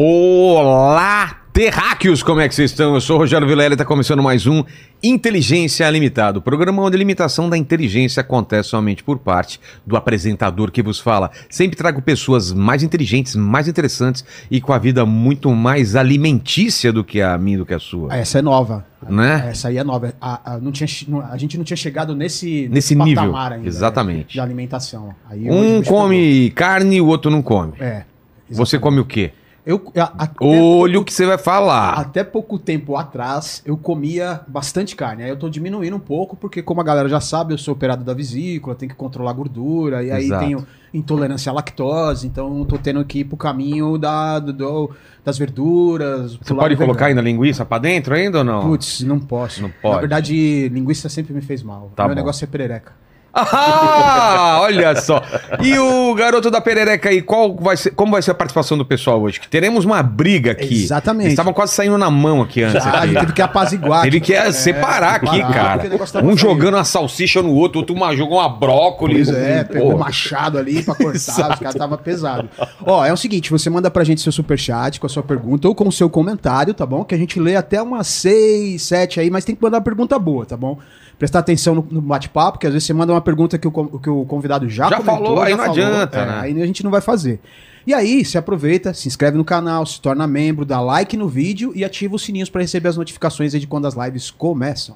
Olá, terráqueos, como é que vocês estão? Eu sou o Rogério Vilela e está começando mais um Inteligência Limitada, o programa onde a limitação da inteligência acontece somente por parte do apresentador que vos fala. Sempre trago pessoas mais inteligentes, mais interessantes e com a vida muito mais alimentícia do que a minha, do que a sua. Essa é nova. Né? Essa aí é nova. A, a- não tinha, a gente não tinha chegado nesse, Nesse nível, patamar ainda, exatamente. né, de alimentação. Aí Um come carne e o outro não come. É. Você come o quê? Eu, até, Olha o que você vai falar. até pouco tempo atrás, eu comia bastante carne. Aí eu tô diminuindo um pouco, porque, como a galera já sabe, eu sou operado da vesícula, tenho que controlar a gordura, e aí Exato. tenho intolerância à lactose, então eu tô tendo que ir pro caminho da, do- das verduras. Você pode colocar ainda linguiça pra dentro ainda ou não? Putz, não posso. Não pode. Na verdade, linguiça sempre me fez mal. Tá Meu bom. negócio é perereca. Ah, olha só. E o garoto da perereca aí, qual vai ser, como vai ser a participação do pessoal hoje? Que teremos uma briga aqui. Exatamente. Eles estavam quase saindo na mão aqui antes. Ah, a aqui. gente teve que apaziguar. Teve que É, separar aqui, cara. tava Um jogando uma salsicha no outro, outro uma, jogou uma brócolis. Pois é, Pô, pegou o machado ali pra cortar, os caras tava pesado. Ó, é o seguinte, você manda pra gente seu superchat com a sua pergunta ou com o seu comentário, tá bom? Que a gente lê até umas seis, sete aí, mas tem que mandar uma pergunta boa, tá bom? Prestar atenção no, no bate-papo, porque às vezes você manda uma pergunta que o, que o convidado já, Já falou, aí não adianta, é, né? Aí a gente não vai fazer. E aí, se aproveita, se inscreve no canal, se torna membro, dá like no vídeo e ativa os sininhos pra receber as notificações de quando as lives começam.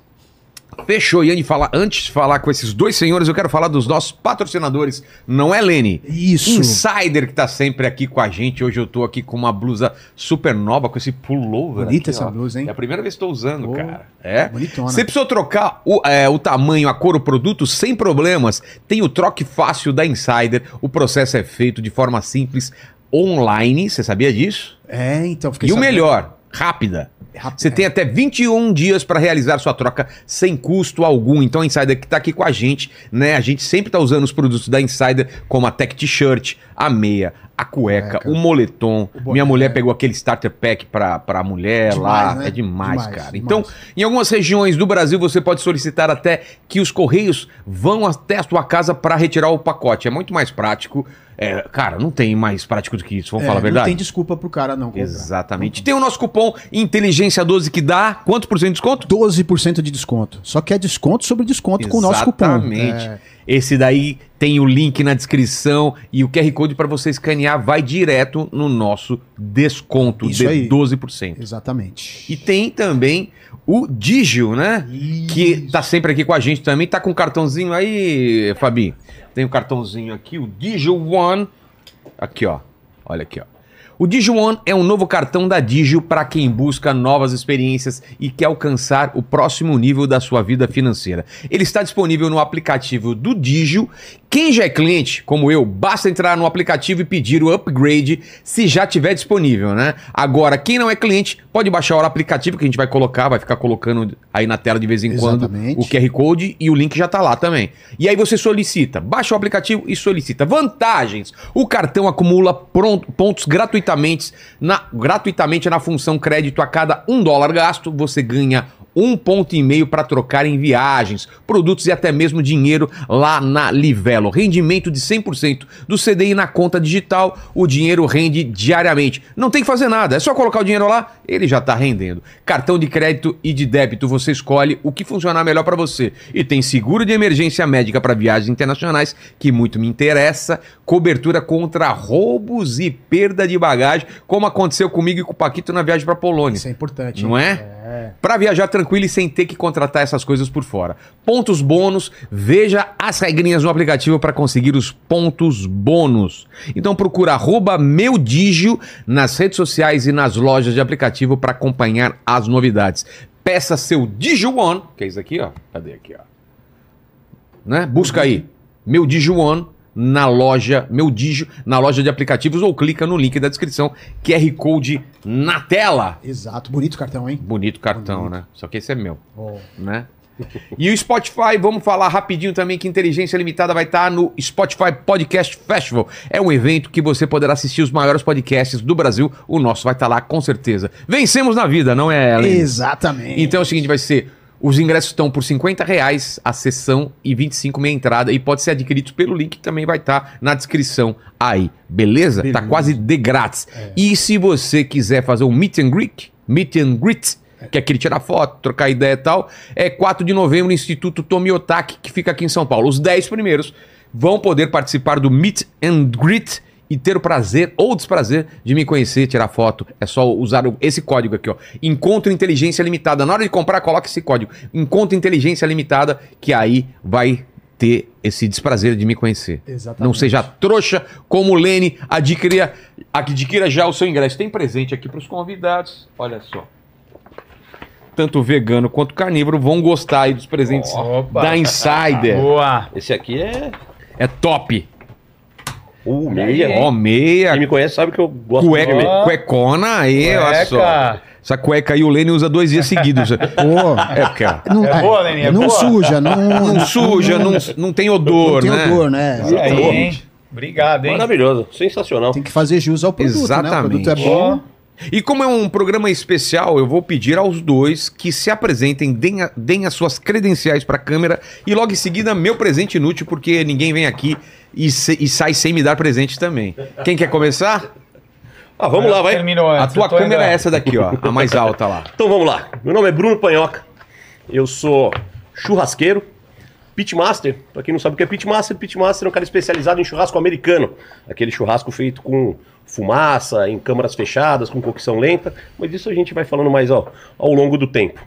Fechou. E antes de, falar, antes de falar com esses dois senhores, eu quero falar dos nossos patrocinadores. Não é, Lene? Isso. Insider que tá sempre aqui com a gente. Hoje eu tô aqui com uma blusa super nova, com esse pullover. Bonita aqui, essa ó. blusa, hein? É a primeira vez que estou usando, Pô, cara. É? bonitona. Você precisou trocar o, é, o tamanho, a cor, o produto sem problemas. Tem o troque fácil da Insider. O processo é feito de forma simples, online. Você sabia disso? É, então fiquei e o sabendo. melhor, rápida. Você tem até 21 dias para realizar sua troca sem custo algum. Então a Insider que tá aqui com a gente, né? A gente sempre tá usando os produtos da Insider, como a Tech T-shirt, a meia, a cueca, o moletom. O. Minha mulher pegou aquele starter pack pra, pra mulher Demais, lá. né? É demais, Demais, cara. demais. Então, em algumas regiões do Brasil, você pode solicitar até que os correios vão até a sua casa para retirar o pacote. É muito mais prático. É, cara, não tem mais prático do que isso, vamos É, falar a verdade? Não tem desculpa pro cara não comprar. Exatamente. Tem o nosso cupom Inteligência12 que dá quanto por cento de desconto? 12% de desconto. Só que é desconto sobre desconto com o nosso cupom. Exatamente. É, Esse daí tem o link na descrição e o QR Code para você escanear vai direto no nosso desconto Isso de aí. 12%. exatamente. E tem também o Digio, né? Que tá sempre aqui com a gente também. Tá com o cartãozinho aí, Fabi. Tem o cartãozinho aqui, o Digio One. Aqui, ó. Olha aqui, ó. O Digio One é um novo cartão da Digio para quem busca novas experiências e quer alcançar o próximo nível da sua vida financeira. Ele está disponível no aplicativo do Digio. Quem já é cliente, como eu, basta entrar no aplicativo e pedir o upgrade se já tiver disponível, né? Agora, quem não é cliente, pode baixar o aplicativo que a gente vai colocar, vai ficar colocando aí na tela de vez em quando Exatamente. o QR Code e o link já tá lá também. E aí você solicita, baixa o aplicativo e solicita. Vantagens: o cartão acumula pontos gratuitamente na, gratuitamente na função crédito a cada um dólar gasto, você ganha um ponto e meio para trocar em viagens, produtos e até mesmo dinheiro lá na Livelo. Rendimento de 100% do CDI na conta digital, o dinheiro rende diariamente. Não tem que fazer nada, é só colocar o dinheiro lá, ele já está rendendo. Cartão de crédito e de débito, você escolhe o que funcionar melhor para você. E tem seguro de emergência médica para viagens internacionais, que muito me interessa, cobertura contra roubos e perda de bagagem, como aconteceu comigo e com o Paquito na viagem para Polônia. Isso é importante. Não hein? é? É. Pra viajar tranquilo e sem ter que contratar essas coisas por fora. Pontos bônus, veja as regrinhas no aplicativo para conseguir os pontos bônus. Então procura meudigio nas redes sociais e nas lojas de aplicativo para acompanhar as novidades. Peça seu Digio One, que é isso aqui, ó. Cadê aqui, ó? Né? Busca aí, meu Digio One na loja, meu Digio, na loja de aplicativos ou clica no link da descrição, QR Code na tela. Exato. Bonito cartão, hein? Bonito cartão, né? Só que esse é meu, Ó. né? E o Spotify, vamos falar rapidinho também que Inteligência Limitada vai estar no Spotify Podcast Festival. É um evento que você poderá assistir os maiores podcasts do Brasil. O nosso vai estar lá com certeza. Vencemos na vida, não é, Ellen? Exatamente. Então é o seguinte, vai ser Os ingressos estão por 50 reais a sessão e 25 meia entrada. E pode ser adquirido pelo link que também vai estar na descrição aí. Beleza? Tá Beleza. quase de grátis. E se você quiser fazer um meet and greet, meet and greet, que é aquele tirar foto, trocar ideia e tal, é 4 de novembro no Instituto Tomiotaki, que fica aqui em São Paulo. Os 10 primeiros vão poder participar do meet and greet e ter o prazer ou desprazer de me conhecer, tirar foto. É só usar esse código aqui, ó. Encontro Inteligência Limitada. Na hora de comprar, coloque esse código. Encontro Inteligência Limitada, que aí vai ter esse desprazer de me conhecer. Exatamente. Não seja trouxa como o Lene, adquira, adquira já o seu ingresso. Tem presente aqui para os convidados. Olha só. Tanto vegano quanto carnívoro vão gostar aí dos presentes Opa. da Insider. Boa. Esse aqui é. É top. Uh, meia. Ó, meia, Quem me conhece sabe que eu gosto Cueca, de meia. Ó. cuecona aí, olha só. Essa cueca aí o Lene usa dois dias seguidos. Pô, É, porque não, É boa, Leninha, é não boa? suja, não, não suja, não, não tem odor, não tem né? odor, né? E aí, Exatamente. hein? Obrigado, hein? Maravilhoso, sensacional. Tem que fazer jus ao produto, né? O Exatamente. produto é bom. E como é um programa especial, eu vou pedir aos dois que se apresentem, deem, a- deem as suas credenciais para a câmera e logo em seguida meu presente inútil, porque ninguém vem aqui e, se- e sai sem me dar presente também. Quem quer começar? Ah, vamos lá, vai. A tua eu câmera indo- é essa daqui, ó, a mais alta lá. Então vamos lá. Meu nome é Bruno Panhoca. Eu sou churrasqueiro, pitmaster. Pra quem não sabe o que é pitmaster, pitmaster é um cara especializado em churrasco americano. Aquele churrasco feito com fumaça, em câmaras fechadas, com cocção lenta. Mas isso a gente vai falando mais ó, ao longo do tempo.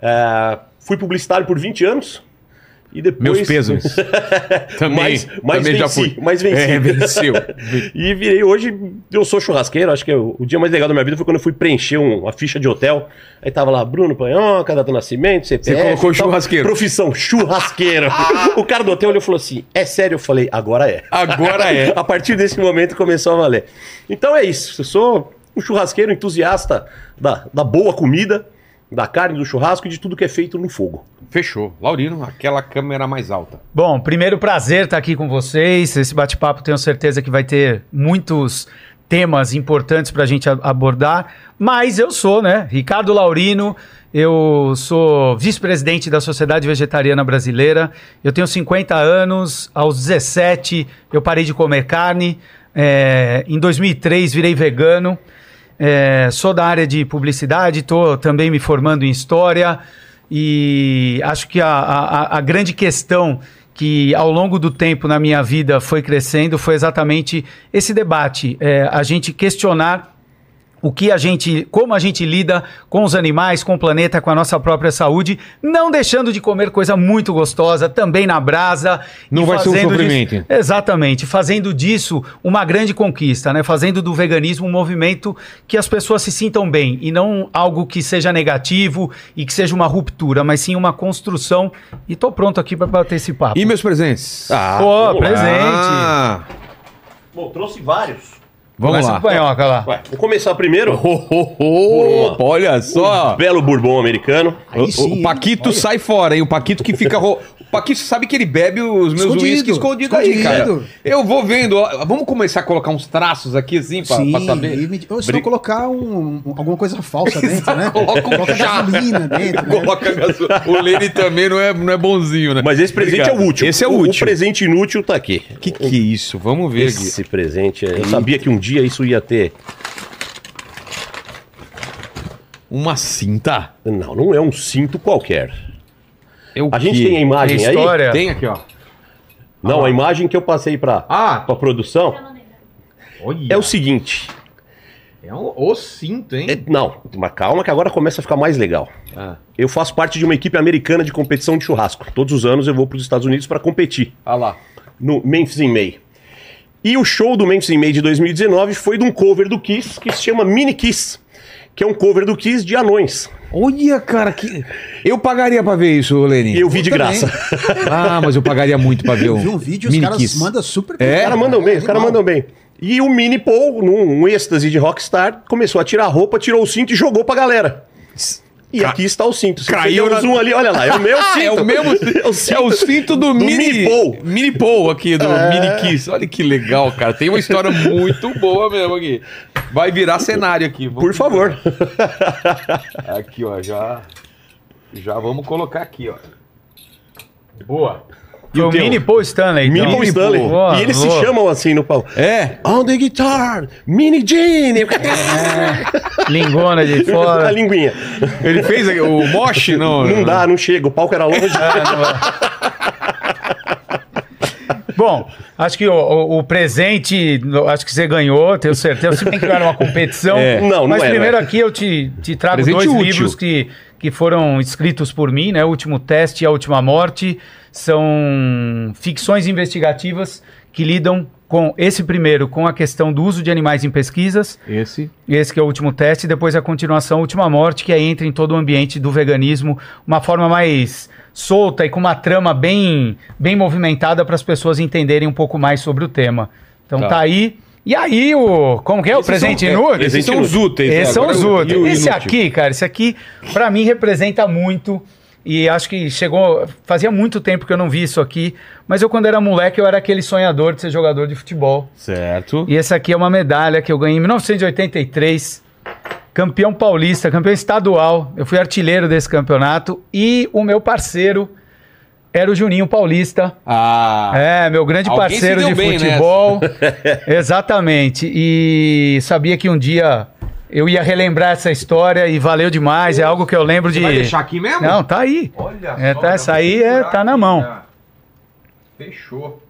É, fui publicitário por 20 anos. E depois... Meus pesos. Também, Mas- mas também já venci, fui. mas venci. É, venceu. E virei hoje, eu sou churrasqueiro, acho que é o, dia mais legal da minha vida foi quando eu fui preencher um- uma ficha de hotel. Aí tava lá, Bruno Panhoca, data do nascimento, CPF. Você colocou tal. churrasqueiro. Profissão, churrasqueiro. o cara do hotel olhou e falou assim, é sério? Eu falei, agora é. Agora é. A partir desse momento começou a valer. Então é isso, eu sou um churrasqueiro entusiasta da, da boa comida, da carne, do churrasco e de tudo que é feito no fogo. Fechou. Laurino, aquela câmera mais alta. Bom, primeiro prazer estar aqui com vocês. Esse bate-papo tenho certeza que vai ter muitos temas importantes para a gente abordar. Mas eu sou, né? Ricardo Laurino, eu sou vice-presidente da Sociedade Vegetariana Brasileira. Eu tenho 50 anos, aos 17 eu parei de comer carne. É, em 2003 virei vegano. É, sou da área de publicidade, estou também me formando em história e acho que a, a- a grande questão que ao longo do tempo na minha vida foi crescendo foi exatamente esse debate, é, a gente questionar o que a gente, como a gente lida com os animais, com o planeta, com a nossa própria saúde, não deixando de comer coisa muito gostosa, também na brasa. Não e vai ser um fazendo sofrimento. disso- Exatamente, fazendo disso uma grande conquista, né? Fazendo do veganismo um movimento que as pessoas se sintam bem e não algo que seja negativo e que seja uma ruptura, mas sim uma construção. E tô pronto aqui para bater esse papo. E meus presentes? Ah, Pô, presente. Ah, Bom, trouxe vários. Vamos Começa lá. com panhoca lá. Ué, vou começar primeiro. Ho, ho, ho, olha só. Belo bourbon americano. O, sim, o? Paquito Olha. sai fora, hein? O Paquito que fica. ro- O Paquito sabe que ele bebe os meus Escondido, uísques escondido aí, cara. escondido. Eu vou vendo. Vamos começar a colocar uns traços aqui assim pra, Sim, pra saber. e me- ou se não colocar um- um- alguma coisa falsa dentro, né? Coloca um chá. gasolina dentro, né? Coloca gaso- O Lene também não é, não é bonzinho, né? Mas esse presente Obrigado. é útil. Esse é o, útil. O presente inútil tá aqui. Que que é isso? Vamos ver aqui. Esse presente, é- eu sabia que um dia isso ia ter. Uma cinta. Não, não é um cinto qualquer. É A gente tem a imagem Tem aí? história? Tem aqui, ó. Não, a imagem que eu passei pra, Ah, pra produção olha. é o seguinte. É um, o cinto, hein? é- não, mas calma que agora começa a ficar mais legal. Ah, Eu faço parte de uma equipe americana de competição de churrasco. Todos os anos eu vou para os Estados Unidos para competir. olha lá. no Memphis in May. E o show do Memphis in May de 2019 foi de um cover do Kiss que se chama Mini Kiss, que é um cover do Kiss de anões. Olha, cara, que. Eu pagaria pra ver isso, Leni. E eu vi de também. graça. Ah, mas eu pagaria muito pra ver Eu um. vi um vídeo, os Mini caras Kiss. mandam super É? Os caras mandam bem, os caras mandam bem. E o Mini Paul, num êxtase de rockstar, começou a tirar a roupa, tirou o cinto e jogou pra galera. E Ca- aqui está o cinto. Se Caiu você na- um ali, olha lá, é o meu cinto. É o mesmo. É o cinto do, do mini, Mini. Mini Paul aqui, do Mini Kiss. Olha que legal, cara. Tem uma história muito boa mesmo aqui. Vai virar cenário aqui. Vamos- Por favor. Aqui, ó, já. Já vamos colocar aqui, ó. Boa. E o? Mini Paul Stanley. Mini então. Paul Stanley. Boa, e eles boa. se chamam assim no palco. É. On the guitar, Mini Gene. Lingona de a fora. linguinha. Ele fez o Mosh, não. Não dá, não chega. O palco era longe. Bom, acho que o, o- o presente, acho que você ganhou, tenho certeza. Se bem que não era uma competição. É. Não, não Mas é, primeiro não é. aqui eu te, te trago Presente dois útil. livros que, que foram escritos por mim, né? O Último Teste e A Última Morte. São ficções investigativas que lidam com esse primeiro, com a questão do uso de animais em pesquisas. Esse. Esse que é o último teste, e depois a continuação, a última morte, que aí entra em todo o ambiente do veganismo, uma forma mais solta e com uma trama bem, bem movimentada para as pessoas entenderem um pouco mais sobre o tema. Então Tá. tá, aí. E aí, o. Como que é? O Esses presente são- inútil? Esses são os úteis. né? Esses são os o- o úteis. Esse inútil? aqui, cara, esse aqui, pra mim, representa muito. E acho que chegou. Fazia muito tempo que eu não vi isso aqui. Mas eu, quando era moleque, eu era aquele sonhador de ser jogador de futebol. Certo. E essa aqui é uma medalha que eu ganhei em 1983. Campeão paulista, campeão estadual. Eu fui artilheiro desse campeonato. E o meu parceiro era o Juninho Paulista. Ah. É, meu grande parceiro de futebol. Exatamente. E sabia que um dia eu ia relembrar essa história e valeu demais. É algo que eu lembro de. Vai deixar aqui mesmo? Não, tá aí. Olha É, só, tá, essa aí é- tá na mão. Fechou.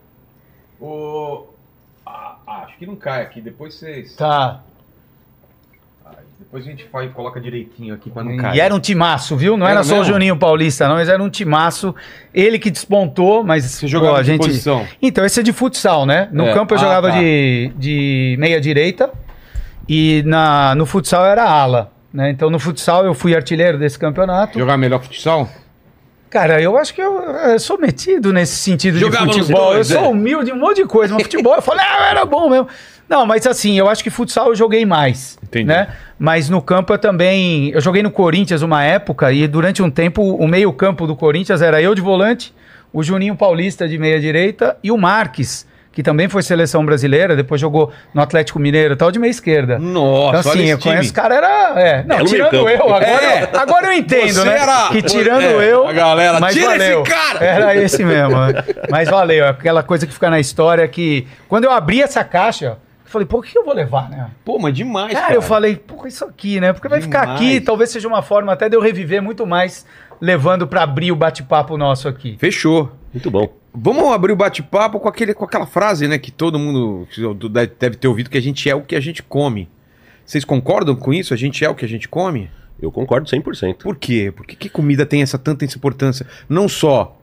O... Ah, acho que não cai aqui. Depois vocês. Tá. Depois a gente faz, coloca direitinho aqui pra não cair. E era um timaço, viu? Não era, Era só o mesmo? Juninho Paulista, não, mas era um timaço. Ele que despontou, mas Você jogava pô, a gente. posição? Então, esse é de futsal, né? No É. campo eu Ah, jogava tá. de, de meia direita e na, no futsal era ala. Né? Então, no futsal eu fui artilheiro desse campeonato. Jogar melhor futsal? Cara, eu acho que eu, eu sou metido nesse sentido Jogava de futebol. dois, eu sou é. humilde, um monte de coisa. Mas futebol, eu falei, ah, era bom mesmo. Não, mas assim, eu acho que futsal eu joguei mais. Entendi. Né? Mas no campo eu também. Eu joguei no Corinthians uma época e durante um tempo o meio-campo do Corinthians era eu de volante, o Juninho Paulista de meia-direita e o Marques, que também foi seleção brasileira, depois jogou no Atlético Mineiro e tal, de meia-esquerda. Nossa, Então, assim, esse eu conheço o cara, era. É, não, Belo tirando eu, agora, É. agora eu entendo, Você né? era- Que tirando é, eu. a galera, mas "Tira esse valeu. cara!" Era esse mesmo. né? mas valeu, é aquela coisa que fica na história que. Quando eu abri essa caixa, eu falei, pô, o que eu vou levar, né? Pô, mas demais, Cara, cara. eu falei, pô, isso aqui, né? Porque vai ficar aqui, talvez seja uma forma até de eu reviver muito mais, levando pra abrir o bate-papo nosso aqui. Fechou. Muito bom. Vamos abrir o bate-papo com, aquele, com aquela frase, né? Que todo mundo deve ter ouvido, que a gente é o que a gente come. Vocês concordam com isso? A gente é o que a gente come? Eu concordo 100%. Por quê? Por que, que comida tem essa tanta importância? Não só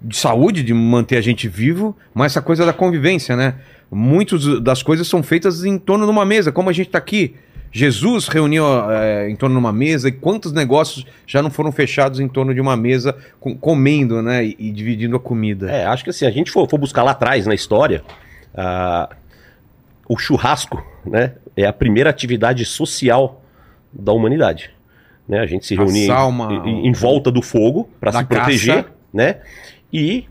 de saúde, de manter a gente vivo, mas essa coisa da convivência, né? Muitas das coisas são feitas em torno de uma mesa, como a gente está aqui. Jesus reuniu é, em torno de uma mesa e quantos negócios já não foram fechados em torno de uma mesa com- comendo, né? E, e dividindo a comida. É, acho que assim, a gente for, for buscar lá atrás na história, ah, o churrasco, né, é a primeira atividade social da humanidade. Né? A gente se reunia em, uma- em- em volta do fogo para se proteger, caça. né? E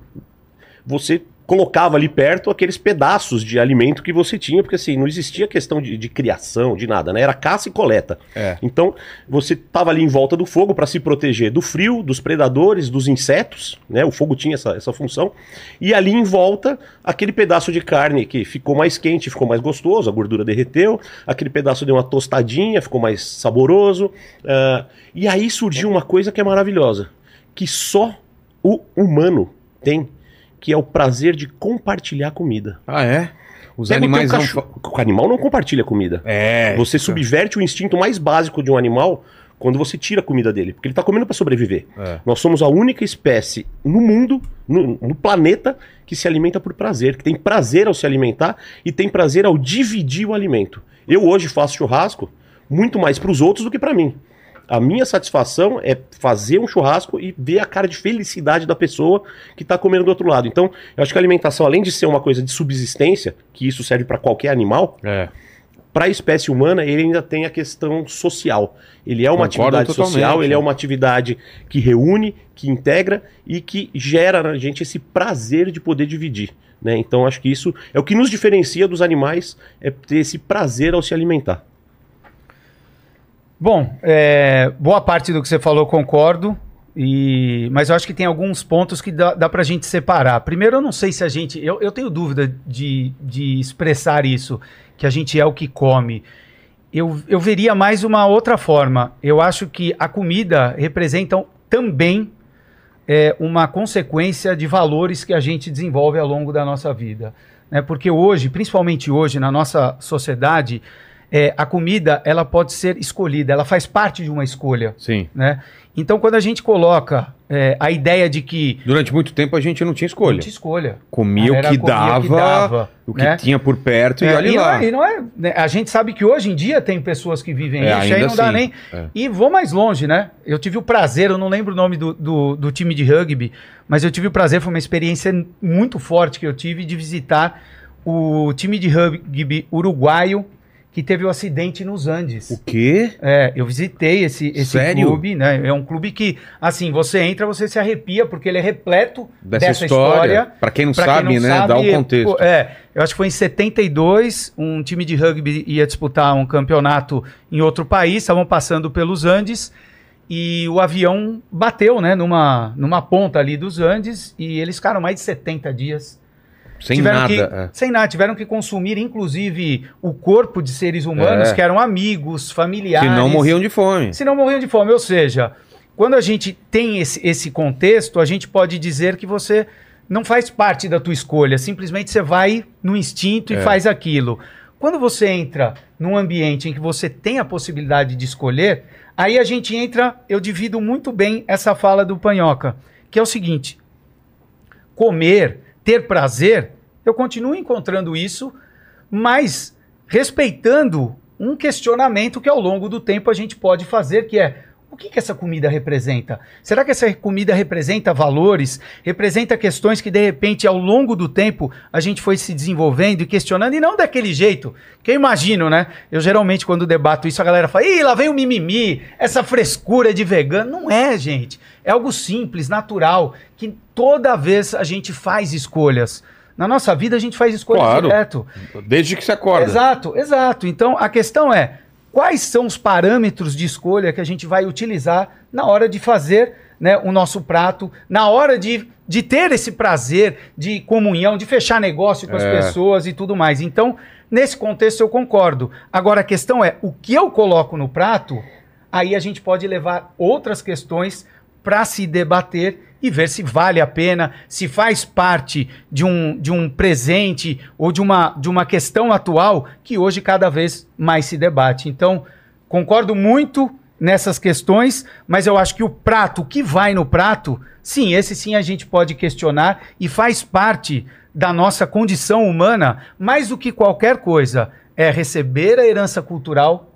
você colocava ali perto aqueles pedaços de alimento que você tinha, porque assim, não existia questão de, de criação, de nada, né? Era caça e coleta. É. Então, você estava ali em volta do fogo para se proteger do frio, dos predadores, dos insetos, né? O fogo tinha essa, essa função. E ali em volta, aquele pedaço de carne que ficou mais quente, ficou mais gostoso, a gordura derreteu, aquele pedaço deu uma tostadinha, ficou mais saboroso. ah, e aí surgiu uma coisa que é maravilhosa, que só o humano tem, que é o prazer de compartilhar comida. Ah, é? Os Pega o animais não. cachorro- fa- O animal não compartilha comida. É. Você isso. subverte o instinto mais básico de um animal quando você tira a comida dele, porque ele está comendo para sobreviver. É. Nós somos a única espécie no mundo, no, no planeta, que se alimenta por prazer, que tem prazer ao se alimentar e tem prazer ao dividir o alimento. Eu hoje faço churrasco muito mais para os outros do que para mim. A minha satisfação é fazer um churrasco e ver a cara de felicidade da pessoa que está comendo do outro lado. Então, eu acho que a alimentação, além de ser uma coisa de subsistência, que isso serve para qualquer animal, É. para a espécie humana, ele ainda tem a questão social. Ele é uma Concordo atividade social, ele é é. uma atividade que reúne, que integra e que gera na gente esse prazer de poder dividir. Né? Então, acho que isso é o que nos diferencia dos animais, é ter esse prazer ao se alimentar. Bom, é, boa parte do que você falou concordo. E, mas eu acho que tem alguns pontos que dá, dá pra gente separar. Primeiro, eu não sei se a gente. Eu, eu tenho dúvida de, de expressar isso, que a gente é o que come. Eu, eu veria mais uma outra forma. Eu acho que a comida representa também é, uma consequência de valores que a gente desenvolve ao longo da nossa vida. Né? Porque hoje, principalmente hoje, na nossa sociedade, é, a comida ela pode ser escolhida, ela faz parte de uma escolha. Sim. Né? Então, quando a gente coloca é, a ideia de que. Durante muito tempo a gente não tinha escolha. Não tinha escolha. Comia o que comia dava, o que dava, o que né? tinha por perto e É, olha e não lá. é- e não é, né, a gente sabe que hoje em dia tem pessoas que vivem É, isso, aí não dá assim, nem. é. E vou mais longe, né? Eu tive o prazer, eu não lembro o nome do, do, do time de rugby, mas eu tive o prazer, foi uma experiência muito forte que eu tive de visitar o time de rugby uruguaio que teve o acidente nos Andes. O quê? É, eu visitei esse, esse Sério? clube, né? É um clube que, assim, você entra, você se arrepia, porque ele é repleto Dessa, dessa, história. história. Pra quem não Pra sabe, quem não né? sabe, Dá o contexto. pô, É, eu acho que foi em 72, um time de rugby ia disputar um campeonato em outro país, estavam passando pelos Andes e o avião bateu, né, numa, numa ponta ali dos Andes e eles ficaram mais de 70 dias Sem nada. que, é. sem nada, tiveram que consumir inclusive o corpo de seres humanos É. que eram amigos, familiares. Que não morriam de fome. Se não morriam de fome. Ou seja, quando a gente tem esse, esse contexto, a gente pode dizer que você não faz parte da tua escolha. Simplesmente você vai no instinto e É. faz aquilo. Quando você entra num ambiente em que você tem a possibilidade de escolher, aí a gente entra, eu divido muito bem essa fala do Panhoca, que é o seguinte: comer, ter prazer, eu continuo encontrando isso, mas respeitando um questionamento que ao longo do tempo a gente pode fazer, que é o que, que essa comida representa? Será que essa comida representa valores? Representa questões que, de repente, ao longo do tempo, a gente foi se desenvolvendo e questionando, e não daquele jeito. Que eu imagino, né? Eu geralmente, quando debato isso, a galera fala: ih, lá vem o mimimi, essa frescura de vegano. Não é, gente. É algo simples, natural, que toda vez a gente faz escolhas. Na nossa vida, a gente faz escolhas Claro. direto. Desde que você acorda. Exato, exato. Então a questão é quais são os parâmetros de escolha que a gente vai utilizar na hora de fazer né, o nosso prato, na hora de, de ter esse prazer de comunhão, de fechar negócio com as É. pessoas e tudo mais. Então, nesse contexto eu concordo. Agora a questão é o que eu coloco no prato, aí a gente pode levar outras questões para se debater e ver se vale a pena, se faz parte de um, de um presente ou de uma, de uma questão atual que hoje cada vez mais se debate. Então, concordo muito nessas questões, mas eu acho que o prato, o que vai no prato, sim, esse sim a gente pode questionar e faz parte da nossa condição humana, mais do que qualquer coisa, é receber a herança cultural,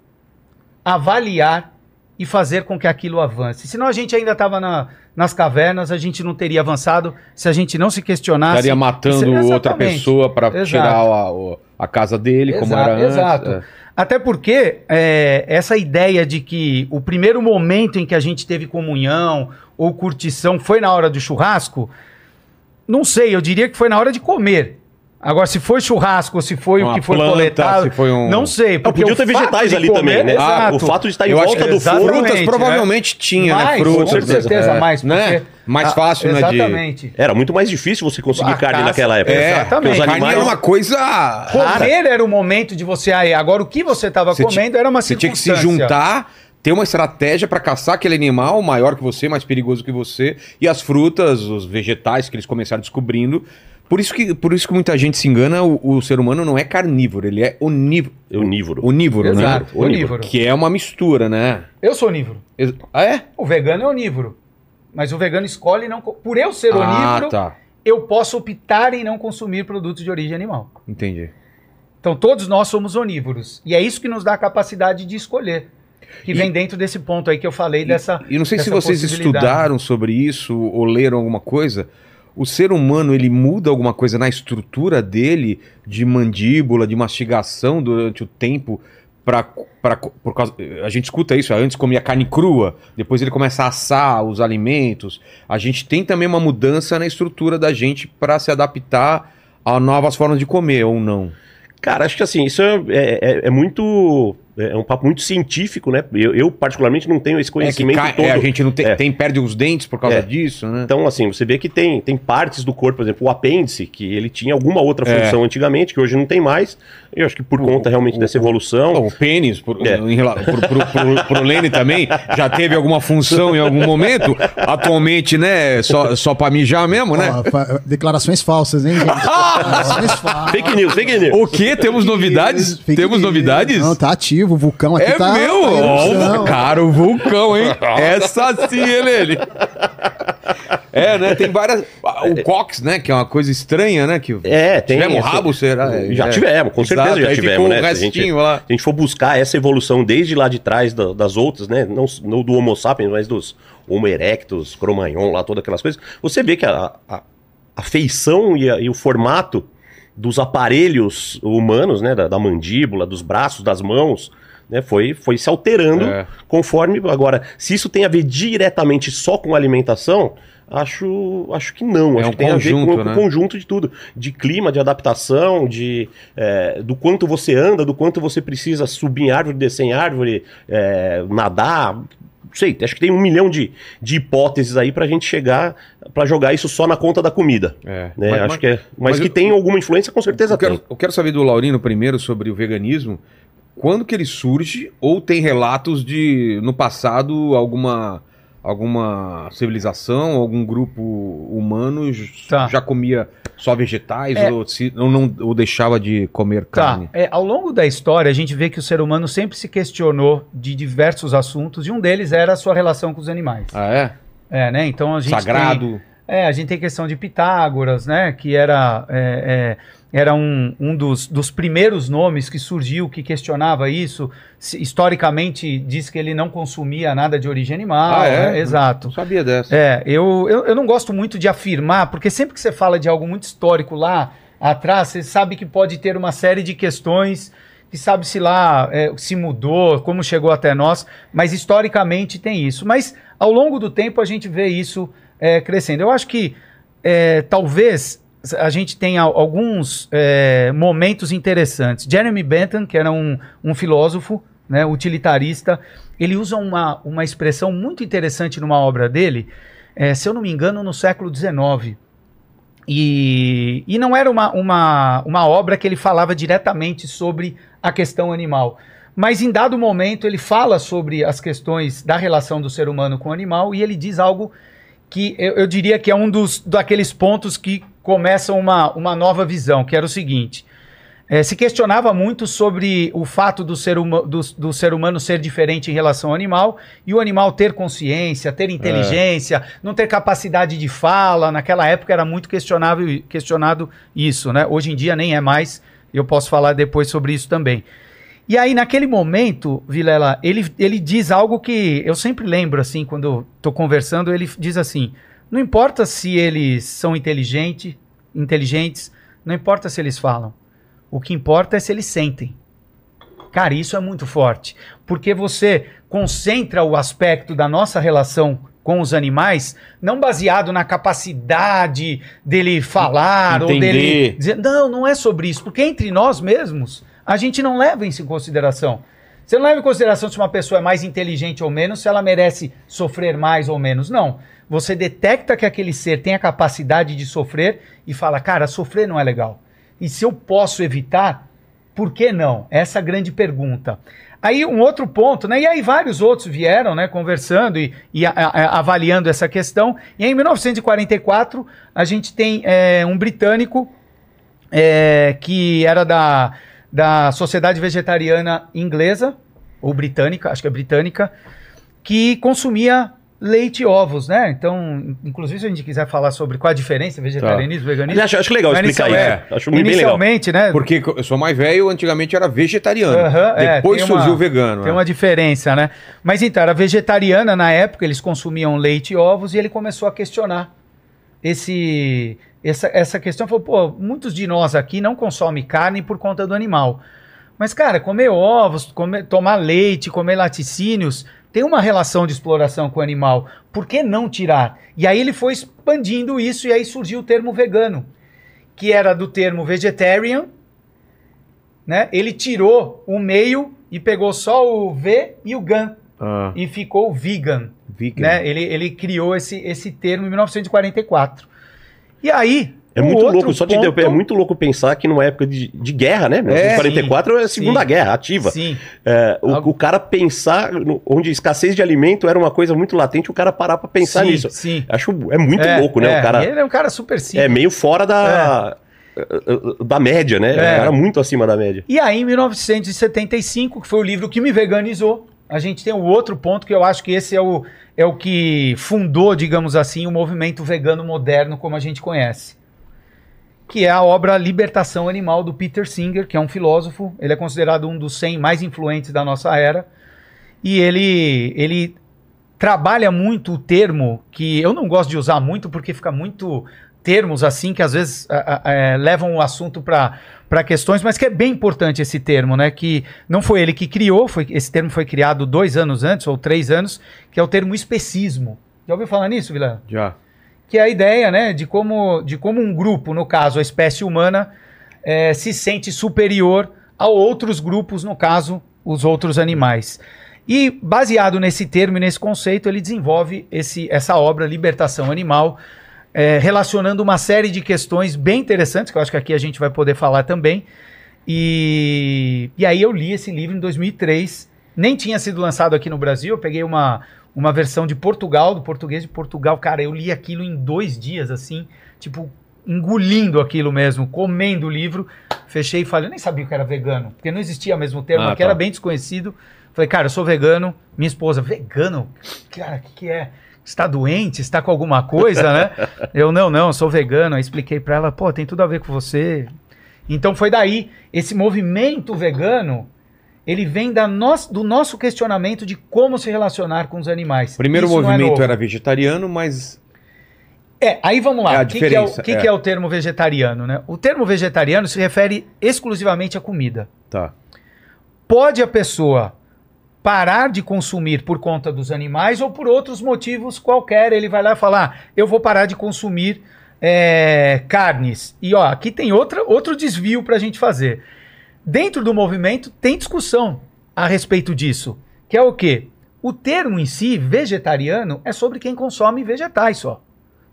avaliar e fazer com que aquilo avance. Senão a gente ainda estava na, nas cavernas, a gente não teria avançado se a gente não se questionasse. Estaria matando outra pessoa Exato. tirar a, a casa dele, como Exato, era antes. Exato. É. Até porque é, essa ideia de que o primeiro momento em que a gente teve comunhão ou curtição foi na hora do churrasco, não sei, eu diria que foi na hora de comer. Agora, se foi churrasco se foi o Uma que foi planta, coletado, se foi um- não sei. Porque podiam o ter vegetais de ali comer- também, né? Exato. Ah, o fato de estar em volta do exatamente, forno. Frutas né? provavelmente tinha, né? Mais, Frutas. com certeza é, mais, Né? porque- Mais Ah, fácil, né? De... Exatamente. Era muito mais difícil você conseguir A carne caça- naquela época. É, Exatamente. Os Carne animais... era uma coisa rara. Comer era o momento de você. aí, Agora, o que você estava Você comendo era uma Você tinha que se circunstância. juntar, ter uma estratégia pra caçar aquele animal maior que você, mais perigoso que você, e as frutas, os vegetais que eles começaram descobrindo. Por isso que, por isso que muita gente se engana, o, o ser humano não é carnívoro, ele é onívoro. Onívoro. Onívoro, Exato, né? onívoro. Que é uma mistura, né? Eu sou onívoro. Ex- Ah, é? O vegano é onívoro. Mas o vegano escolhe não. Por eu ser Ah, onívoro, tá. eu posso optar em não consumir produtos de origem animal. Entendi. Então todos nós somos onívoros. E é isso que nos dá a capacidade de escolher. Que E- vem dentro desse ponto aí que eu falei dessa. E não sei se vocês estudaram sobre isso ou leram alguma coisa. O ser humano ele muda alguma coisa na estrutura dele de mandíbula, de mastigação durante o tempo para por causa a gente escuta isso, antes comia carne crua, depois ele começa a assar os alimentos. A gente tem também uma mudança na estrutura da gente para se adaptar a novas formas de comer ou não. Cara, acho que assim, isso é, é- é muito é um papo muito científico, né? Eu, eu, particularmente não tenho esse É que conhecimento cai- todo. é, a gente não tem, É. tem- perde os dentes por causa É. disso, né? Então, assim, você vê que tem, tem partes do corpo, por exemplo, o apêndice, que ele tinha alguma outra É. função antigamente, que hoje não tem mais. Eu acho que por conta realmente dessa evolução. O pênis, por, É. em rela- pro, pro, pro- Lene também, já teve alguma função em algum momento. Atualmente, né, só, só pra mijar mesmo, né? Fa- declarações falsas, hein, gente? Declarações falsas. Fake news, fake news. O quê? Temos novidades? Fake Temos news. novidades? Não, tá ativo. O vulcão aqui É tá. meu! tá Ó, cara, o vulcão, hein? Essa sim, Lene? É, né? Tem várias. O Cox, né? Que é uma coisa estranha, né? Que É, tem. Tivemos essa- rabo, será? Já é. tivemos, com certeza Exato, já aí tivemos, né? um Se a gente- lá. Se a gente for buscar essa evolução desde lá de trás da- das outras, né? Não, não do Homo sapiens, mas dos Homo erectus, Cro-Magnon, lá, todas aquelas coisas, você vê que a, a, a feição e, a- e o formato dos aparelhos humanos, né? Da, da mandíbula, dos braços, das mãos, né? Foi, foi se alterando É. conforme. Agora, se isso tem a ver diretamente só com alimentação. Acho, acho que não. É acho um que tem a ver com, conjunto, com né? o conjunto de tudo. De clima, de adaptação, de é, do quanto você anda, do quanto você precisa subir em árvore, descer em árvore, é, nadar. Sei, acho que tem um milhão de, de hipóteses aí pra gente chegar pra jogar isso só na conta da comida. É. Né? Mas- acho mas- que é. Mas, mas que eu- tem alguma influência, com certeza Eu quero, tem. eu quero saber do Laurino primeiro sobre o veganismo. Quando que ele surge? Ou tem relatos de, no passado, alguma, alguma civilização, algum grupo humano Tá. já comia só vegetais É. ou, se, ou não ou deixava de comer Tá. carne? É, ao longo da história, a gente vê que o ser humano sempre se questionou de diversos assuntos, e um deles era a sua relação com os animais. Ah, é? É, né? Então a gente tem- Sagrado. É, a gente tem questão de Pitágoras, né? Que era, é, é, era um, um dos, dos primeiros nomes que surgiu que questionava isso. Se- historicamente, diz que ele não consumia nada de origem animal. Ah, é? né? Exato. Não sabia dessa. É, eu, eu, eu não gosto muito de afirmar, porque sempre que você fala de algo muito histórico lá atrás, você sabe que pode ter uma série de questões que sabe se lá é, se mudou, como chegou até nós, mas historicamente tem isso. Mas ao longo do tempo a gente vê isso é, crescendo. Eu acho que é, talvez a gente tenha alguns é, momentos interessantes. Jeremy Bentham, que era um, um filósofo né, utilitarista, ele usa uma, uma expressão muito interessante numa obra dele, é, se eu não me engano, no século XIX. E, e não era uma, uma, uma obra que ele falava diretamente sobre a questão animal. Mas em dado momento ele fala sobre as questões da relação do ser humano com o animal e ele diz algo que eu, eu diria que é um dos daqueles pontos que começam uma, uma nova visão, que era o seguinte. É, se questionava muito sobre o fato do ser, huma- do, do ser humano ser diferente em relação ao animal e o animal ter consciência, ter inteligência, não ter capacidade de fala. Naquela época era muito questionável, questionado isso, né? Hoje em dia nem é mais. Eu posso falar depois sobre isso também. E aí, naquele momento, Vilela, ele, ele diz algo que eu sempre lembro, assim, quando estou conversando, ele diz assim: não importa se eles são inteligente, inteligentes, não importa se eles falam. O que importa é se eles sentem. Cara, isso é muito forte, porque você concentra o aspecto da nossa relação com os animais não baseado na capacidade dele falar ou Entender. dele dizer, não, não é sobre isso, porque entre nós mesmos a gente não leva isso em consideração. Você não leva em consideração se uma pessoa é mais inteligente ou menos, se ela merece sofrer mais ou menos. Não. Você detecta que aquele ser tem a capacidade de sofrer e fala, cara, sofrer não é legal. E se eu posso evitar, por que não? Essa é a grande pergunta. Aí um outro ponto, né? E aí vários outros vieram, né? Conversando e, e a- a- avaliando essa questão. E em 1944 a gente tem é, um britânico é, que era da, da Sociedade Vegetariana Inglesa, ou britânica, acho que é britânica, que consumia leite e ovos, né? Então, inclusive, se a gente quiser falar sobre qual a diferença, vegetarianismo, veganismo. Acho, acho legal explicar isso. Acho bem legal. Inicialmente, né? Porque eu sou mais velho, antigamente era vegetariano. Aham, é, Depois uma- surgiu o vegano. Tem né? uma diferença, né? Mas então, era vegetariana na época, eles consumiam leite e ovos e ele começou a questionar esse, essa, essa questão. Falou, pô, muitos de nós aqui não consomem carne por conta do animal. Mas, cara, comer ovos, comer, tomar leite, comer laticínios, tem uma relação de exploração com o animal. Por que não tirar? E aí ele foi expandindo isso e aí surgiu o termo vegano, que era do termo vegetarian, né? Ele tirou o meio e pegou só o V e o GAN Ah, e ficou vegan. vegan. Né? Ele, ele criou esse, esse termo em 1944. E aí. É muito louco, só te ponto- interromper, é muito louco pensar que numa época de, de guerra, né? 1944 é a Segunda sim. Guerra, ativa. Sim. É, o, Algo- o cara pensar, no- onde escassez de alimento era uma coisa muito latente, o cara parar pra pensar sim, nisso. Sim. Acho é muito É, louco, né? é, O cara Ele é um cara super simples. é meio fora da, da média, né? É. O cara muito acima da média. E aí, em 1975, que foi o livro que me veganizou, a gente tem o outro ponto que eu acho que esse é o, é o que fundou, digamos assim, o movimento vegano moderno como a gente conhece. Que é a obra Libertação Animal do Peter Singer, que é um filósofo. Ele é considerado um dos 100 mais influentes da nossa era. E ele, ele trabalha muito o termo que eu não gosto de usar muito porque fica muito termos assim que às vezes a- a- é, levam o assunto para para questões, mas que é bem importante esse termo, né? Que não foi ele que criou, foi, esse termo foi criado dois anos antes ou três anos, que é o termo especismo. Já ouviu falar nisso, Vila? Já. que é a ideia né, de, como, de como um grupo, no caso a espécie humana, eh, se sente superior a outros grupos, no caso os outros animais. E baseado nesse termo e nesse conceito, ele desenvolve esse, essa obra Libertação Animal, eh, relacionando uma série de questões bem interessantes, que eu acho que aqui a gente vai poder falar também. E, e aí eu li esse livro em 2003, nem tinha sido lançado aqui no Brasil, eu peguei uma, uma versão de Portugal, do português de Portugal. Cara, eu li aquilo em dois dias, assim, tipo, engolindo aquilo mesmo, comendo o livro. Fechei e falei, eu nem sabia que era vegano, porque não existia mesmo termo, Ah, aqui tá. era bem desconhecido. Falei, cara, eu sou vegano. Minha esposa, vegano? Cara, o que, que é? Está doente? Está com alguma coisa, né? eu, não, não, sou vegano. Aí expliquei pra ela, pô, tem tudo a ver com você. Então foi daí, esse movimento vegano, ele vem da nós, do nosso questionamento de como se relacionar com os animais. O primeiro Isso é movimento novo. era vegetariano, mas. É, aí vamos lá. É a o que, que é, o, diferença, que é. que é o termo vegetariano, né? O termo vegetariano se refere exclusivamente à comida. Tá. Pode a pessoa parar de consumir por conta dos animais ou por outros motivos qualquer. Ele vai lá e falar: "Ah, eu vou parar de consumir é, carnes. E ó, aqui tem outra, outro desvio para a gente fazer. Dentro do movimento tem discussão a respeito disso. Que é o quê? O termo em si, vegetariano, é sobre quem consome vegetais só.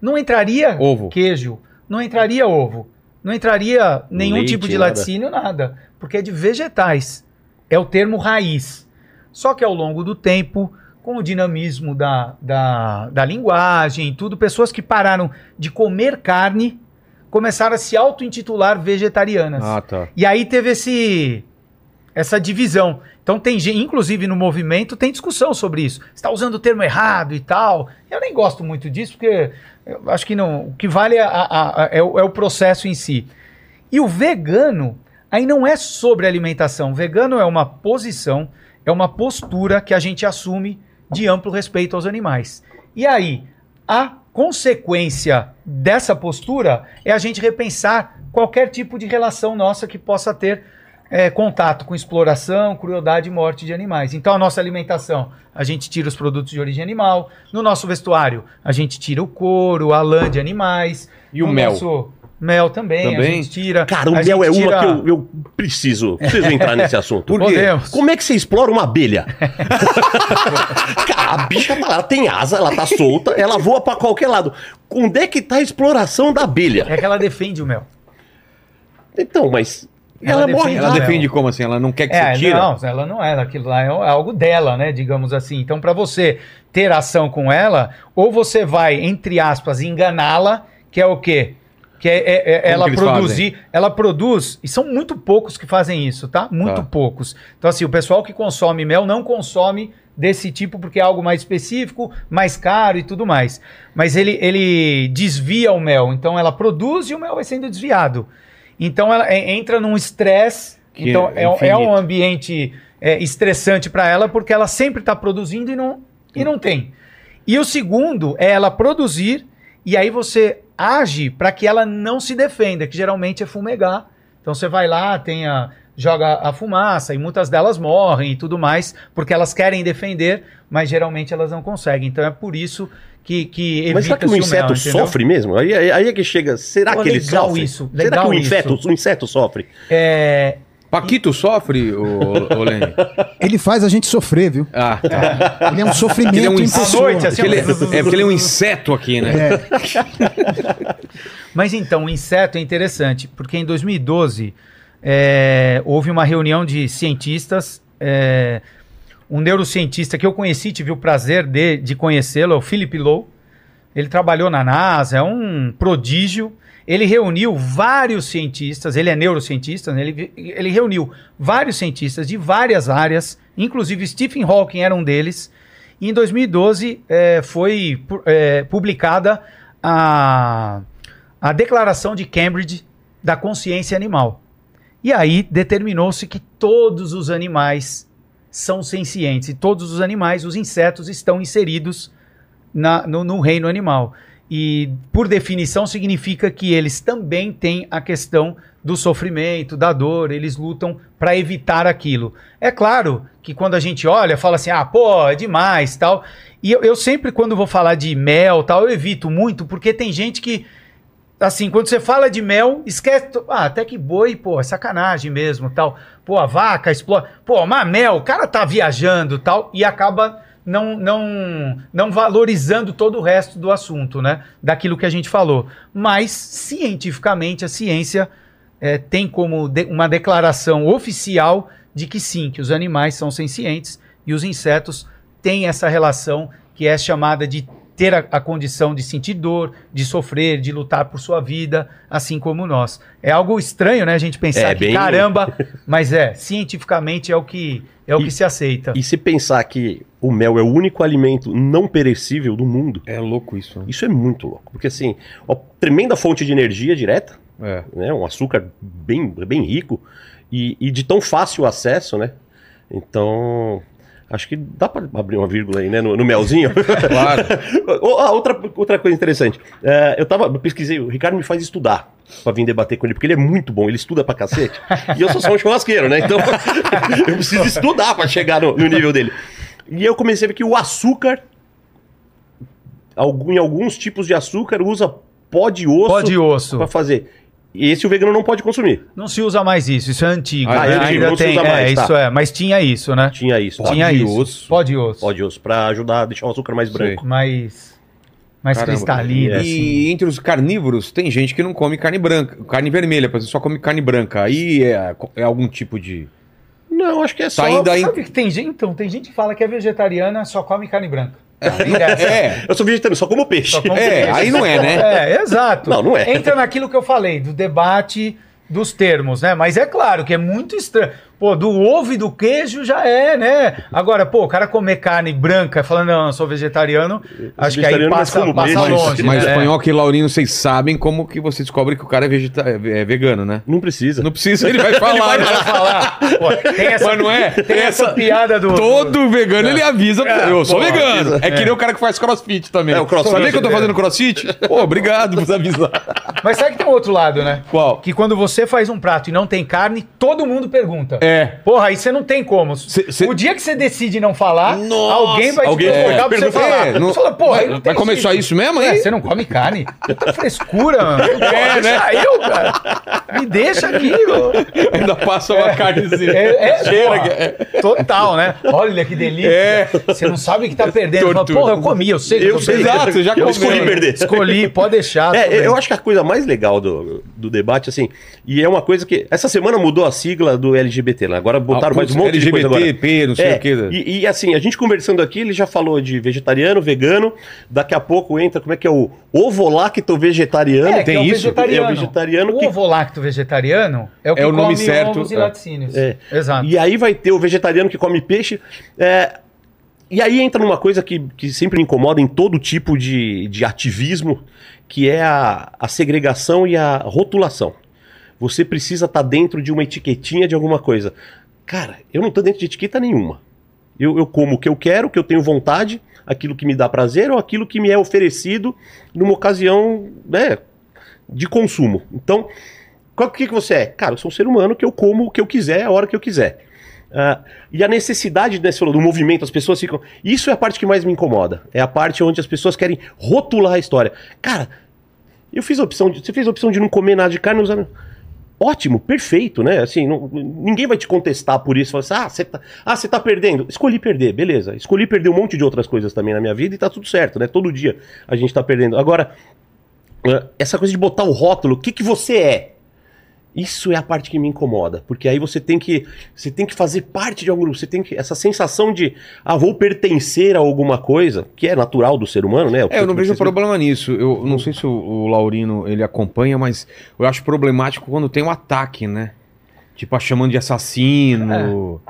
Não entraria Ovo. queijo, não entraria ovo, não entraria nenhum Leite, tipo de nada. laticínio, nada. Porque é de vegetais. É o termo raiz. Só que ao longo do tempo, com o dinamismo da, da, da linguagem e tudo, pessoas que pararam de comer carne começaram a se auto-intitular vegetarianas. Ah, tá. E aí teve esse essa divisão. Então tem gente, inclusive no movimento, tem discussão sobre isso. Está usando o termo errado e tal. Eu nem gosto muito disso, porque eu acho que não. O que vale é, a- a- a- é o, é o processo em si. E o vegano aí não é sobre alimentação. Vegano é uma posição, é uma postura que a gente assume de amplo respeito aos animais. E aí, a consequência dessa postura é a gente repensar qualquer tipo de relação nossa que possa ter é, contato com exploração, crueldade e morte de animais. Então, a nossa alimentação, a gente tira os produtos de origem animal. No nosso vestuário, a gente tira o couro, a lã de animais. E o No mel? nosso- Mel também, a Também? gente tira. Cara, o a mel é gente uma tira- que eu, eu preciso, preciso entrar nesse assunto. Por quê? Como é que você explora uma abelha? Cara, a bicha tá lá, ela tem asa, ela tá solta, ela voa pra qualquer lado. Onde é que tá a exploração da abelha? É que ela defende o mel. Então, mas Ela ela, morre defende Ela defende como assim? Ela não quer que É, você tira? não, ela não é, aquilo lá é algo dela, né, digamos assim. Então, para você ter ação com ela, ou você vai, entre aspas, enganá-la, que é o quê? Que é, é- é ela que produzir, ela produz, e são muito poucos que fazem isso, tá? Muito Tá. poucos. Então, assim, o pessoal que consome mel não consome desse tipo porque é algo mais específico, mais caro e tudo mais. Mas ele, ele desvia o mel, então ela produz e o mel vai sendo desviado. Então ela entra num estresse, então é é, é um ambiente é, estressante para ela porque ela sempre está produzindo e não, e não tem. E o segundo é ela produzir e aí você age para que ela não se defenda, que geralmente é fumegar. Então você vai lá, tem a, joga a fumaça e muitas delas morrem e tudo mais porque elas querem defender, mas geralmente elas não conseguem. Então é por isso que, que Mas será que o inseto mel, sofre mesmo? Aí, aí, é que chega. Será Pô, que ele sofre? isso, será que o isso. inseto, o inseto sofre? É, Paquito sofre, ô, ô Lene? Ele faz a gente sofrer, viu? Ah, tá. Ele é um sofrimento Ele é um inseto. noite, assim, ele é, é porque ele é um inseto aqui, né? É. Mas então, o inseto é interessante, porque em 2012 é, houve uma reunião de cientistas. é, um neurocientista que eu conheci, tive o prazer de, de conhecê-lo, é o Philip Lowe. Ele trabalhou na NASA, é um prodígio. Ele reuniu vários cientistas, ele é neurocientista, né? ele, ele reuniu vários cientistas de várias áreas, inclusive Stephen Hawking era um deles. E em 2012 eh, foi eh, publicada a, a Declaração de Cambridge da Consciência Animal. E aí determinou-se que todos os animais são sencientes e todos os animais, os insetos, estão inseridos na- no, no reino animal. E, por definição, significa que eles também têm a questão do sofrimento, da dor, eles lutam para evitar aquilo. É claro que quando a gente olha, fala assim, ah, pô, é demais, tal. E eu, eu sempre, quando vou falar de mel, tal, eu evito muito, porque tem gente que, assim, quando você fala de mel, esquece, ah, até que boi, pô, é sacanagem mesmo, tal. Pô, a vaca explora, pô, mas mel, o cara tá viajando, tal, e acaba não, não, não valorizando todo o resto do assunto, né? Daquilo que a gente falou. Mas, cientificamente, a ciência eh, tem como de- uma declaração oficial de que sim, que os animais são sencientes e os insetos têm essa relação que é chamada de ter a, a condição de sentir dor, de sofrer, de lutar por sua vida, assim como nós. É algo estranho, né, a gente pensar É, que bem- caramba, mas é, cientificamente é o que é o E- que se aceita. E se pensar que o mel é o único alimento não perecível do mundo, É louco isso. né? isso é muito louco. Porque assim, ó, tremenda fonte de energia direta, É. né? Um açúcar bem, bem rico e, e de tão fácil acesso, né? Então, acho que dá para abrir uma vírgula aí, né? No, no melzinho. Claro. Ah, outra, outra coisa interessante. É, eu tava, eu pesquisei, o Ricardo me faz estudar pra vir debater com ele, porque ele é muito bom, ele estuda pra cacete. e eu sou só um churrasqueiro, né? Então, eu preciso estudar pra chegar no, no nível dele. E eu comecei a ver que o açúcar, algum, em alguns tipos de açúcar, usa pó de osso Pó de osso. pra fazer. E esse o vegano não pode consumir. Não se usa mais isso, isso é antigo. Ah, né? é antigo, Ainda não se tem, usa mais, é, tá. isso é, mas tinha isso, né? Tinha isso. Pó tinha de isso. osso. Pó de osso. Pó de osso, pra ajudar a deixar o açúcar mais branco. Mais, mais Caramba. cristalino. É. assim. E entre os carnívoros, tem gente que não come carne branca, carne vermelha, por exemplo, só come carne branca. Aí é, é algum tipo de. Não, acho que é só... ainda aí- Sabe que tem gente, então, tem gente que fala que é vegetariana, só come carne branca. É, Eu sou vegetariano, só como peixe. Só come é, peixe. aí não é, né? É, exato. Não, não é. Entra naquilo que eu falei, do debate dos termos, né? Mas é claro que é muito estranho. Pô, do ovo e do queijo já é, né? Agora, pô, o cara comer carne branca falando, não, eu sou vegetariano, acho que aí vegetariano, mas passa, passa longe. Mas né? Panhoca e Laurino, vocês sabem como que você descobre que o cara é, vegeta- é vegano, né? Não precisa. Não precisa, ele vai falar. né? Vai falar. Pô, tem essa, Mas não é? Tem essa piada do. Todo vegano ele avisa. pra- eu sou porra, vegano. avisa. É que nem o cara que faz crossfit também. É, o crossfit. Sabia que eu tô fazendo crossfit? Pô, obrigado por avisar. Mas sabe que tem um outro lado, né? Qual? Que quando você faz um prato e não tem carne, todo mundo pergunta. É. Porra, aí você não tem como. Cê- cê- O dia que você decide não falar, Nossa, alguém vai alguém te perguntar vai pra você falar. É, não- Você fala, porra, vai- comer só isso mesmo, É, é? você não come carne? Puta frescura, mano. É, né? eu, cara. Me deixa aqui, meu. Ainda passa uma carnezinha. É, é, Cheira porra, é. Total, né? Olha que delícia. É. Você não sabe o que tá perdendo. Fala, porra, eu comi, eu sei que Eu tô sei. Exato, você já Eu comeu, escolhi perder. Escolhi, pode deixar. É, eu acho que a coisa mais legal do, do debate, assim, e é uma coisa que. Essa semana mudou a sigla do LGBT, né? Agora botaram Ah, mais um monte de coisa agora. LGBT, não sei É, o quê. E, e, assim, a gente conversando aqui, ele já falou de vegetariano, vegano, daqui a pouco entra, como é que é o ovo-lacto vegetariano? É, que tem é o isso? vegetariano. É o vegetariano o que- ovo-lacto vegetariano é o que É o nome come certo, ovos e é. laticínios. É. Exato. E aí vai ter o vegetariano que come peixe. é, e aí entra numa coisa que, que sempre me incomoda em todo tipo de, de ativismo, que é a, a segregação e a rotulação. Você precisa estar dentro de uma etiquetinha de alguma coisa. Cara, eu não estou dentro de etiqueta nenhuma. Eu, eu como o que eu quero, o que eu tenho vontade, aquilo que me dá prazer ou aquilo que me é oferecido numa ocasião né, de consumo. Então, qual que, que você é? Cara, eu sou um ser humano que eu como o que eu quiser, a hora que eu quiser. Ah, e a necessidade né, do movimento, as pessoas ficam. Isso é a parte que mais me incomoda. É a parte onde as pessoas querem rotular a história. Cara, eu fiz a opção de. Você fez a opção de não comer nada de carne usando. Ótimo, perfeito, né? Assim, não- ninguém vai te contestar por isso. Assim, ah, você tá, ah, tá perdendo. Escolhi perder, beleza. Escolhi perder um monte de outras coisas também na minha vida e tá tudo certo, né? Todo dia a gente tá perdendo. Agora, eh, essa coisa de botar o rótulo, o que, que você é? Isso é a parte que me incomoda, porque aí você tem que você tem que fazer parte de algum grupo, você tem que essa sensação de ah, vou pertencer a alguma coisa, que é natural do ser humano, né? É, eu não vejo Vocês- problema nisso. Eu não sei se o, o Laurino ele acompanha, mas eu acho problemático quando tem um ataque, né? Tipo, a chamando de assassino.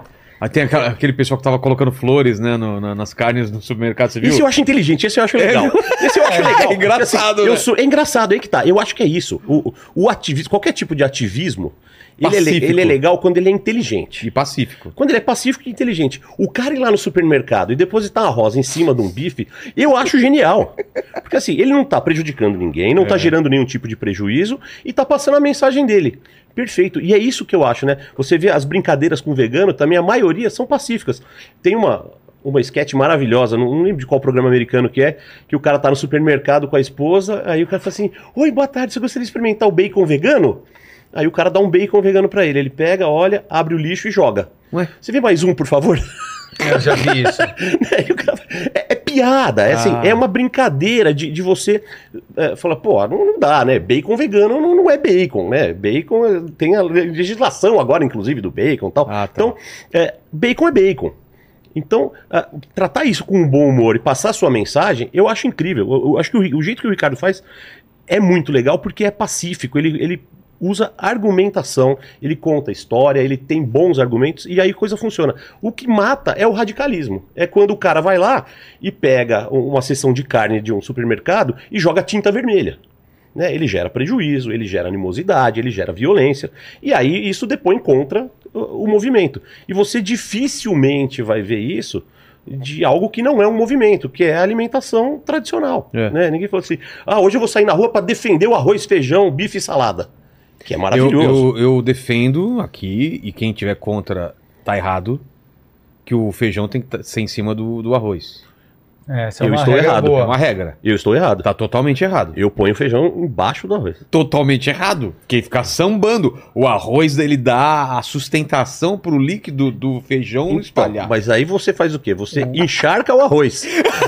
Aí tem aquela- aquele pessoal que tava colocando flores, né, no- na- nas carnes no supermercado, você viu? Isso eu acho inteligente, esse eu acho legal. Esse eu acho legal. É engraçado, Porque, né? eu sou, é engraçado, aí que tá. Eu acho que é isso. O, o ativismo, qualquer tipo de ativismo, ele é, ele é legal quando ele é inteligente. E pacífico. Quando ele é pacífico e inteligente. O cara ir lá no supermercado e depositar uma rosa em cima de um bife, eu acho genial. Porque assim, ele não tá prejudicando ninguém, não tá É. gerando nenhum tipo de prejuízo e tá passando a mensagem dele. Perfeito. E é isso que eu acho, né? Você vê as brincadeiras com vegano, também a maioria são pacíficas. Tem uma uma sketch maravilhosa, não, não lembro de qual programa americano que é, que o cara tá no supermercado com a esposa, aí o cara fala assim: "Oi, boa tarde, você gostaria de experimentar o bacon vegano?" Aí o cara dá um bacon vegano pra ele, ele pega, olha, abre o lixo e joga. Ué? Você vê mais um, por favor? Eu já vi isso. Cara- é, é piada, é, assim, Ah. é uma brincadeira de, de você é, falar, pô, não, não dá, né? Bacon vegano não, não é bacon, né? Bacon é- tem a legislação agora, inclusive, do bacon e tal. Ah, tá. Então, é, bacon é bacon. Então, ah, tratar isso com um bom humor e passar a sua mensagem, eu acho incrível. Eu, eu acho que o, o jeito que o Ricardo faz é muito legal porque é pacífico. Ele, ele usa argumentação, ele conta história, ele tem bons argumentos e aí a coisa funciona. O que mata é o radicalismo. É quando o cara vai lá e pega um- uma seção de carne de um supermercado e joga tinta vermelha. Né? Ele gera prejuízo, ele gera animosidade, ele gera violência. E aí isso depõe contra o, o movimento. E você dificilmente vai ver isso de algo que não é um movimento, que é a alimentação tradicional. É. Né? Ninguém fala assim, ah, hoje eu vou sair na rua para defender o arroz, feijão, bife e salada. Que é Eu, maravilhoso. eu, eu defendo aqui, e quem tiver contra tá errado, que o feijão tem que tá- ser em cima do, do arroz. É, é Eu uma estou regra errado. É boa. uma regra. Eu estou errado. Tá totalmente errado. Eu ponho o feijão embaixo do arroz. Totalmente errado. Porque fica sambando. O arroz, ele dá a sustentação pro líquido do feijão espalhar. Então, mas aí você faz o quê? Você encharca o arroz.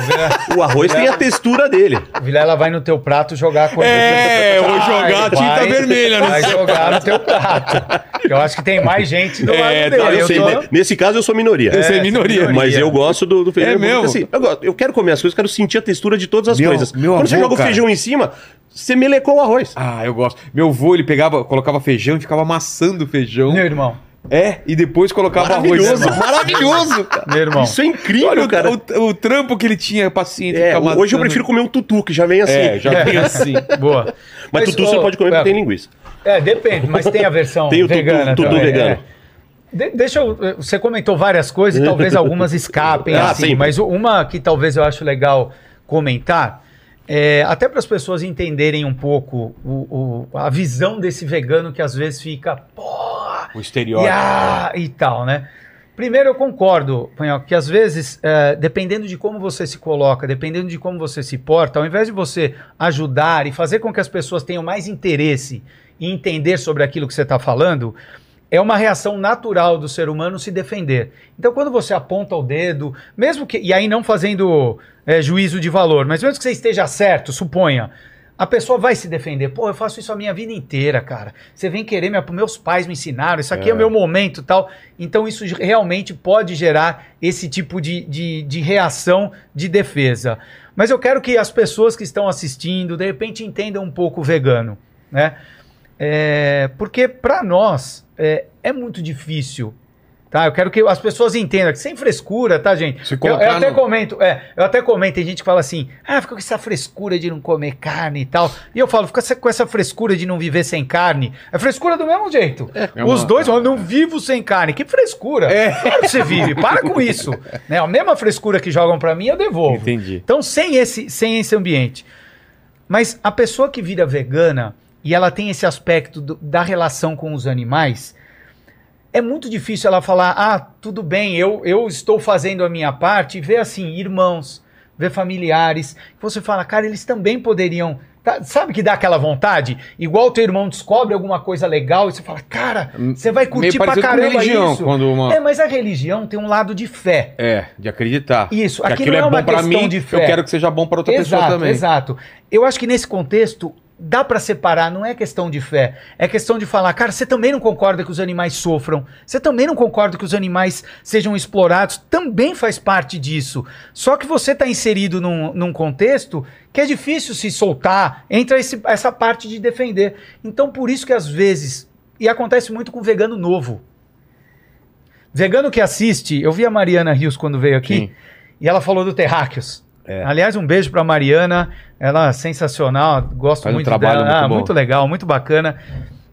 o arroz tem a textura dele. Vilela vai no teu prato jogar a coisa. É, eu vou jogar a tinta vermelha no Vai seu jogar no teu prato. Eu acho que tem mais gente do É, lado tá, dele. Ah, eu Eu sei, tô- né? Nesse caso eu sou minoria. Você é minoria. minoria. Mas eu gosto do, do feijão. É mesmo? Assim, eu, gosto- eu quero comer as coisas, eu quero sentir a textura de todas as Meu- coisas. meu Quando você avô, joga cara. o feijão em cima, você melecou o arroz. Ah, eu gosto. Meu avô, ele pegava, colocava feijão e ficava amassando o feijão. Meu irmão. É, e depois colocava arroz. Maravilhoso, maravilhoso, cara. Meu irmão. Isso é incrível, Olha o, cara. o- o trampo que ele tinha, paciência. É, hoje eu prefiro comer um tutu, que já vem assim. É, já vem assim. Boa. Mas, tutu você ô, pode comer é, porque tem linguiça. É, depende, mas tem a versão Tem o tutu- vegana tutu também, vegano. é. De- deixa eu. Você comentou várias coisas talvez algumas escapem, Ah, assim, sempre. mas uma que talvez eu acho legal comentar, é, até para as pessoas entenderem um pouco o- o- a visão desse vegano que às vezes fica, porra, O estereótipo. e, tal, né? Primeiro, eu concordo, Panhol, que às vezes, é, dependendo de como você se coloca, dependendo de como você se porta, ao invés de você ajudar e fazer com que as pessoas tenham mais interesse em entender sobre aquilo que você está falando, é uma reação natural do ser humano se defender. Então, quando você aponta o dedo, mesmo que. E aí, não fazendo é, juízo de valor, mas mesmo que você esteja certo, suponha. A pessoa vai se defender. Pô, eu faço isso a minha vida inteira, cara. Você vem querer, minha, meus pais me ensinaram, isso aqui é, É. o meu momento e tal. Então, isso realmente pode gerar esse tipo de, de, de reação de defesa. Mas eu quero que as pessoas que estão assistindo, de repente, entendam um pouco o vegano, né? É, porque para nós é, é muito difícil. Tá? Eu quero que as pessoas entendam que sem frescura, tá, gente? Se Eu, eu até no- comento, é, eu até comento, tem gente que fala assim, ah, fica com essa frescura de não comer carne e tal. E eu falo, fica com essa frescura de não viver sem carne. É frescura do mesmo jeito. É Os uma- dois falam, não vivo sem carne. Que frescura. É. Claro que você vive, para com isso. Né? A mesma frescura que jogam pra mim, eu devolvo. Entendi. Então, sem esse, sem esse ambiente. Mas a pessoa que vira vegana e ela tem esse aspecto do- da relação com os animais, é muito difícil ela falar: ah, tudo bem, eu, eu estou fazendo a minha parte, e ver assim, irmãos, ver familiares. Você fala, cara, eles também poderiam Tá- sabe que dá aquela vontade? Igual teu irmão descobre alguma coisa legal e você fala, cara, você vai curtir pra parecido com caramba religião, isso. quando uma- É, mas a religião tem um lado de fé. É, de acreditar. Isso, que aqui aquilo não é é uma bom pra questão mim, de eu fé. quero que seja bom pra outra pessoa exato, também. exato. Eu acho que nesse contexto dá pra separar, não é questão de fé, é questão de falar, cara, você também não concorda que os animais sofram, você também não concorda que os animais sejam explorados, também faz parte disso. Só que você tá inserido num, num contexto que é difícil se soltar, entra esse- essa parte de defender. Então por isso que às vezes, e acontece muito com vegano novo. Vegano que assiste, eu vi a Mariana Rios quando veio aqui, Sim. e ela falou do Terráqueos. É. Aliás, um beijo pra Mariana. Ela é sensacional. Gosto Faz um muito trabalho dela. muito Ah, muito legal, muito bacana.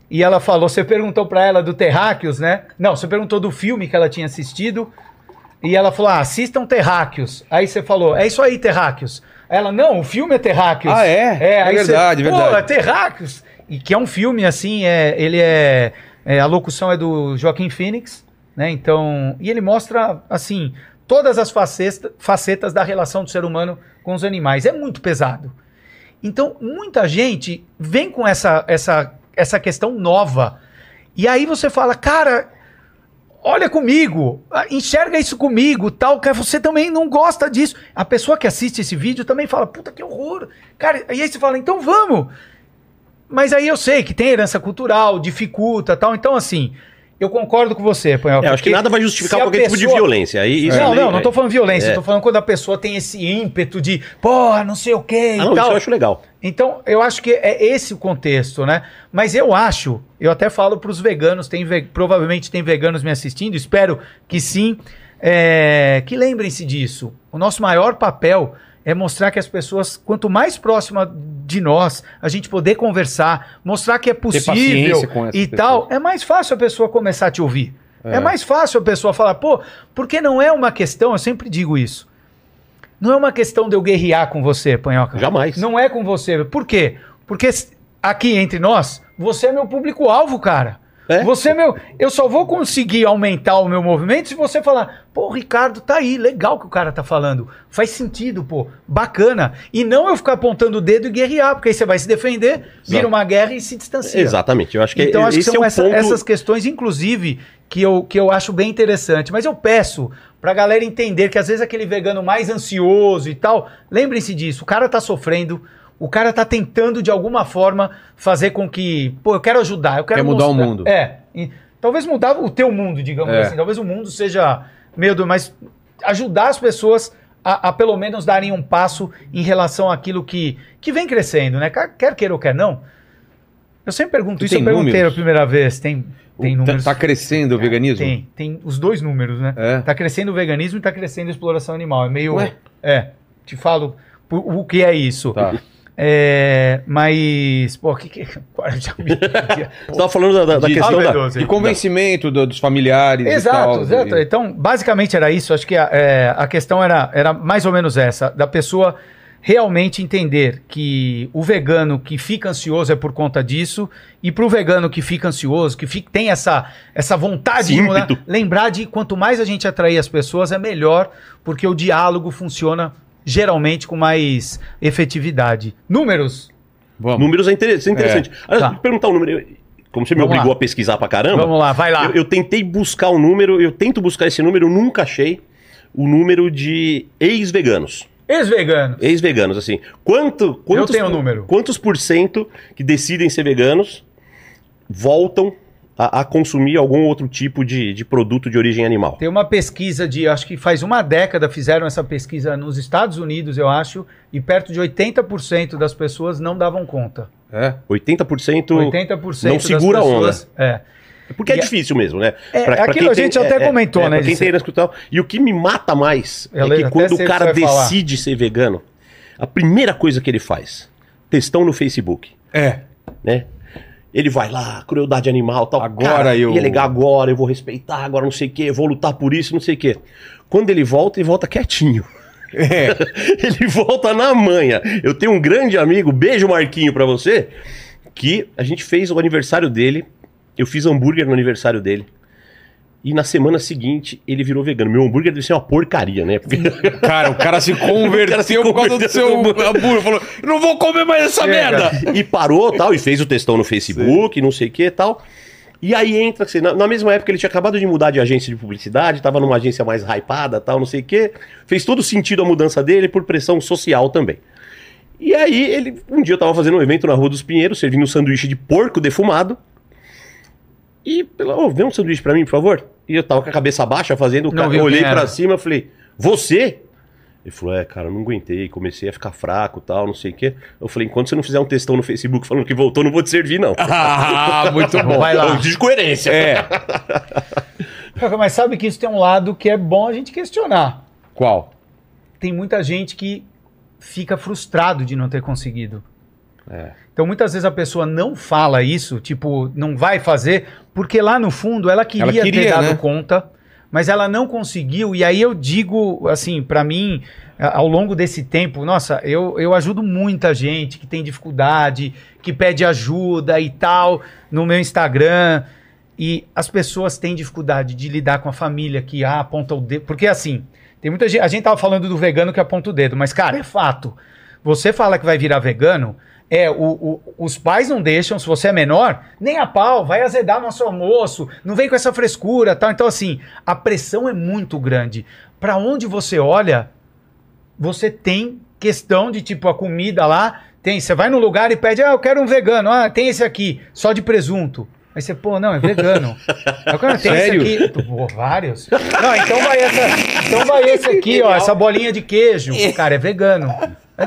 E ela falou, você perguntou pra ela do Terráqueos, né? Não, você perguntou do filme que ela tinha assistido. E ela falou: ah, assistam Terráqueos. Aí você falou: é isso aí, Terráqueos. Ela: não, o filme é Terráqueos. Ah, é? É aí verdade, você, verdade. Pô, é Terráqueos. E que é um filme, assim, é, ele é, é, A locução é do Joaquim Phoenix, né? Então. E ele mostra, assim, todas as faceta- facetas da relação do ser humano com os animais. É muito pesado. Então, muita gente vem com essa, essa, essa questão nova. E aí você fala, cara, olha comigo, ah, enxerga isso comigo, tal, que você também não gosta disso. A pessoa que assiste esse vídeo também fala, puta que horror. Cara, e aí você fala, então vamos. Mas aí eu sei que tem herança cultural, dificulta, tal. Então, assim, eu concordo com você, Panhol. É, eu acho que nada vai justificar qualquer tipo de pessoa- violência. Aí, isso não, aí- não, não tô falando violência, É. tô falando quando a pessoa tem esse ímpeto de, porra, não sei o quê Ah, não, tal. isso eu acho legal. Então, eu acho que é esse o contexto, né? Mas eu acho, eu até falo para os veganos, tem ve- provavelmente tem veganos me assistindo, espero que sim, é, que lembrem-se disso. O nosso maior papel é mostrar que as pessoas, quanto mais próxima de nós, a gente poder conversar, mostrar que é possível e pessoas. tal, é mais fácil a pessoa começar a te ouvir. É. É. mais fácil a pessoa falar, pô, porque não é uma questão, eu sempre digo isso. Não é uma questão de eu guerrear com você, Panhoca. Jamais. Não é com você. Por quê? Porque aqui entre nós, você é meu público-alvo, cara. É? Você é meu. Eu só vou conseguir aumentar o meu movimento se você falar, pô, Ricardo, tá aí, legal que o cara tá falando. Faz sentido, pô, bacana. E não eu ficar apontando o dedo e guerrear, porque aí você vai se defender, vira Exato. uma guerra e se distancia. Exatamente. Eu acho que Então, acho que esse são é essa- ponto... essas questões, inclusive, que eu, que eu acho bem interessante. Mas eu peço pra galera entender que às vezes aquele vegano mais ansioso e tal, lembrem-se disso, o cara tá sofrendo, o cara tá tentando de alguma forma fazer com que, pô, eu quero ajudar, eu quero Quer mudar o mundo. É, e talvez mudar o teu mundo, digamos É. assim, talvez o mundo seja meio do, mas ajudar as pessoas a, a pelo menos darem um passo em relação àquilo que, que vem crescendo, né? Quer queira ou quer não. Eu sempre pergunto E isso, eu perguntei números? a primeira vez. Tem, tem Tá- números. Tá crescendo o veganismo? Tem, tem os dois números, né? É. Tá crescendo o veganismo e tá crescendo a exploração animal. É meio. Ué? É. Te falo o, o que é isso. Tá. É, mas. Pô, o que que. Agora já me. Você tava falando da, da- da De- questão Ah, da... De convencimento do- dos familiares e Exato, tal. exato. E- Então, basicamente era isso. Acho que a, é, a questão era, era mais ou menos essa: da pessoa realmente entender que o vegano que fica ansioso é por conta disso, e pro vegano que fica ansioso, que fica- tem essa, essa vontade Esse de mudar, ímpeto. lembrar de quanto mais a gente atrair as pessoas, é melhor, porque o diálogo funciona geralmente com mais efetividade. Números. Vamos. Números é inter- isso é interessante. Aliás, Tá. vou perguntar um número. Como você me Vamos obrigou lá. a pesquisar pra caramba, Vamos lá, vai lá. eu, eu tentei buscar um número, eu tento buscar esse número, eu nunca achei o número de ex-veganos. Ex-vegano. Ex-veganos, assim. Quanto, quantos, tenho o número. Quantos por cento que decidem ser veganos voltam a, a consumir algum outro tipo de, de produto de origem animal? Tem uma pesquisa de, acho que faz uma década fizeram essa pesquisa nos Estados Unidos, eu acho, e perto de 80% das pessoas não davam conta. É. 80%. 80% não segura a onda. pessoas, É. Porque é E a- difícil mesmo, né? É, aquilo quem a gente até comentou, né, Pra quem tem. E o que me mata mais Eu é que quando o cara vai falar. decide ser vegano, a primeira coisa que ele faz, textão no Facebook, É. né? Ele vai lá, crueldade animal, tal. Agora eu- E é legal agora, eu vou respeitar, agora não sei o quê, eu vou lutar por isso, não sei o quê. Quando ele volta, ele volta quietinho. É. ele volta na manha. Eu tenho um grande amigo, beijo Marquinho pra você, que a gente fez o aniversário dele, eu fiz hambúrguer no aniversário dele. E na semana seguinte, ele virou vegano. Meu hambúrguer deve ser uma porcaria, né? Porque... Cara, o cara se converteu por causa do seu hambúrguer. Falou, não vou comer mais essa merda. e parou tal, e fez o textão no Facebook, não sei o que e tal. E aí entra, assim, na, na mesma época ele tinha acabado de mudar de agência de publicidade, tava numa agência mais hypada, tal, não sei o quê. Fez todo sentido a mudança dele por pressão social também. E aí ele, um dia eu tava fazendo um evento na Rua dos Pinheiros, servindo um sanduíche de porco defumado. E, pela, ô, vê um sanduíche pra mim, por favor. E eu tava com a cabeça baixa fazendo, o cara, eu olhei pra cima e falei, você? Ele falou, é, cara, eu não aguentei, comecei a ficar fraco tal, não sei o quê. Eu falei, enquanto você não fizer um textão no Facebook falando que voltou, não vou te servir, não. Ah, muito bom. Vai lá. É um de coerência. É. Mas sabe que isso tem um lado que é bom a gente questionar. Qual? Tem muita gente que fica frustrado de não ter conseguido. É. Então muitas vezes a pessoa não fala isso, tipo, não vai fazer, porque lá no fundo ela queria, Ela queria, ter dado né? conta, mas ela não conseguiu. E aí eu digo, assim, pra mim, ao longo desse tempo, nossa, eu, eu ajudo muita gente que tem dificuldade, que pede ajuda e tal, no meu Instagram. E as pessoas têm dificuldade de lidar com a família que ah, aponta o dedo. Porque assim, tem muita gente. A gente tava falando do vegano que aponta o dedo, mas, cara, é fato. Você fala que vai virar vegano, é, o, o- os pais não deixam, se você é menor, nem a pau, vai azedar nosso almoço, não vem com essa frescura tal. Então, assim, a pressão é muito grande. Pra onde você olha, você tem questão de tipo a comida lá, tem, você vai no lugar e pede, ah, eu quero um vegano, ah, tem esse aqui, só de presunto. Aí você, pô, não, é vegano. Aí o cara tem Sério? esse aqui. Pô, vários. Não, então vai essa. Então vai esse aqui, ó, essa bolinha de queijo. Cara, é vegano.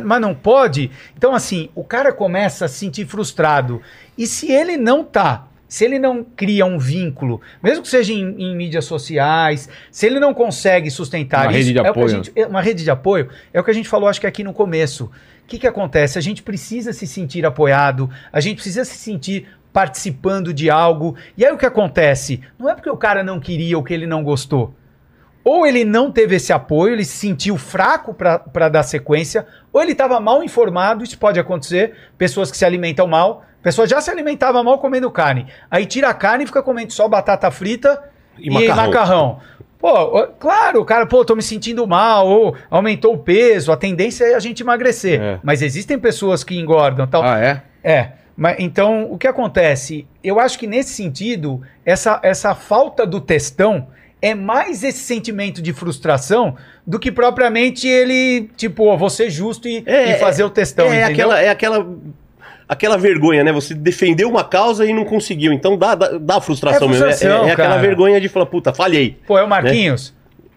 Mas não pode. Então, assim, o cara começa a se sentir frustrado. E se ele não tá, se ele não cria um vínculo, mesmo que seja em, em mídias sociais, se ele não consegue sustentar Uma isso, rede de é o que a apoio. gente- é uma rede de apoio, é o que a gente falou, acho que aqui no começo. O que, que acontece? A gente precisa se sentir apoiado, a gente precisa se sentir participando de algo. E aí o que acontece? Não é porque o cara não queria ou que ele não gostou. Ou ele não teve esse apoio, ele se sentiu fraco para dar sequência, ou ele estava mal informado, isso pode acontecer. Pessoas que se alimentam mal, pessoa já se alimentava mal comendo carne, aí tira a carne e fica comendo só batata frita E e, macarrão. macarrão. Pô, claro, cara, pô, tô me sentindo mal, ou aumentou o peso, a tendência é a gente emagrecer. É. Mas existem pessoas que engordam tal. Ah, é? É. Mas, então, o que acontece? Eu acho que nesse sentido, essa, essa falta do textão é mais esse sentimento de frustração do que propriamente ele, tipo, ó, vou ser justo e, É, e fazer o textão, é entendeu? aquela, é aquela, aquela vergonha, né? Você defendeu uma causa e não conseguiu. Então dá, dá, dá frustração, É mesmo. É- frustração, É, é aquela vergonha de falar, puta, falhei. Pô, é o Marquinhos?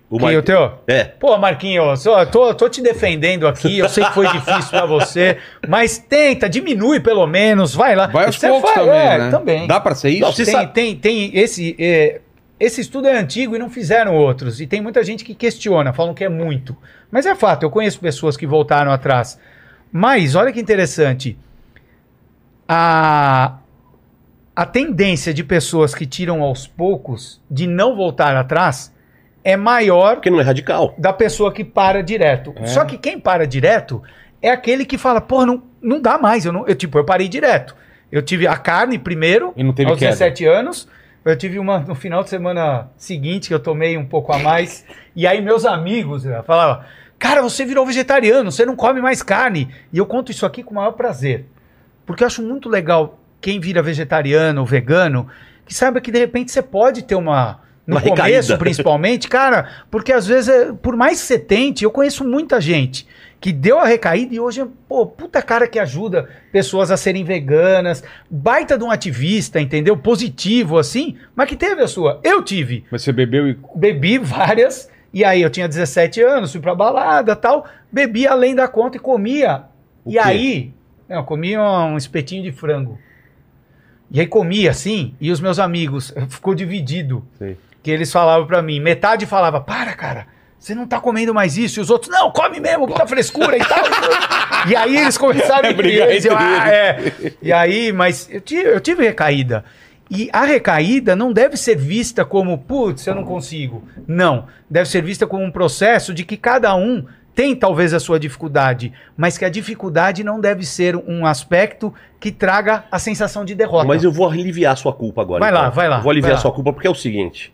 O Que Mar- o teu? É. Pô, Marquinhos, ó, tô, tô te defendendo aqui, eu sei que foi difícil pra você, mas tenta, diminui pelo menos, vai lá. Vai aos Você poucos faz- também, é, né? também. Dá pra ser isso? Não, tem, sabe- tem, tem esse. é, esse estudo é antigo e não fizeram outros. E tem muita gente que questiona, falam que é muito. Mas é fato, eu conheço pessoas que voltaram atrás. Mas, olha que interessante. A, a tendência de pessoas que tiram aos poucos de não voltar atrás é maior Porque não é radical. da pessoa que para direto. É. Só que quem para direto é aquele que fala, pô, não, não dá mais. Eu, não, eu, tipo, eu parei direto. Eu tive a carne primeiro, E não teve aos queda. 17 anos. Eu tive uma no final de semana seguinte que eu tomei um pouco a mais. e aí meus amigos eh, falavam, cara, você virou vegetariano, você não come mais carne. E eu conto isso aqui com o maior prazer. Porque eu acho muito legal quem vira vegetariano ou vegano, que saiba que de repente você pode ter uma. No Uma começo, recaída. principalmente, cara, porque às vezes, é- por mais que você tente, eu conheço muita gente que deu a recaída e hoje é, pô, puta cara que ajuda pessoas a serem veganas, baita de um ativista, entendeu? Positivo, assim, mas que teve a sua. Eu tive Mas você bebeu e. bebi várias, e aí eu tinha 17 anos, fui pra balada tal, bebi além da conta e comia. O e quê? aí, eu comia um espetinho de frango. E aí comia assim, e os meus amigos, ficou dividido. Sei. Que eles falavam pra mim, metade falava, para cara, você não tá comendo mais isso, e os outros, não, come mesmo, puta frescura e tal. e aí eles começaram a É brigar brigar, eu, entre ah, é. E aí, mas eu tive, eu tive recaída. E a recaída não deve ser vista como, putz, eu não consigo. Não. Deve ser vista como um processo de que cada um tem talvez a sua dificuldade, mas que a dificuldade não deve ser um aspecto que traga a sensação de derrota. Mas eu vou aliviar a sua culpa agora. Vai lá, vai lá, Eu vou aliviar a sua culpa porque é o seguinte.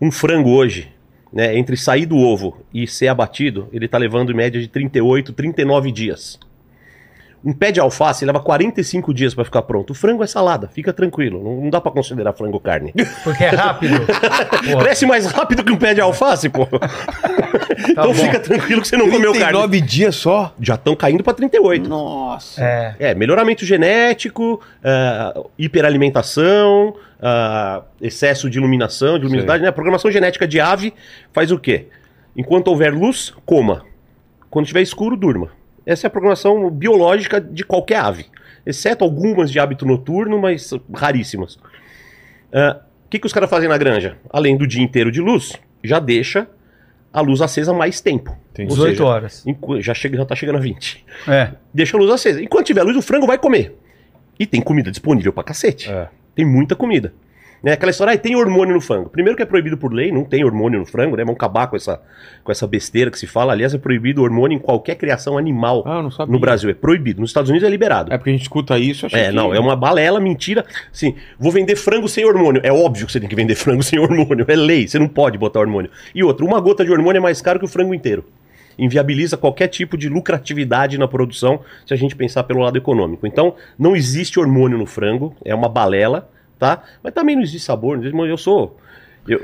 Um frango hoje, né, entre sair do ovo e ser abatido, ele tá levando em média de 38, 39 dias. Um pé de alface leva 45 dias para ficar pronto. O frango é salada, fica tranquilo. Não, não dá para considerar frango carne. Porque é rápido. Cresce mais rápido que um pé de alface, pô. então bom. fica tranquilo que você não comeu carne. 39 dias só? Já estão caindo para 38. Nossa. é. É, melhoramento genético, ah, hiperalimentação, ah, excesso de iluminação, de luminosidade, né? A programação genética de ave faz o quê? Enquanto houver luz, coma. Quando tiver escuro, durma. Essa é a programação biológica de qualquer ave. Exceto algumas de hábito noturno, mas raríssimas. Ah, O que, que os caras fazem na granja? Além do dia inteiro de luz, já deixa a luz acesa mais tempo. Ou 18 seja, horas. Já, chega, já tá chegando a 20 É. deixa a luz acesa. Enquanto tiver luz, o frango vai comer. E tem comida disponível pra cacete. É. Tem muita comida. Né? Aquela história, ah, tem hormônio no frango. Primeiro que é proibido por lei, não tem hormônio no frango, né? Vamos acabar com essa, com essa besteira que se fala. Aliás, é proibido hormônio em qualquer criação animal Ah, no Brasil. É proibido. Nos Estados Unidos é liberado. É porque a gente escuta isso, achei É, que- não, é uma balela, mentira. Assim, vou vender frango sem hormônio. É óbvio que você tem que vender frango sem hormônio. É lei, você não pode botar hormônio. E outra, uma gota de hormônio é mais caro que o frango inteiro. Inviabiliza qualquer tipo de lucratividade na produção, se a gente pensar pelo lado econômico. Então, não existe hormônio no frango, é uma balela, tá? Mas também não existe sabor, não existe- eu sou. Eu,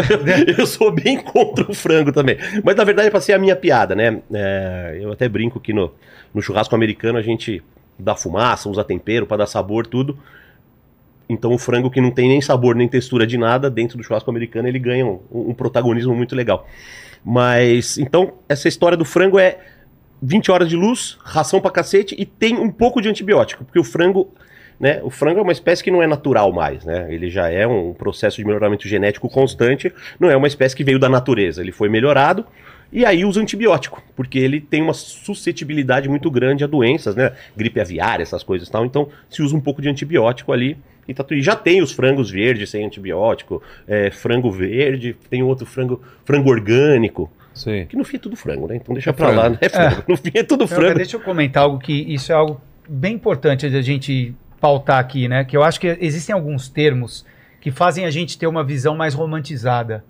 eu sou bem contra o frango também. Mas na verdade é pra ser a minha piada, né? É, eu até brinco que no, no churrasco americano a gente dá fumaça, usa tempero pra dar sabor, tudo. Então o frango que não tem nem sabor nem textura de nada, dentro do churrasco americano, ele ganha um, um protagonismo muito legal. Mas, então, essa história do frango é 20 horas de luz, ração pra cacete e tem um pouco de antibiótico, porque o frango, né, o frango é uma espécie que não é natural mais, né? Ele já é um processo de melhoramento genético constante, não é uma espécie que veio da natureza, ele foi melhorado e aí usa antibiótico, porque ele tem uma suscetibilidade muito grande a doenças, né? Gripe aviária, essas coisas e tal. Então, se usa um pouco de antibiótico ali e, tá já tem os frangos verdes sem antibiótico, é, frango verde, tem outro frango, frango orgânico. Sei. Que no fim é tudo frango, né? Então deixa É pra frango. lá, né? É frango. No fim é tudo Não, frango. mas deixa eu comentar algo que isso é algo bem importante de a gente pautar aqui, né? Que eu acho que existem alguns termos que fazem a gente ter uma visão mais romantizada.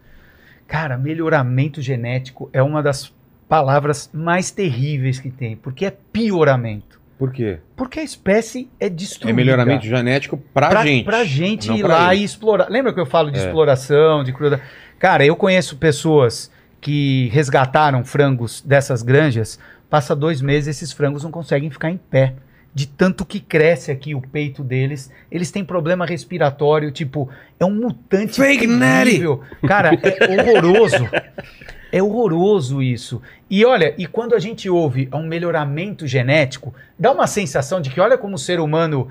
Cara, melhoramento genético é uma das palavras mais terríveis que tem, porque é pioramento. Por quê? Porque a espécie é destruída. É melhoramento genético pra, pra gente. Pra gente ir pra lá ele. e explorar. Lembra que eu falo de É. exploração, de crueldade? Cara, eu conheço pessoas que resgataram frangos dessas granjas. Passa dois meses, esses frangos não conseguem ficar em pé. De tanto que cresce aqui o peito deles. Eles têm problema respiratório, tipo, é um mutante Fake terrível. Cara, é horroroso. É horroroso isso. E olha, e quando a gente ouve um melhoramento genético, dá uma sensação de que olha como o ser humano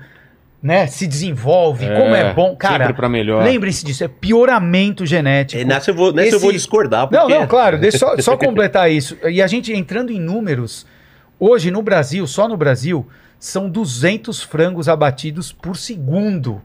né, se desenvolve, como é bom. Cara, Sempre pra melhor. lembrem-se disso, é pioramento genético. É, nessa eu vou, nessa eu Esse- vou discordar. Não, porque- não, claro, deixa só, só completar isso. E a gente entrando em números, hoje no Brasil, só no Brasil, são 200 frangos abatidos por segundo.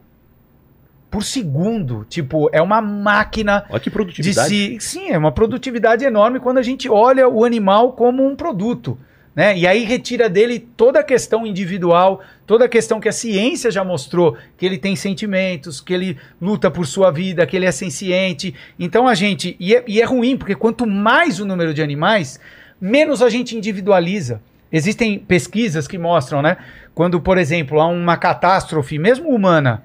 Por segundo. Tipo, é uma máquina Olha que de produtividade. se. Sim, é uma produtividade enorme quando a gente olha o animal como um produto. Né? E aí retira dele toda a questão individual, toda a questão que a ciência já mostrou, que ele tem sentimentos, que ele luta por sua vida, que ele é senciente. Então a gente. E é, e é ruim, porque quanto mais o número de animais, menos a gente individualiza. Existem pesquisas que mostram, né? Quando, por exemplo, há uma catástrofe, mesmo humana,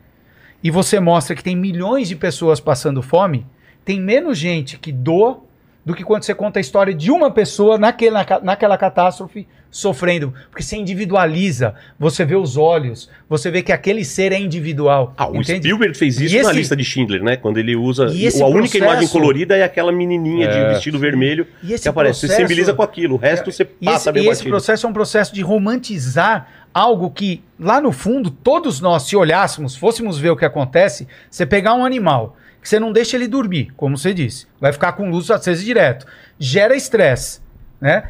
e você mostra que tem milhões de pessoas passando fome, tem menos gente que doa do que quando você conta a história de uma pessoa naquela, naquela catástrofe sofrendo. Porque você individualiza, você vê os olhos, você vê que aquele ser é individual. Ah, o entende? Spielberg fez E isso na esse- lista de Schindler, né? Quando ele usa. E esse a única processo- imagem colorida é aquela menininha de É. vestido vermelho E esse que aparece. Você processo- simboliza com aquilo, o resto você E passa esse, bem e esse processo é um processo de romantizar algo que, lá no fundo, todos nós, se olhássemos, fôssemos ver o que acontece, você pegar um animal, que você não deixa ele dormir, como você disse, vai ficar com luz acesa direto, gera estresse, né?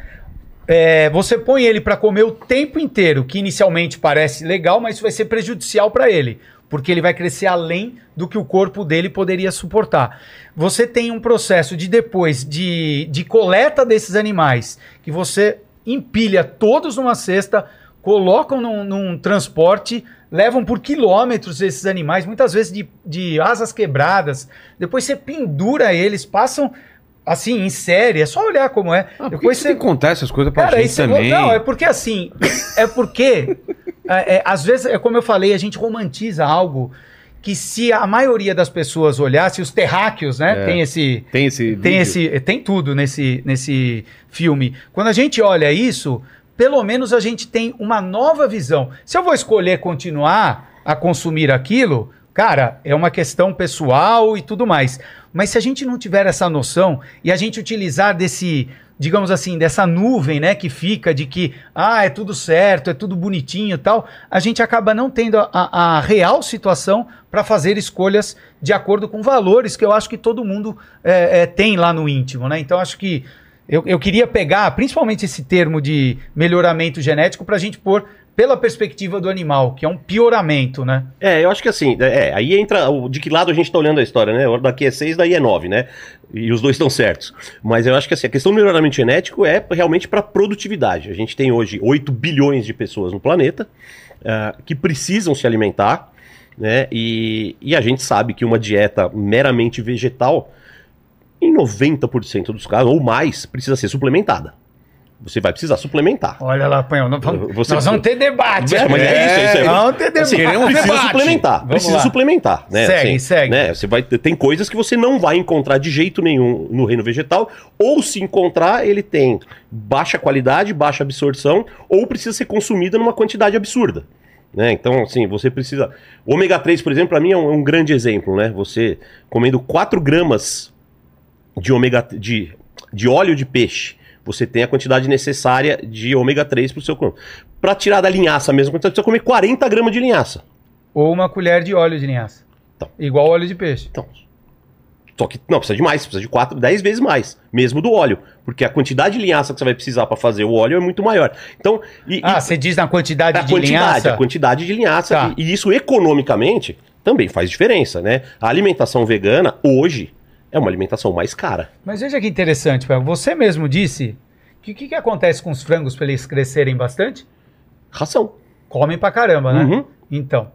É, você põe ele para comer o tempo inteiro, que inicialmente parece legal, mas isso vai ser prejudicial para ele, porque ele vai crescer além do que o corpo dele poderia suportar. Você tem um processo de depois de, de coleta desses animais, que você empilha todos numa cesta colocam num, num transporte, levam por quilômetros esses animais, muitas vezes de, de asas quebradas. Depois você pendura eles, passam assim, em série, é só olhar como é. Ah, Depois você tem que contar essas coisas pra Cara, gente também? Não, é porque assim, é porque é, é, às vezes, é como eu falei, a gente romantiza algo que se a maioria das pessoas olhasse, os terráqueos, né? É. Tem esse. Tem esse Tem vídeo? esse. Tem tudo nesse, nesse filme. Quando a gente olha isso, pelo menos a gente tem uma nova visão. Se eu vou escolher continuar a consumir aquilo, cara, é uma questão pessoal e tudo mais. Mas se a gente não tiver essa noção e a gente utilizar desse, digamos assim, dessa nuvem, né, que fica de que, ah, é tudo certo, é tudo bonitinho e tal, a gente acaba não tendo a, a- real situação para fazer escolhas de acordo com valores que eu acho que todo mundo é, é, tem lá no íntimo, né? Então acho que eu, eu queria pegar principalmente esse termo de melhoramento genético para a gente pôr pela perspectiva do animal, que é um pioramento, né? É, eu acho que assim, é, aí entra o- de que lado a gente tá olhando a história, né? Daqui é 6, daí é 9, né? E os dois estão certos. Mas eu acho que assim, a questão do melhoramento genético é realmente para produtividade. A gente tem hoje 8 bilhões de pessoas no planeta ah, que precisam se alimentar, né? E, e a gente sabe que uma dieta meramente vegetal, em 90% dos casos, ou mais, precisa ser suplementada. Você vai precisar suplementar. Olha lá, Panhão, nós vamos, Você- nós vamos ter debate. É, mas é isso, é isso aí. Vamos ter debate. Assim, precisa debate. suplementar, Vamos precisa lá. suplementar, né? Segue, segue. Né? Você vai tem coisas que você não vai encontrar de jeito nenhum no reino vegetal, ou se encontrar, ele tem baixa qualidade, baixa absorção, ou precisa ser consumida numa quantidade absurda. Né? Então, assim, você precisa. O ômega 3, por exemplo, para mim é um, é um grande exemplo, né? Você comendo 4 gramas de ômega de, de óleo de peixe, você tem a quantidade necessária de ômega 3 para o seu corpo. Para tirar da linhaça mesmo, você precisa comer 40 gramas de linhaça. Ou uma colher de óleo de linhaça. Então. Igual óleo de peixe. Então, só que não, precisa de mais, precisa de 4, 10 vezes mais, mesmo do óleo, porque a quantidade de linhaça que você vai precisar para fazer o óleo é muito maior. Então, e, Ah, e- você diz na quantidade a de quantidade, linhaça? a quantidade de linhaça, Tá. e, e isso economicamente também faz diferença, né? A alimentação vegana hoje é uma alimentação mais cara. Mas veja que interessante. Você mesmo disse que o que, que acontece com os frangos para eles crescerem bastante? Ração. Comem pra caramba, né? Uhum. Então,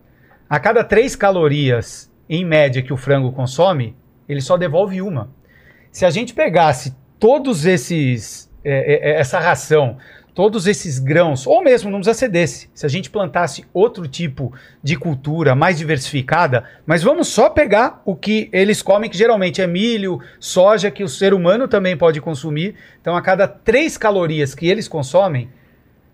a cada 3 calorias, em média, que o frango consome, ele só devolve uma. Se a gente pegasse todos esses. é, é, essa ração, todos esses grãos, ou mesmo não precisa ser desse, se a gente plantasse outro tipo de cultura mais diversificada, mas vamos só pegar o que eles comem, que geralmente é milho, soja, que o ser humano também pode consumir. Então, a cada 3 calorias que eles consomem,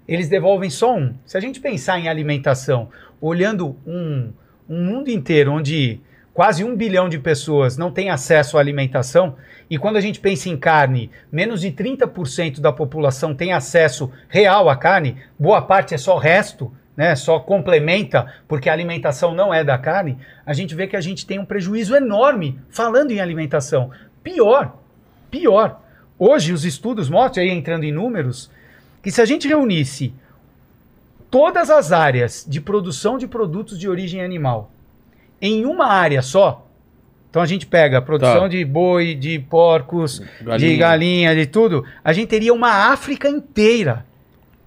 eles devolvem só um. Se a gente pensar em alimentação, olhando um, um mundo inteiro onde quase um bilhão de pessoas não tem acesso à alimentação, e quando a gente pensa em carne, menos de 30% da população tem acesso real à carne, boa parte é só resto, né, só complementa, porque a alimentação não é da carne, a gente vê que a gente tem um prejuízo enorme falando em alimentação. Pior, pior. Hoje os estudos mostram, aí entrando em números, que se a gente reunisse todas as áreas de produção de produtos de origem animal em uma área só, então a gente pega a produção Tá. de boi, de porcos, de Galinha. galinha, de tudo, a gente teria uma África inteira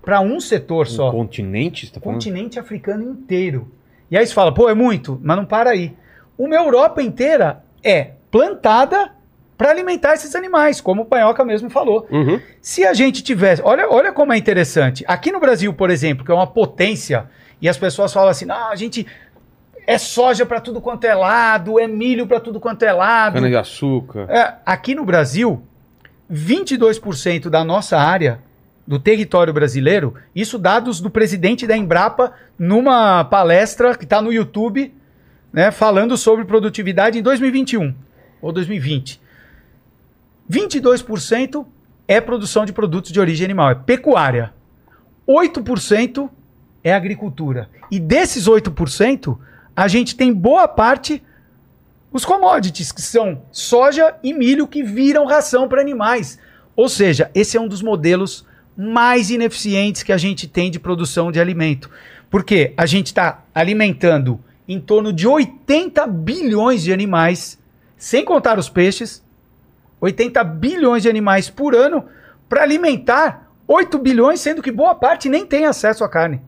para um setor Um só. continente, você tá falando? continente africano inteiro. E aí você fala, pô, é muito, mas não para aí. Uma Europa inteira é plantada para alimentar esses animais, como o Panhoca mesmo falou. Uhum. Se a gente tivesse. Olha, olha como é interessante. Aqui no Brasil, por exemplo, que é uma potência, e as pessoas falam assim: não, a gente. É soja para tudo quanto é lado, é milho para tudo quanto é lado. Cana de açúcar. É, aqui no Brasil, 22% da nossa área, do território brasileiro, isso dados do presidente da Embrapa numa palestra que está no YouTube, né, falando sobre produtividade em 2021 ou 2020. 22% é produção de produtos de origem animal, é pecuária. 8% é agricultura. E desses 8%, a gente tem boa parte os commodities, que são soja e milho que viram ração para animais. Ou seja, esse é um dos modelos mais ineficientes que a gente tem de produção de alimento. Porque a gente está alimentando em torno de 80 bilhões de animais, sem contar os peixes, 80 bilhões de animais por ano, para alimentar 8 bilhões, sendo que boa parte nem tem acesso à carne.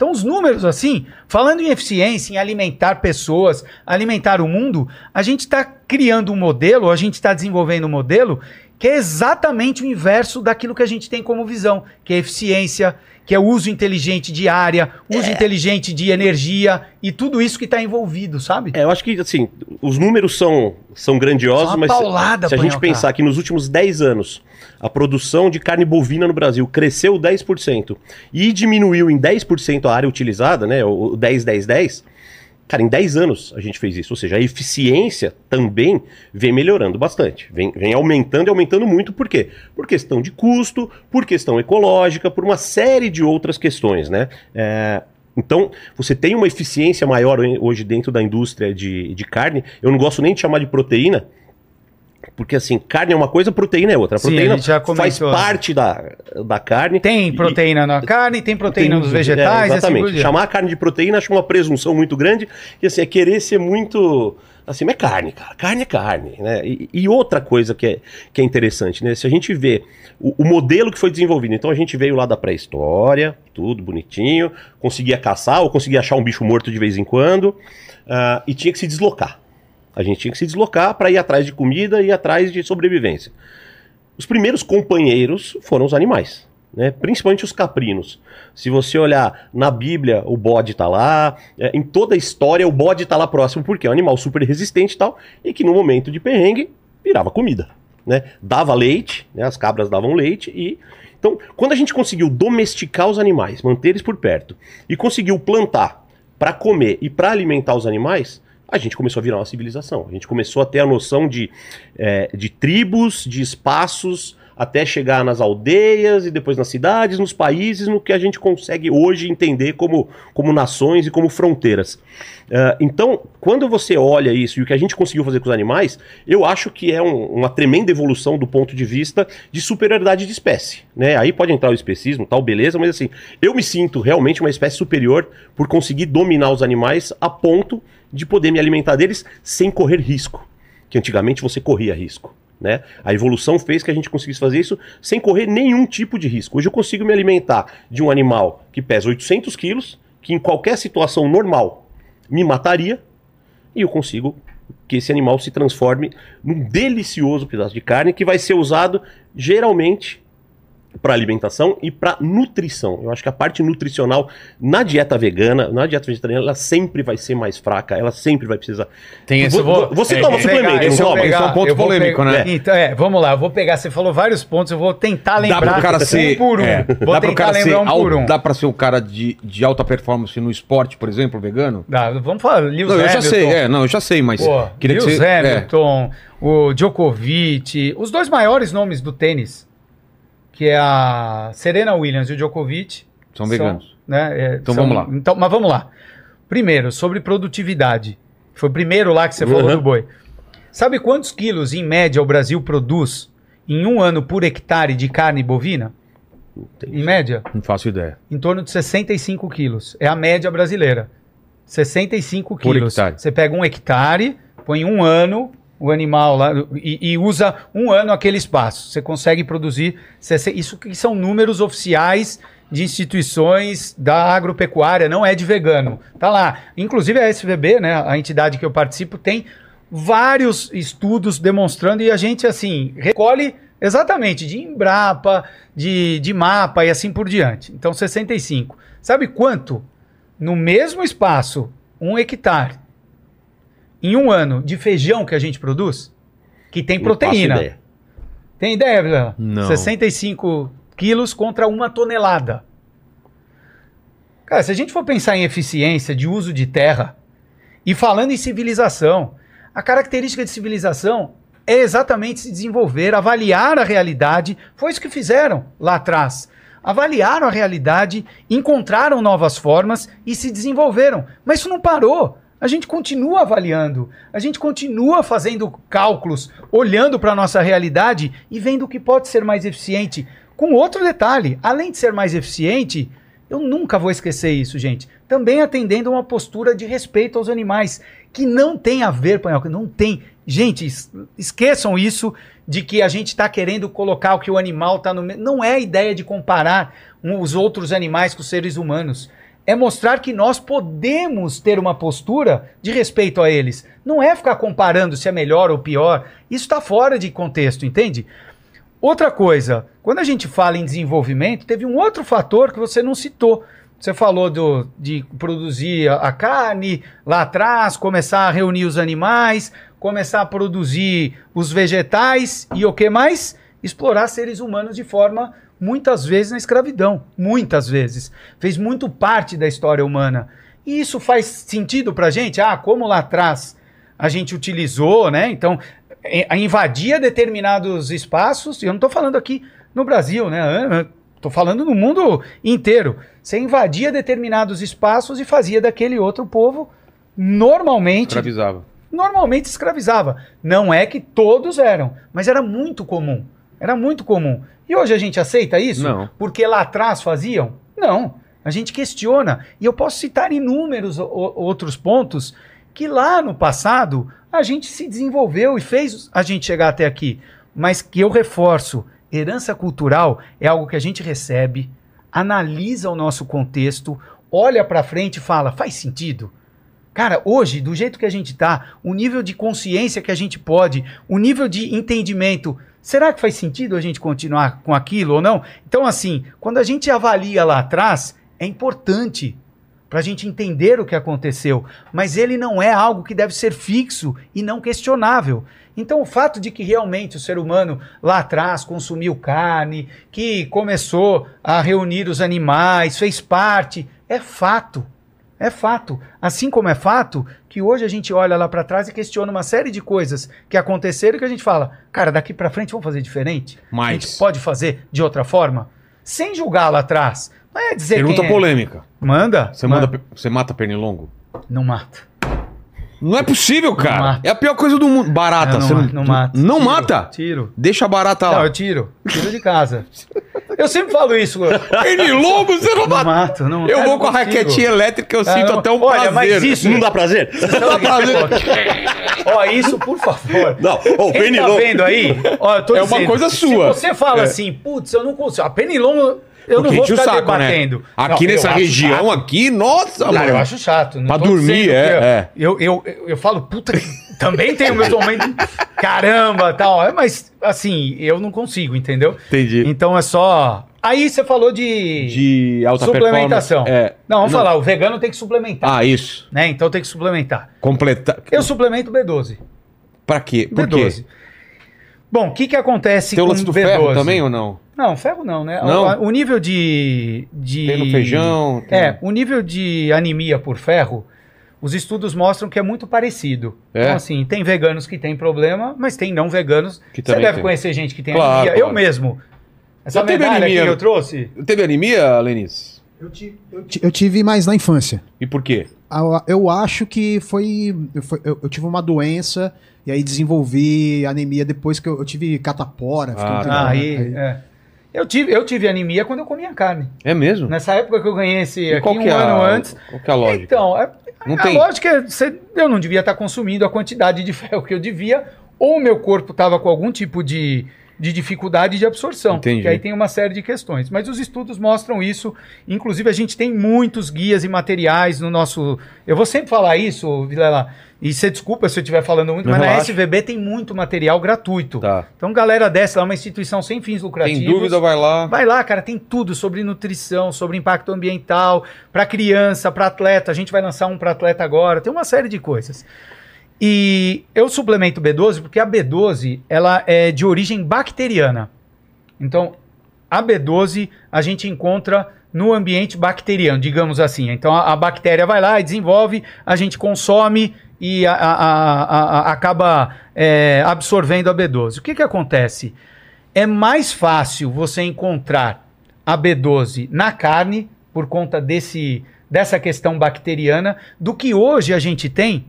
Então, os números, assim, falando em eficiência, em alimentar pessoas, alimentar o mundo, a gente está criando um modelo, a gente está desenvolvendo um modelo que é exatamente o inverso daquilo que a gente tem como visão, que é eficiência, que é o uso inteligente de área, uso É. inteligente de energia e tudo isso que está envolvido, sabe? É, eu acho que, assim, os números são, são grandiosos, mas se- paulada, se a gente pensar que nos últimos 10 anos a produção de carne bovina no Brasil cresceu 10% e diminuiu em 10% a área utilizada, né, o o 10, 10, 10, cara, em 10 anos a gente fez isso. Ou seja, a eficiência também vem melhorando bastante, vem, vem aumentando e aumentando muito. Por quê? Por questão de custo, por questão ecológica, por uma série de outras questões, né? É, então, você tem uma eficiência maior hoje dentro da indústria de, de carne. Eu não gosto nem de chamar de proteína, porque assim, carne é uma coisa, proteína é outra. A Sim, proteína a gente já faz comentou. parte da, da carne. Tem E- proteína na carne, tem proteína tem- nos vegetais, é, e assim por exatamente. diante. Chamar a carne de proteína acho uma presunção muito grande. E assim, é querer ser muito. Assim, mas é carne, cara. Carne é carne. Né? E, e outra coisa que é, que é interessante, né? Se a gente vê o, o modelo que foi desenvolvido, então a gente veio lá da pré-história, tudo bonitinho, conseguia caçar ou conseguia achar um bicho morto de vez em quando, ah, e tinha que se deslocar. A gente tinha que se deslocar para ir atrás de comida e atrás de sobrevivência. Os primeiros companheiros foram os animais, né? principalmente os caprinos. Se você olhar na Bíblia, o bode está lá, é, em toda a história o bode está lá próximo, porque é um animal super resistente e tal, e que no momento de perrengue virava comida. Né? Dava leite, né? as cabras davam leite e. Então, quando a gente conseguiu domesticar os animais, manter eles por perto, e conseguiu plantar para comer e para alimentar os animais, a gente começou a virar uma civilização. A gente começou a ter a noção de, é, de tribos, de espaços, até chegar nas aldeias e depois nas cidades, nos países, no que a gente consegue hoje entender como, como nações e como fronteiras. Ah, então, quando você olha isso e o que a gente conseguiu fazer com os animais, eu acho que é um- uma tremenda evolução do ponto de vista de superioridade de espécie. Né? Aí pode entrar o especismo, tal, beleza, mas assim, eu me sinto realmente uma espécie superior por conseguir dominar os animais a ponto de poder me alimentar deles sem correr risco. Que antigamente você corria risco. Né? A evolução fez que a gente conseguisse fazer isso sem correr nenhum tipo de risco. Hoje eu consigo me alimentar de um animal que pesa 800 quilos, que em qualquer situação normal me mataria, e eu consigo que esse animal se transforme num delicioso pedaço de carne que vai ser usado geralmente para alimentação e para nutrição. Eu acho que a parte nutricional na dieta vegana, na dieta vegetariana, ela sempre vai ser mais fraca, ela sempre vai precisar. Tem esse- Vo- vo- Você é, toma é, suplemento, pegar, não é um- toma? esse é um ponto vou polêmico, pegar- né? Então, é, vamos lá, eu vou pegar, você falou vários pontos, eu vou tentar Dá lembrar pro cara ser. um por um. é, vou dá tentar cara ser. lembrar um al- por um. Dá pra ser um cara de, de alta performance no esporte, por exemplo, vegano? Dá, vamos falar, Lewis Não, eu já Hamilton. sei, é, não, eu já sei, mas. Pô, queria que Lewis você. é. Hamilton, o Djokovic, os dois maiores nomes do tênis, que é a Serena Williams e o Djokovic. São veganos. né, é, Então são- vamos lá. Então, mas vamos lá. Primeiro, sobre produtividade. Foi o primeiro lá que você falou Uhum. do boi. Sabe quantos quilos, em média, o Brasil produz em um ano por hectare de carne bovina? Em média? Não faço ideia. Em torno de 65 quilos. É a média brasileira. 65 Por quilos. hectare. Você pega um hectare, põe um ano o animal lá e, e usa um ano aquele espaço. Você consegue produzir. Isso que são números oficiais de instituições da agropecuária, não é de vegano. Tá lá. Inclusive a SVB, né, a entidade que eu participo, tem vários estudos demonstrando e a gente, assim, recolhe exatamente de Embrapa, de, de mapa e assim por diante. Então, 65. Sabe quanto? No mesmo espaço, um hectare, em um ano, de feijão que a gente produz? Que tem proteína. ideia. Tem ideia, Vilela? Não. 65 quilos contra uma tonelada. Cara, se a gente for pensar em eficiência de uso de terra e falando em civilização, a característica de civilização é exatamente se desenvolver, avaliar a realidade. Foi isso que fizeram lá atrás. Avaliaram a realidade, encontraram novas formas e se desenvolveram. Mas isso não parou. A gente continua avaliando, a gente continua fazendo cálculos, olhando para a nossa realidade e vendo o que pode ser mais eficiente. Com outro detalhe, além de ser mais eficiente, eu nunca vou esquecer isso, gente. Também atendendo uma postura de respeito aos animais, que não tem a ver, Panhoca, não tem. Gente, es- esqueçam isso de que a gente está querendo colocar o que o animal está no. Não é a ideia de comparar os outros animais com os seres humanos. É mostrar que nós podemos ter uma postura de respeito a eles. Não é ficar comparando se é melhor ou pior. Isso está fora de contexto, entende? Outra coisa, quando a gente fala em desenvolvimento, teve um outro fator que você não citou. Você falou do, de produzir a, carne lá atrás, começar a reunir os animais, começar a produzir os vegetais e o que mais? Explorar seres humanos de forma muitas vezes na escravidão, muitas vezes. Fez muito parte da história humana. E isso faz sentido pra gente? Ah, como lá atrás a gente utilizou, né? Então, é, a invadia determinados espaços, e eu não estou falando aqui no Brasil, né? Estou falando no mundo inteiro. Você invadia determinados espaços e fazia daquele outro povo normalmente. Escravizava. Normalmente escravizava. Não é que todos eram, mas era muito comum. Era muito comum. E hoje a gente aceita isso? Não. Porque lá atrás faziam? Não. A gente questiona. E eu posso citar inúmeros outros pontos que lá no passado a gente se desenvolveu e fez a gente chegar até aqui. Mas que eu reforço, herança cultural é algo que a gente recebe, analisa o nosso contexto, olha pra frente e fala, faz sentido? Cara, hoje, do jeito que a gente tá, o nível de consciência que a gente pode, o nível de entendimento, será que faz sentido a gente continuar com aquilo ou não? Então, assim, quando a gente avalia lá atrás, é importante para a gente entender o que aconteceu, mas ele não é algo que deve ser fixo e não questionável. Então, o fato de que realmente o ser humano lá atrás consumiu carne, que começou a reunir os animais, fez parte, é fato. É fato. Assim como é fato que hoje a gente olha lá para trás e questiona uma série de coisas que aconteceram e que a gente fala, cara, daqui para frente vamos fazer diferente? A Mais. gente pode fazer de outra forma? Sem julgar lá atrás. Não é dizer Pergunta é. polêmica. Manda. Você, manda, você mata pernilongo? Não mata. Não é possível, cara. mata. É a pior coisa do mundo. Barata. não, você ma- não mata. Não Tiro, mata? Tiro. Deixa a barata Não, lá. eu tiro. Tiro de casa. Eu sempre falo isso. Pernilongo, você não Não mata. mato. Não, Eu vou não com a raquetinha elétrica, eu Ah, sinto não. até um Olha, mas prazer. isso- Não dá prazer? Dá prazer. Ó, isso, por favor. Não, ô, Quem pernilongo. tá vendo aí? Ó, eu tô É uma coisa sua. Se você fala É. assim, putz, eu não consigo. A pernilongo, eu não Porque vou enche o ficar saco, debatendo. né? Aqui Não, nessa região, chato. aqui, nossa, Cara, mano. eu acho chato. não Pra dormir, é, é. Eu, eu, eu, eu falo, puta, também tem o meu momento, caramba, tal. É, Mas, assim, eu não consigo, entendeu? Entendi. Então é só... Aí você falou de... De alta suplementação. É. Não, vamos falar, o vegano tem que suplementar, Ah, isso. né? Então tem que suplementar. Completar. Eu suplemento B12. Pra quê? Por B12. quê? Bom, o que que acontece Tem o lance do B12? ferro também ou não? Não, ferro não, né? Não? O, o nível de, de... Tem no feijão. tem- É, o nível de anemia por ferro, os estudos mostram que é muito parecido. É? Então, assim, tem veganos que têm problema, mas tem não veganos. Que Você também deve tem. conhecer gente que tem Claro, anemia. claro. Eu mesmo. Essa Já teve medalha anemia? aqui que eu trouxe, Teve anemia, Lenis? Eu tive, eu ti- eu tive mais na infância. E por quê? Eu- Eu acho que foi. Eu, foi- eu- eu tive uma doença e aí desenvolvi anemia depois que eu, eu tive catapora. fiquei Ah, muito- tá. aí, é. Eu, tive, eu tive anemia quando eu comia carne. É mesmo? Nessa época que eu ganhei esse E aqui, qual um é ano a, antes. Qual que é a lógica? Então, é, Não a tem. lógica é, você- eu não devia estar consumindo a quantidade de ferro que eu devia, ou o meu corpo estava com algum tipo de, de dificuldade de absorção. Entendi. Que aí tem uma série de questões. Mas os estudos mostram isso. Inclusive, a gente tem muitos guias e materiais no nosso. Eu vou sempre falar isso, Vilela. E você desculpa se eu estiver falando muito, Não, mas na relaxa. SVB tem muito material gratuito. Tá. Então, galera dessa, é uma instituição sem fins lucrativos. Tem dúvida, vai lá. Vai lá, cara, tem tudo sobre nutrição, sobre impacto ambiental, para criança, para atleta. A gente vai lançar um para atleta agora, tem uma série de coisas. E eu suplemento B12 porque a B12 ela é de origem bacteriana. Então, a B12 a gente encontra no ambiente bacteriano, digamos assim. Então, a, a bactéria vai lá e desenvolve, a gente consome e a- a- acaba é, absorvendo a B12. O que, que acontece? É mais fácil você encontrar a B12 na carne, por conta desse, dessa questão bacteriana, do que hoje a gente tem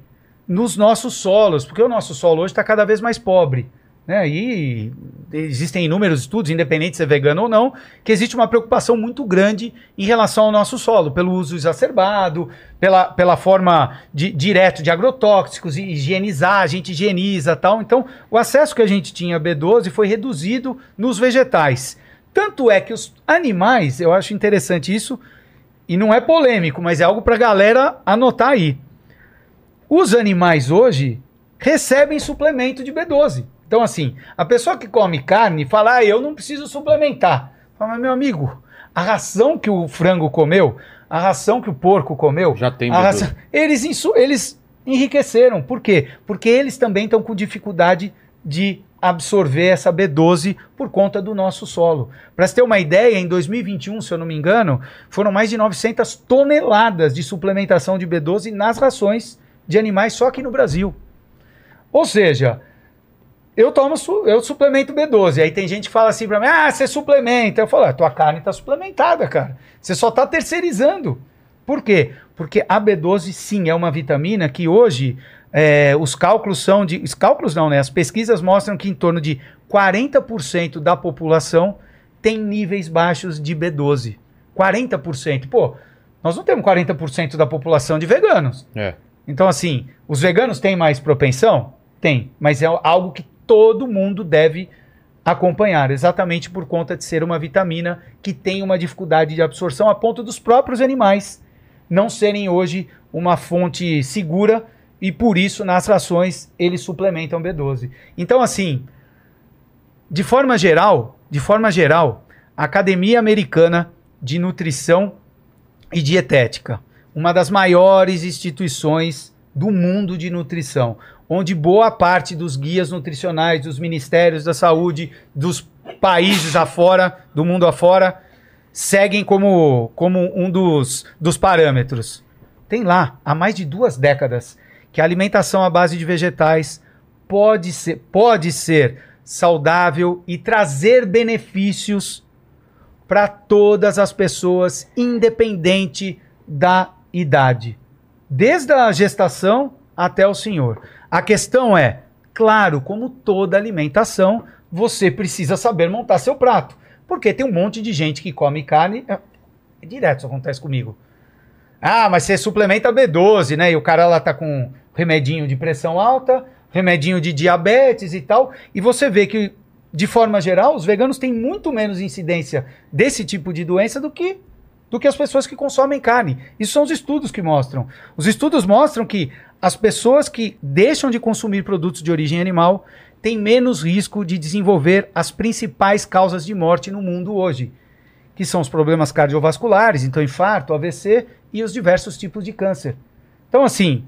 nos nossos solos, porque o nosso solo hoje está cada vez mais pobre. Né? E existem inúmeros estudos, independente de ser vegano ou não, que existe uma preocupação muito grande em relação ao nosso solo, pelo uso exacerbado, pela, pela forma de, direto de agrotóxicos, e higienizar, a gente higieniza tal. Então, o acesso que a gente tinha a B12 foi reduzido nos vegetais. Tanto é que os animais, eu acho interessante isso, e não é polêmico, mas é algo pra galera anotar aí. Os animais hoje recebem suplemento de B12. Então, assim, a pessoa que come carne fala, ah, eu não preciso suplementar. Fala, mas meu amigo, a ração que o frango comeu, a ração que o porco comeu, Já tem a B12. ração- eles, eles enriqueceram. Por quê? Porque eles também estão com dificuldade de absorver essa B12 por conta do nosso solo. Para você ter uma ideia, em 2021, se eu não me engano, foram mais de 900 toneladas de suplementação de B12 nas rações de animais só aqui no Brasil. Ou seja, eu tomo eu suplemento B12. Aí tem gente que fala assim pra mim: "Ah, você suplementa". Eu falo: "A tua carne tá suplementada, cara. Você só tá terceirizando". Por quê? Porque a B12 sim é uma vitamina que hoje é, os cálculos são de. Os cálculos não, né? As pesquisas mostram que em torno de 40% da população tem níveis baixos de B12. 40%. Pô, nós não temos 40% da população de veganos. É. Então, assim, os veganos têm mais propensão? Tem, mas é algo que todo mundo deve acompanhar, exatamente por conta de ser uma vitamina que tem uma dificuldade de absorção a ponto dos próprios animais não serem hoje uma fonte segura e por isso nas rações eles suplementam B12. Então, assim, de forma geral, de forma geral, a Academia Americana de Nutrição e Dietética, uma das maiores instituições do mundo de nutrição, onde boa parte dos guias nutricionais, dos ministérios da saúde, dos países afora, do mundo afora, seguem como, como um dos, dos parâmetros. Tem lá, há mais de duas décadas, que a alimentação à base de vegetais pode ser, pode ser saudável e trazer benefícios para todas as pessoas, independente da idade, desde a gestação até o senhor. A questão é, claro, como toda alimentação, você precisa saber montar seu prato, porque tem um monte de gente que come carne, é, é direto isso acontece comigo. Ah, mas você suplementa B12, né? E o cara lá tá com remedinho de pressão alta, remedinho de diabetes e tal, e você vê que de forma geral, os veganos têm muito menos incidência desse tipo de doença do que do que as pessoas que consomem carne. Isso são os estudos que mostram. Os estudos mostram que as pessoas que deixam de consumir produtos de origem animal têm menos risco de desenvolver as principais causas de morte no mundo hoje, que são os problemas cardiovasculares, então infarto, AVC e os diversos tipos de câncer. Então, assim,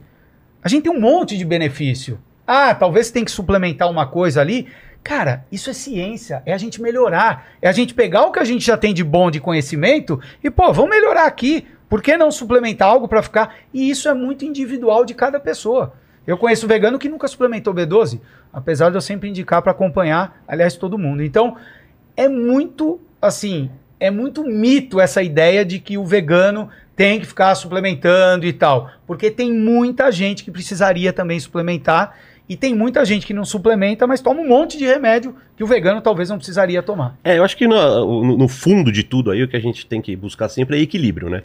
a gente tem um monte de benefício. Ah, talvez tem que suplementar uma coisa ali. Cara, isso é ciência, é a gente melhorar, é a gente pegar o que a gente já tem de bom de conhecimento e, pô, vamos melhorar aqui. Por que não suplementar algo para ficar? E isso é muito individual de cada pessoa. Eu conheço vegano que nunca suplementou B12, apesar de eu sempre indicar para acompanhar, aliás, todo mundo. Então, é muito, assim, é muito mito essa ideia de que o vegano tem que ficar suplementando e tal, porque tem muita gente que precisaria também suplementar e tem muita gente que não suplementa, mas toma um monte de remédio que o vegano talvez não precisaria tomar. É, eu acho que no, no- fundo de tudo aí, o que a gente tem que buscar sempre é equilíbrio, né?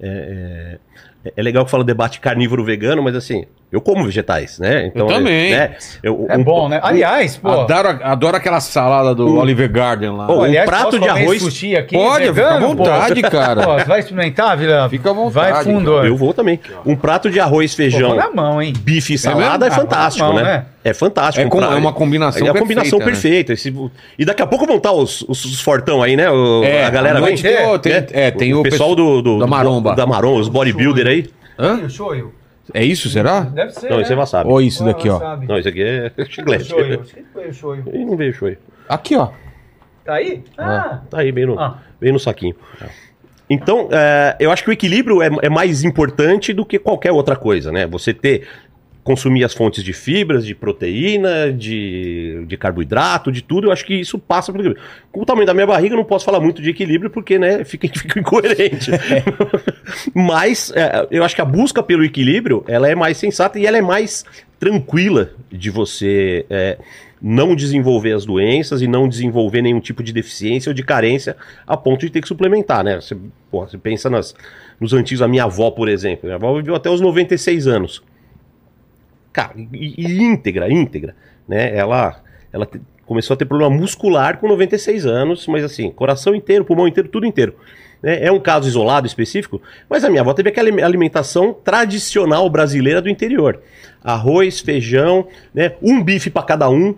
É, é- é legal que fala debate carnívoro-vegano, mas assim, eu como vegetais, né? Eu também. né, eu- É um- bom, né? Aliás, pô, Adoro, adoro aquela salada do Oliver Garden lá. Pô, um aliás, prato de arroz- sushi aqui, Pode, fica à vegano, pô? vontade, cara. Pô, vai experimentar, Vila? Fica à vontade, Vai fundo. cara. Eu vou também. Um prato de arroz, Pô, feijão, põe na mão, hein? bife e salada é? Ah, fantástico, mão, né? né? É fantástico. É com- prato. é uma combinação É uma combinação perfeita, perfeita. Esse- e daqui a pouco vão estar os, os, os fortão aí, né? O- É, a galera vem. noite tem o- tem- é, tem o pessoal do, do- da maromba. Da maromba, os bodybuilder aí. Hã? O shoyu. É isso, será? Deve ser, Não, né? isso é wasabi. Ou isso daqui, ó. Wasabi. Não, isso aqui é chiclete. Shoyu. Acho que foi o shoyu. E não veio shoyu. Aqui, ó. Tá aí? Ah, Tá aí, bem no, Ah. bem no saquinho. Então, é, eu acho que o equilíbrio é, é mais importante do que qualquer outra coisa, né? Você ter. Consumir as fontes de fibras, de proteína, de, de carboidrato, de tudo, eu acho que isso passa pelo equilíbrio. Com o tamanho da minha barriga, eu não posso falar muito de equilíbrio, porque, né, fica, fica incoerente. Mas é, eu acho que a busca pelo equilíbrio, ela é mais sensata e ela é mais tranquila de você é, não desenvolver as doenças e não desenvolver nenhum tipo de deficiência ou de carência a ponto de ter que suplementar, né? Você, porra, você pensa nas, nos antigos, a minha avó, por exemplo. Minha avó viveu até os 96 anos. Cara, e, e íntegra, íntegra, né? Ela, ela te- começou a ter problema muscular com 96 anos, mas assim, coração inteiro, pulmão inteiro, tudo inteiro. né? É um caso isolado, específico, mas a minha avó teve aquela alimentação tradicional brasileira do interior. Arroz, feijão, né? um bife para cada um,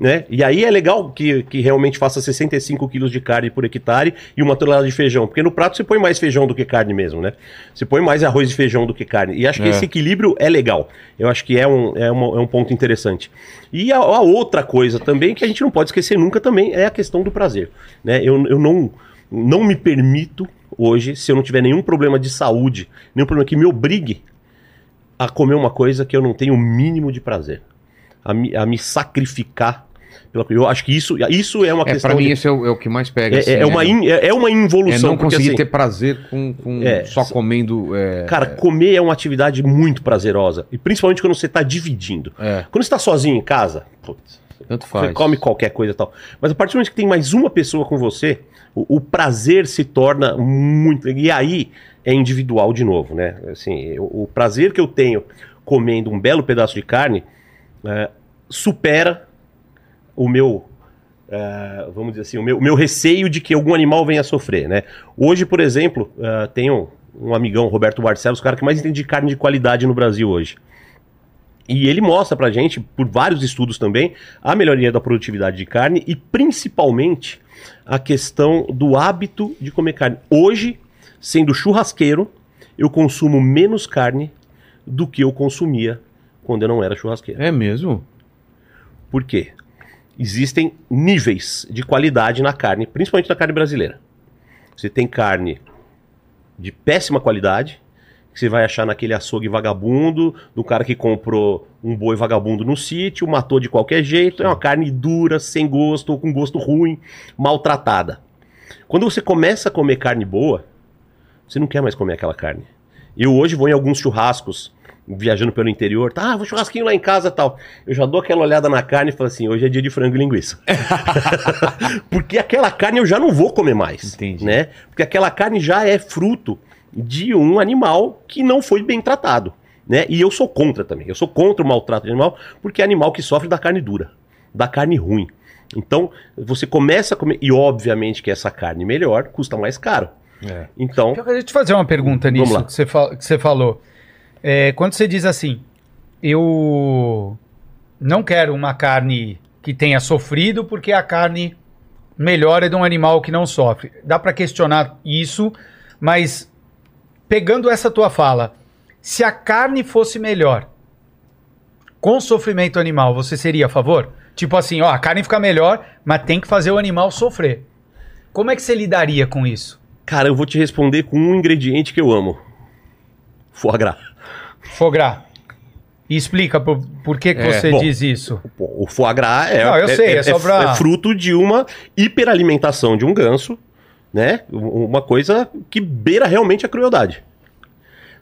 né? E aí é legal que, que realmente faça 65 quilos de carne por hectare e uma tonelada de feijão, porque no prato você põe mais feijão do que carne mesmo, né? Você põe mais arroz e feijão do que carne. E acho que É. esse equilíbrio é legal. Eu acho que é um, é uma- é um ponto interessante. E a, a outra coisa também que a gente não pode esquecer nunca também é a questão do prazer. Né? Eu, eu não, não me permito hoje, se eu não tiver nenhum problema de saúde, nenhum problema que me obrigue a comer uma coisa que eu não tenho o mínimo de prazer. A me, a me sacrificar. Pela, eu acho que isso, isso é uma É, questão. pra mim, de- isso é o, é o que mais pega. é, assim, é, é uma in- é, é uma É involução. não porque, conseguir assim, ter prazer com, com É, só comendo. É, Cara, comer é uma atividade muito prazerosa. E principalmente quando você tá dividindo. é, Quando você tá sozinho em casa, putz, tanto faz. Você come qualquer coisa e tal. Mas a partir do momento que tem mais uma pessoa com você, o, o prazer se torna muito. E aí é individual de novo, né? Assim, o, o prazer que eu tenho comendo um belo pedaço de carne é, supera o meu. é, vamos dizer assim, o meu, o meu receio de que algum animal venha a sofrer, né? Hoje, por exemplo, é, tem um, um amigão, Roberto Barcelos, o cara que mais entende de carne de qualidade no Brasil hoje. E ele mostra pra gente, por vários estudos também, a melhoria da produtividade de carne e principalmente a questão do hábito de comer carne. Hoje, sendo churrasqueiro, eu consumo menos carne do que eu consumia quando eu não era churrasqueiro. É mesmo? Por quê? Existem níveis de qualidade na carne, principalmente na carne brasileira. Você tem carne de péssima qualidade, que você vai achar naquele açougue vagabundo, do cara que comprou um boi vagabundo no sítio, matou de qualquer jeito, é uma carne dura, sem gosto, ou com gosto ruim, maltratada. Quando você começa a comer carne boa, você não quer mais comer aquela carne. Eu hoje vou em alguns churrascos, viajando pelo interior, tá, ah, vou churrasquinho lá em casa e tal. Eu já dou aquela olhada na carne e falo assim, hoje é dia de frango e linguiça. Porque aquela carne eu já não vou comer mais. Entendi. Né? Porque aquela carne já é fruto de um animal que não foi bem tratado. Né? E eu sou contra também. Eu sou contra o maltrato de animal, porque é animal que sofre da carne dura, da carne ruim. Então, você começa a comer, e obviamente que essa carne melhor custa mais caro. É. Então, Eu queria te fazer uma pergunta nisso que você, que você falou. É, quando você diz assim, eu não quero uma carne que tenha sofrido, porque a carne melhor é de um animal que não sofre. Dá para questionar isso, mas pegando essa tua fala, se a carne fosse melhor com sofrimento animal, você seria a favor? Tipo assim, ó, a carne fica melhor, mas tem que fazer o animal sofrer. Como é que você lidaria com isso? cara, eu vou te responder com um ingrediente que eu amo. Foie gras. Fograr. E explica por, por que, que É, você bom. diz isso. Pô, O foie gras é, Não, eu sei, é só pra- é fruto de uma hiperalimentação de um ganso, né? Um- Uma coisa que beira realmente a crueldade.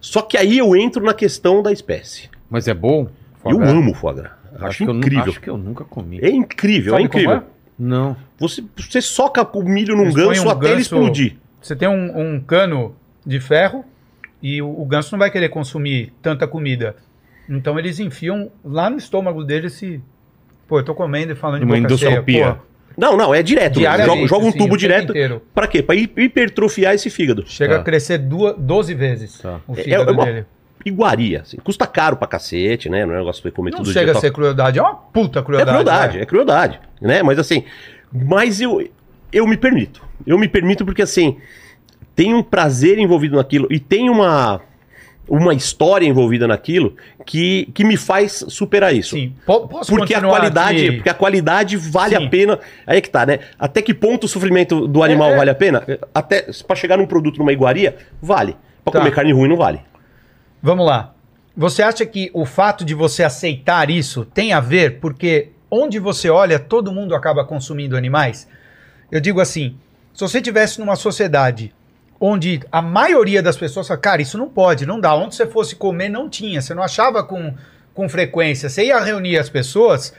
Só que aí eu entro na questão da espécie. Mas é bom? eu gras? amo foie gras. Acho, que eu nu- incrível. acho que eu nunca comi. É incrível, Sabe é incrível. como é? Não. Você, você soca o milho num Eles ganso um até ele ganso- explodir. Você tem um, um cano de ferro e o, o ganso não vai querer consumir tanta comida. Então eles enfiam lá no estômago dele esse. Pô, eu tô comendo e falando de Uma boca cheia. Pô, Não, não, é direto. Joga, joga um assim, tubo direto. Pra quê? Pra hi- hipertrofiar esse fígado. chega Tá. a crescer duas, 12 vezes Tá. o É- fígado é uma- dele. Iguaria. assim. Custa caro pra cacete, né? Não é um negócio pra comer Não tudo chega dia a e ser tal. crueldade, é uma puta É crueldade. crueldade, vai. é crueldade, né? Mas assim, mas eu, eu me permito. Eu me permito porque assim, tem um prazer envolvido naquilo e tem uma uma história envolvida naquilo que, que me faz superar isso. Sim. Po- Posso Porque a qualidade, aqui? porque a qualidade vale Sim. a pena. Aí é que tá, né? Até que ponto o sofrimento do animal É, é. vale a pena? Até para chegar num produto numa iguaria, vale. Pra Tá. comer carne ruim não vale. Vamos lá. Você acha que o fato de você aceitar isso tem a ver porque onde você olha, todo mundo acaba consumindo animais? Eu digo assim, se você tivesse numa sociedade onde a maioria das pessoas fala, cara, isso não pode, não dá. Onde você fosse comer, não tinha. Você não achava com, com frequência. Você ia reunir as pessoas,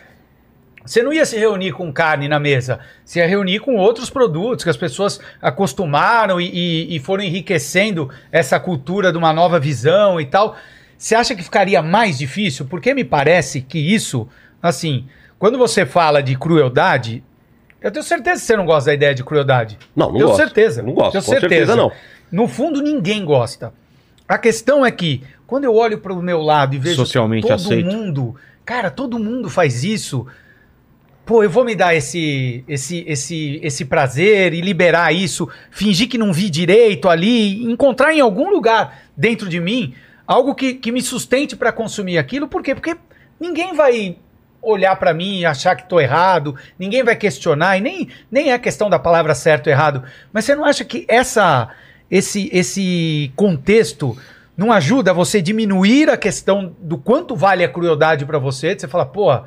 você não ia se reunir com carne na mesa. Você ia reunir com outros produtos que as pessoas acostumaram e, e- e foram enriquecendo essa cultura de uma nova visão e tal. Você acha que ficaria mais difícil? Porque me parece que isso, assim, quando você fala de crueldade, Eu tenho certeza que você não gosta da ideia de crueldade. Não, não tenho gosto. certeza. Não gosto, Tenho com certeza não. No fundo, ninguém gosta. A questão é que, quando eu olho para o meu lado e vejo Socialmente todo aceito. mundo, cara, todo mundo faz isso. Pô, eu vou me dar esse, esse, esse, esse prazer e liberar isso, fingir que não vi direito ali, encontrar em algum lugar dentro de mim algo que, que me sustente para consumir aquilo. Por quê? Porque ninguém vai olhar para mim e achar que tô errado, ninguém vai questionar, e nem, nem é questão da palavra certo ou errado. Mas você não acha que essa, esse, esse contexto não ajuda você diminuir a questão do quanto vale a crueldade para você? Você fala, pô,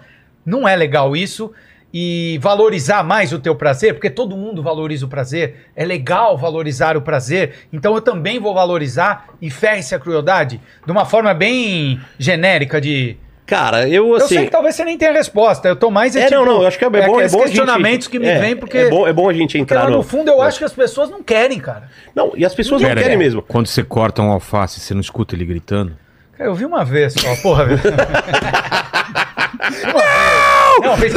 não é legal isso. E valorizar mais o teu prazer, porque todo mundo valoriza o prazer. É legal valorizar o prazer. Então eu também vou valorizar e ferre-se a crueldade. De uma forma bem genérica de. Cara, eu Eu assim. sei que talvez você nem tenha resposta. Eu tô mais. É, não, não, eu acho que é, bom, é bom a gente- questionamentos que me é, vêm, porque. É bom, é bom a gente entrar lá no no... fundo eu acho que as pessoas não querem, cara. Não, e as pessoas não Pera querem mesmo. Quando você corta um alface, você não escuta ele gritando? Cara, eu vi uma vez só, porra, velho. Não, fez...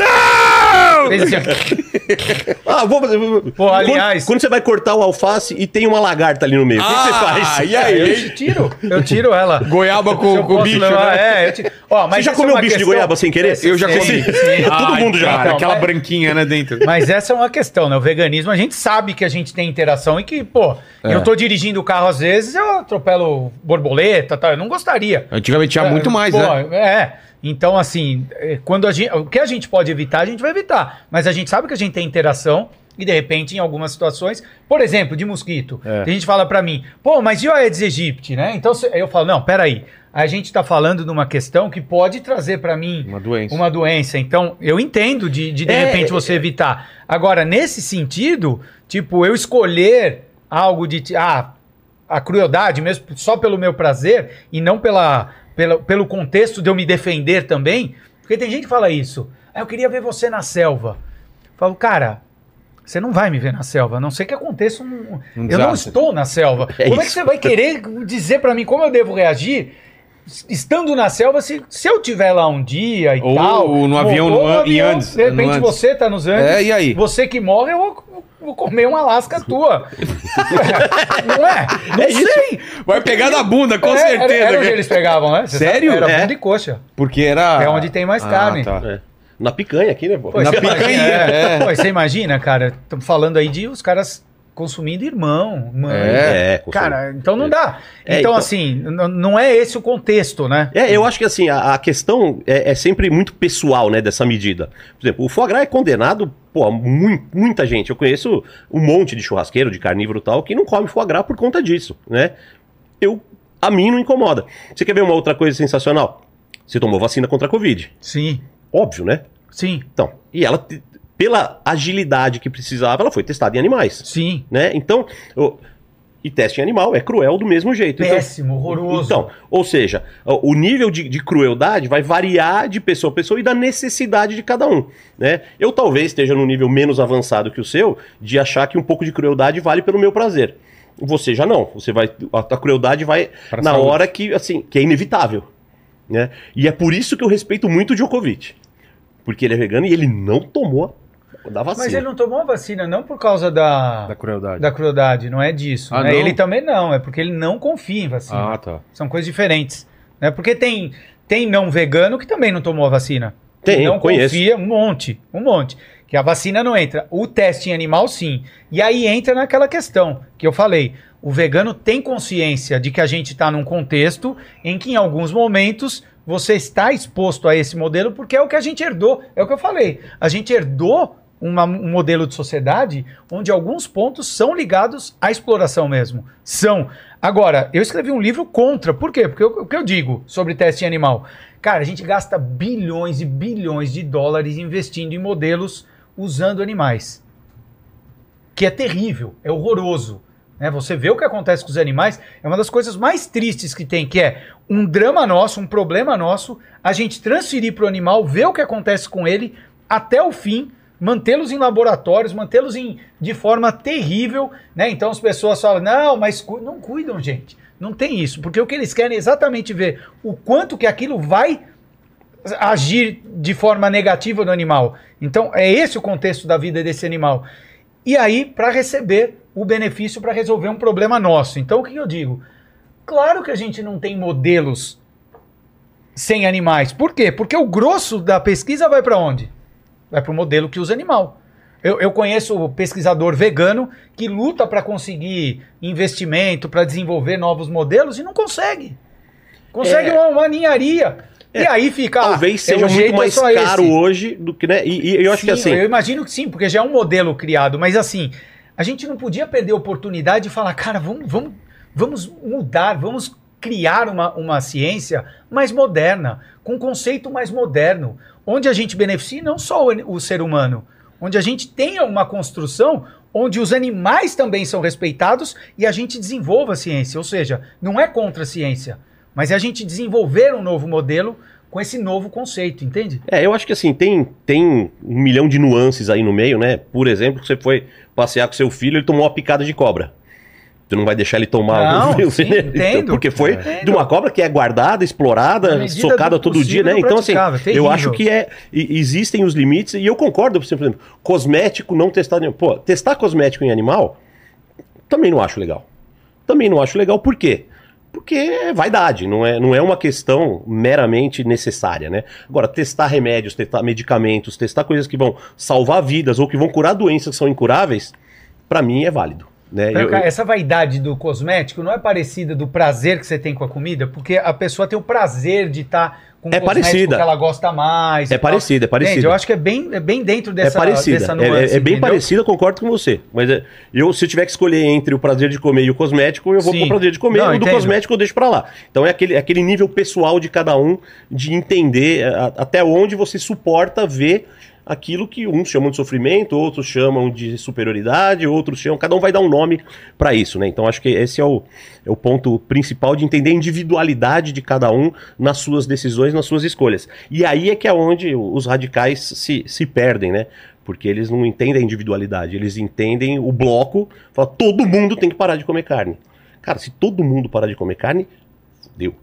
Fez assim. Ah, vou fazer. Pô, aliás- Quando, quando você vai cortar o alface e tem uma lagarta ali no meio, o que, você faz? Ah, e aí? Eu tiro, eu tiro ela. Goiaba com, com bicho, levar- né? É, eu tiro. Ó, mas Você já é comeu uma bicho de questão- goiaba sem querer? Eu já Sim, comi. sim. Todo Ai, mundo já. Cara, Não, aquela mas- branquinha, né, dentro. Mas essa é uma questão, né? O veganismo, a gente sabe que a gente tem interação e que, pô, É. eu tô dirigindo o carro às vezes, eu atropelo borboleta, tá? Eu não gostaria. Antigamente tinha muito mais, Pô, né? É. Então, assim, é, quando a gente, o que a gente pode evitar, a gente vai evitar. Mas a gente sabe que a gente tem interação e, de repente, em algumas situações, por exemplo, de mosquito, É. a gente fala pra mim, pô, mas e o Aedes aegypti, né? Então, eu falo, não, peraí. A gente tá falando de uma questão que pode trazer pra mim Uma doença. uma doença. Então, eu entendo de, de, de É, repente, você evitar. Agora, nesse sentido, tipo, eu escolher algo de. Ah, a crueldade mesmo, só pelo meu prazer e não pela, pela, pelo contexto de eu me defender também. Porque tem gente que fala isso. Ah, eu queria ver você na selva. Eu falo, cara. Você não vai me ver na selva, a não ser que aconteça um. Um eu não estou na selva. É como é que isso. você vai querer dizer pra mim como eu devo reagir estando na selva, se, se eu tiver lá um dia e Ou tal. no avião ou no An- em Andes, De repente no Andes. você tá nos Andes. É, e aí? Você que morre, eu vou, vou comer uma lasca tua. não é? Não É isso. sei. Vai pegar na bunda, com É, certeza. Era, era onde eles pegavam, né? Você Sério? sabe? Era É. bunda e coxa. Porque era. É onde tem mais carne. tá. É. Na picanha aqui, né, pô? Na você imagina, picanha, é. Pô, você imagina, cara, estamos falando aí de os caras consumindo irmão, mãe. É. É, Cara, então não dá. É, então, então- assim, não é esse o contexto, né? É, eu acho que assim, a, a questão é, é sempre muito pessoal, né, dessa medida. Por exemplo, o foie gras é condenado, pô, mu- muita gente. Eu conheço um monte de churrasqueiro, de carnívoro e tal, que não come foie gras por conta disso, né? Eu, a mim não incomoda. Você quer ver uma outra coisa sensacional? Você tomou vacina contra a Covid. Sim, Óbvio, né? sim, Então, e ela, pela agilidade que precisava, ela foi testada em animais, sim. né? Então, o- e teste em animal é cruel do mesmo jeito. Então- Péssimo, horroroso. então, ou seja, o o nível de, de crueldade vai variar de pessoa a pessoa e da necessidade de cada um, né? Eu talvez esteja num nível menos avançado que o seu, de achar que um pouco de crueldade vale pelo meu prazer. Você já não. Você vai a, a crueldade vai Pra na saúde. hora que assim, que é inevitável, né? E é por isso que eu respeito muito o Djokovic. Porque ele é vegano e ele não tomou da vacina. Mas ele não tomou a vacina não por causa da, Da crueldade. da crueldade, não é disso. Ah, né? não? Ele também não, é porque ele não confia em vacina. Ah, tá. São coisas diferentes. Né? Porque tem, tem não vegano que também não tomou a vacina. Tem, não conheço. confia, um monte, um monte. Que a vacina não entra. O teste em animal, sim. E aí entra naquela questão que eu falei. O vegano tem consciência de que a gente está num contexto em que, em alguns momentos, você está exposto a esse modelo, porque é o que a gente herdou. É o que eu falei. A gente herdou uma- um modelo de sociedade onde alguns pontos são ligados à exploração mesmo. São. Agora, eu escrevi um livro contra. Por quê? Porque o que eu digo sobre teste em animal? Cara, a gente gasta bilhões e bilhões de dólares investindo em modelos usando animais. Que é terrível, é horroroso. Né? Você vê o que acontece com os animais, é uma das coisas mais tristes que tem, que é um drama nosso, um problema nosso, a gente transferir para o animal, ver o que acontece com ele até o fim, mantê-los em laboratórios, mantê-los de forma terrível, né? Então as pessoas falam, não, mas cu- não cuidam, gente. Não tem isso, porque o que eles querem é exatamente ver o quanto que aquilo vai agir de forma negativa no animal. Então, é esse o contexto da vida desse animal. E aí, para receber o benefício para resolver um problema nosso. Então, o que eu digo? Claro que a gente não tem modelos sem animais. Por quê? Porque o grosso da pesquisa vai para onde? Vai para o modelo que usa animal. Eu, eu conheço pesquisador vegano que luta para conseguir investimento, para desenvolver novos modelos e não consegue. Consegue É. uma, uma ninharia. E aí fica. ah, Talvez é, seja o muito é mais caro esse. hoje do que, né? E, e eu acho que Sim, assim. Eu imagino que sim, porque já é um modelo criado, mas assim, a gente não podia perder a oportunidade de falar, cara, vamos, vamos, vamos mudar, vamos criar uma, uma ciência mais moderna, com um conceito mais moderno, onde a gente beneficie não só o, o ser humano, onde a gente tenha uma construção onde os animais também são respeitados e a gente desenvolva a ciência. Ou seja, não é contra a ciência, mas é a gente desenvolver um novo modelo com esse novo conceito, entende? É, eu acho que assim, tem, tem um milhão de nuances aí no meio, né? Por exemplo, você foi passear com seu filho, ele tomou uma picada de cobra. Tu não vai deixar ele tomar Não, sim, entendo. Porque foi Entendo. de uma cobra que é guardada, explorada, socada do todo dia, né? Então, assim, praticável, eu terrível. acho que é, existem os limites, e eu concordo, por exemplo, cosmético não testado. Pô, testar cosmético em animal também não acho legal. Também não acho legal, por quê? Porque é vaidade, não é, não é uma questão meramente necessária, né? Agora, testar remédios, testar medicamentos, testar coisas que vão salvar vidas ou que vão curar doenças que são incuráveis, pra mim é válido. Né? Eu- cara, essa vaidade do cosmético não é parecida do prazer que você tem com a comida? Porque a pessoa tem o prazer de estar com um É cosmético parecida. que ela gosta mais. É parecida, é parecida. Entende? Eu acho que é bem, é bem dentro É dessa, parecida, dessa é- nuance. é, é bem entendeu? parecida, eu concordo com você. Mas é, eu, se eu tiver que escolher entre o prazer de comer e o cosmético, eu vou Sim. pro prazer de comer. Não, o do entendo. cosmético eu deixo pra lá. Então é aquele, aquele nível pessoal de cada um, de entender é, a- até onde você suporta ver aquilo que uns chamam de sofrimento, outros chamam de superioridade, outros chamam. Cada um vai dar um nome pra isso, né? Então acho que esse é o, é o ponto principal de entender a individualidade de cada um nas suas decisões, nas suas escolhas. E aí é que é onde os radicais se, se perdem, né? Porque eles não entendem a individualidade, eles entendem o bloco, fala, todo mundo tem que parar de comer carne. Cara, se todo mundo parar de comer carne, deu.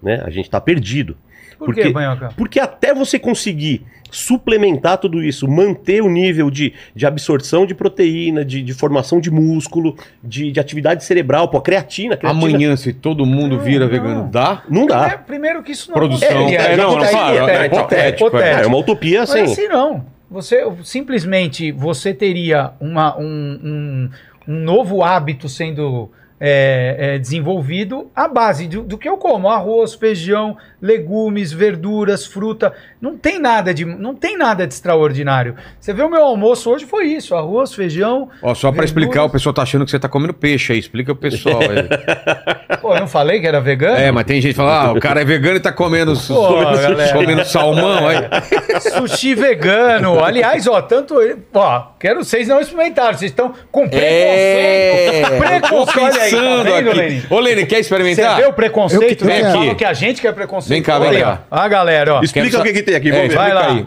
Né? A gente tá perdido. Por quê, Banhoca? Porque até você conseguir suplementar tudo isso, manter o nível de, de absorção de proteína, de, de formação de músculo, de, de atividade cerebral, pô, creatina, a creatina Amanhã, se todo mundo vira Não, vegano, não. dá? não dá. Primeiro, primeiro que isso não Produção. acontece. É, não, não, claro, é hipotético, É, é uma utopia Mas assim. assim não. Você simplesmente você teria uma, um, um, um novo hábito sendo é, é, desenvolvido à base do, do que eu como: arroz, feijão, legumes, verduras, fruta. Não tem nada de, não tem nada de extraordinário. Você vê o meu almoço hoje foi isso: arroz, feijão. Ó, só pra Verduras. explicar, o pessoal tá achando que você tá comendo peixe aí. Explica pro pessoal aí. Pô, eu não falei que era vegano? É, mas tem gente que fala, ah, o cara é vegano e tá comendo, Pô, comendo, salmão aí. Sushi vegano. Aliás, ó, tanto. Ó, quero vocês não experimentaram. Vocês estão com É, preconceito. tô Preconceito. Olha aí, tá vendo, aqui. Lenin? Ô, Lene, quer Você experimentar? vê o preconceito? Eu que- quero. falam que a gente quer preconceito. Vem cá, vem Olha cá. A galera, ó. Explica o que, que tem aqui, É, vamos ver. vai lá. aí.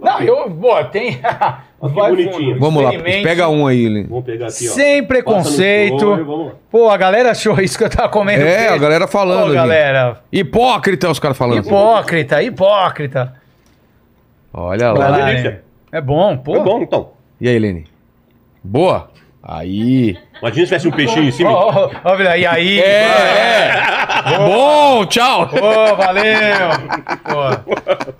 Não, eu. Pô, tem. Vai bonitinho. Vamos lá, pega um aí, Lene. Vamos pegar aqui, ó. Sem preconceito. flor, vamos lá. Pô, a galera achou isso que eu tava comendo. É, peixe. a galera falando Pô, galera. Hipócrita, os caras falando. Hipócrita, hipócrita. Olha lá. Delícia. É bom, pô. É bom, então. E aí, Lene? Boa? Aí. Imagina se tivesse um peixinho em cima. Ó, ó, ó, Vila, e aí? É, é. Bom, tchau. Pô, valeu! Pô,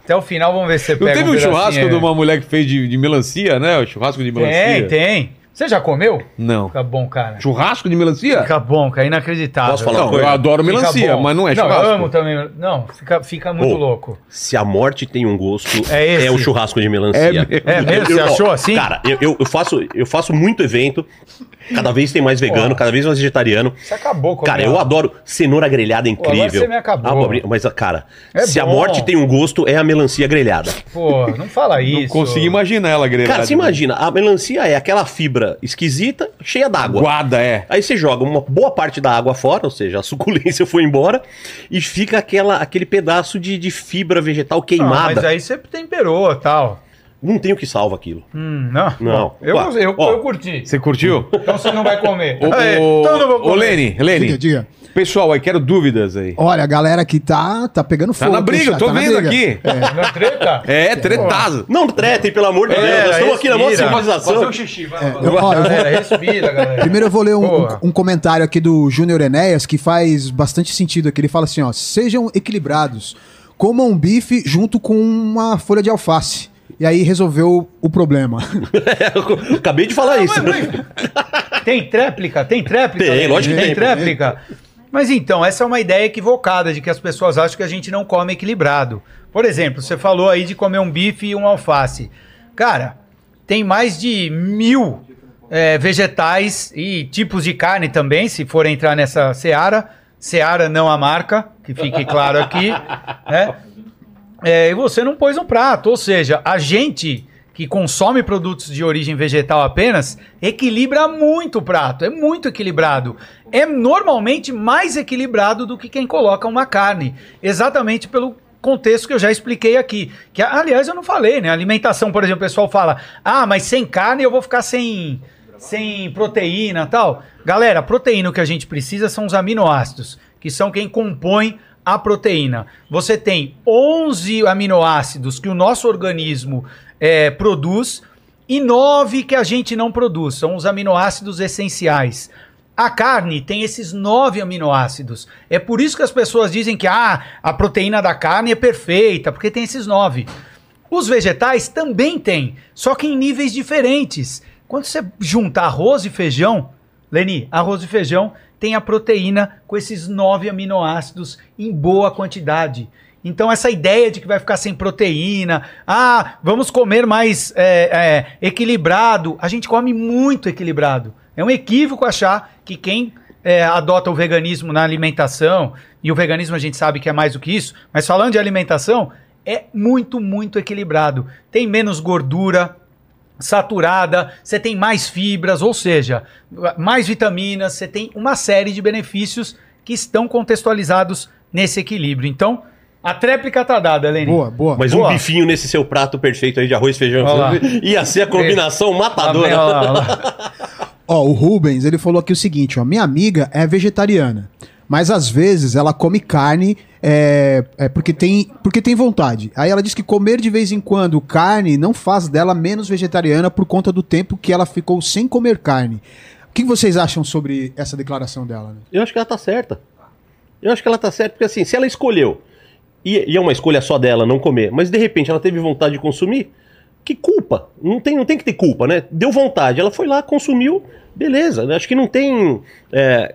até o final vamos ver se você Não pega teve um pedacinho churrasco aí. de uma mulher que fez de, de melancia, né? O churrasco de melancia. Tem, tem. Você já comeu? Não. Fica bom, cara. Churrasco de melancia? Fica bom, cara. Inacreditável. Posso falar Não, coisa? eu adoro melancia, mas não é Não, churrasco. eu amo também. Não, fica, fica muito Ô, louco. Se a morte tem um gosto, É esse. o churrasco de melancia. É mesmo? É mesmo? Você ó, achou assim? Cara, eu, eu, eu faço, eu faço muito evento. Cada vez tem mais vegano, Pô. cada vez mais vegetariano. Você acabou com Cara, eu adoro cenoura grelhada é agora incrível. você me acabou. Abobrinha- mas, cara, É se a bom. morte tem um gosto, é a melancia grelhada. Pô, não fala isso. Não consegui imaginar ela grelhada. Cara, você imagina, a melancia é aquela fibra esquisita, cheia d'água. Guada, é. Aí você joga uma boa parte da água fora, ou seja, a suculência foi embora, e fica aquela, aquele pedaço de, de fibra vegetal queimada. mas aí você temperou e tal. Não tem o que salva aquilo. Hum, não. Não. Eu, eu, ó. eu curti. Você curtiu? Então você não vai comer. Ô, Aí, ô, então eu não vou ô, comer. Lene, Lene. Diga, diga. Pessoal, aí quero dúvidas aí. Olha, a galera aqui tá, tá pegando Tá fogo. na briga, eu tô tá na vendo briga. aqui. Não é treta? É, tretazo. Não tretem, pelo amor de Deus. Nós estamos aqui na respira. civilização. Fazer um xixi, vai, vai, eu- ó, eu vou- Galera, respira, galera. Primeiro eu vou ler um, um- um comentário aqui do Júnior Enéas que faz bastante sentido aqui. Ele fala assim, ó, sejam equilibrados. Comam um bife junto com uma folha de alface. E aí resolveu o problema. Acabei de falar isso. Tem tréplica? Tem tréplica? Tem, lógico que tem. tréplica. Mas então, essa é uma ideia equivocada de que as pessoas acham que a gente não come equilibrado. Por exemplo, você falou aí de comer um bife e um alface. Cara, tem mais de mil é, vegetais e tipos de carne também, se for entrar nessa seara. Seara não a marca, que fique claro aqui. né? É, e você não pôs no prato. Ou seja, a gente que consome produtos de origem vegetal apenas equilibra muito o prato. É muito equilibrado. É normalmente mais equilibrado do que quem coloca uma carne. Exatamente pelo contexto que eu já expliquei aqui. Que, aliás, eu não falei, né? Alimentação, por exemplo, o pessoal fala: ah, mas sem carne eu vou ficar sem. Sem proteína tal. Galera, proteína o que a gente precisa são os aminoácidos, que são quem compõe a proteína. Você tem 11 aminoácidos que o nosso organismo eh, produz e 9 que a gente não produz. São os aminoácidos essenciais. A carne tem esses nove aminoácidos. É por isso que as pessoas dizem que ah, a proteína da carne é perfeita, porque tem esses nove. Os vegetais também têm, só que em níveis diferentes. Quando você junta arroz e feijão, Leni, arroz e feijão tem a proteína com esses nove aminoácidos em boa quantidade. Então, essa ideia de que vai ficar sem proteína, ah, vamos comer mais é, é, equilibrado, a gente come muito equilibrado. É um equívoco achar que quem é, adota o veganismo na alimentação, e o veganismo a gente sabe que é mais do que isso, mas falando de alimentação, é muito, muito equilibrado. Tem menos gordura, saturada, você tem mais fibras, ou seja, mais vitaminas, você tem uma série de benefícios que estão contextualizados nesse equilíbrio. Então, a tréplica tá dada, Leni. boa, boa. Mas Boa. um bifinho nesse seu prato perfeito aí de arroz, feijão, ia ser a combinação vem, matadora. lá. Ó, o Rubens, ele falou aqui o seguinte, ó, minha amiga é vegetariana, mas às vezes ela come carne é, é porque, tem, porque tem vontade. Aí ela diz que comer de vez em quando carne não faz dela menos vegetariana por conta do tempo que ela ficou sem comer carne. O que vocês acham sobre essa declaração dela? né? Eu acho que ela tá certa. Eu acho que ela tá certa, porque assim, se ela escolheu, e, e é uma escolha só dela não comer, mas de repente ela teve vontade de consumir, que culpa? Não tem, não tem que ter culpa, né? Deu vontade, ela foi lá, consumiu, beleza. né? Acho que não tem. é,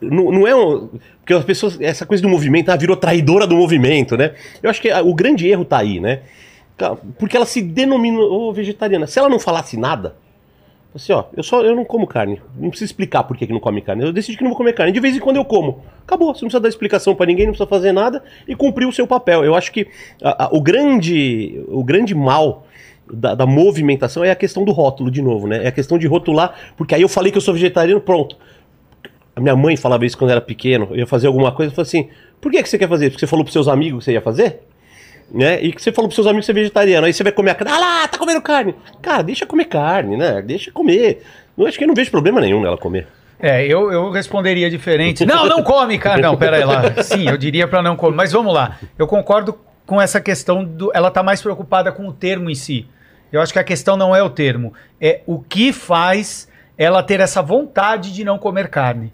não, não é um. Porque as pessoas. Essa coisa do movimento, ah, virou traidora do movimento, né? Eu acho que ah, o grande erro tá aí, né? Porque ela se denominou vegetariana. Se ela não falasse nada, Assim, ó, eu só eu não como carne. Não precisa explicar por que, que não come carne. Eu decidi que não vou comer carne. De vez em quando eu como. Acabou. Você não precisa dar explicação pra ninguém, não precisa fazer nada e cumpriu o seu papel. Eu acho que a- a- o grande o grande mal da, da movimentação é a questão do rótulo, de novo, né? É a questão de rotular, porque aí eu falei que eu sou vegetariano, pronto. A minha mãe falava isso quando era pequeno. Eu ia fazer alguma coisa e falava assim: por que, que você quer fazer? Porque você falou pros seus amigos que você ia fazer? né? E que você falou pros seus amigos que você é vegetariano, aí você vai comer a carne, ah lá, tá comendo carne. Cara, deixa comer carne, né? Deixa comer. Eu acho que eu não vejo problema nenhum nela comer. É, eu, eu responderia diferente. Não, não come, cara. Não, pera aí lá. Sim, eu diria pra não comer. Mas vamos lá. Eu concordo com essa questão do. Ela tá mais preocupada com o termo em si. Eu acho que a questão não é o termo. É o que faz ela ter essa vontade de não comer carne.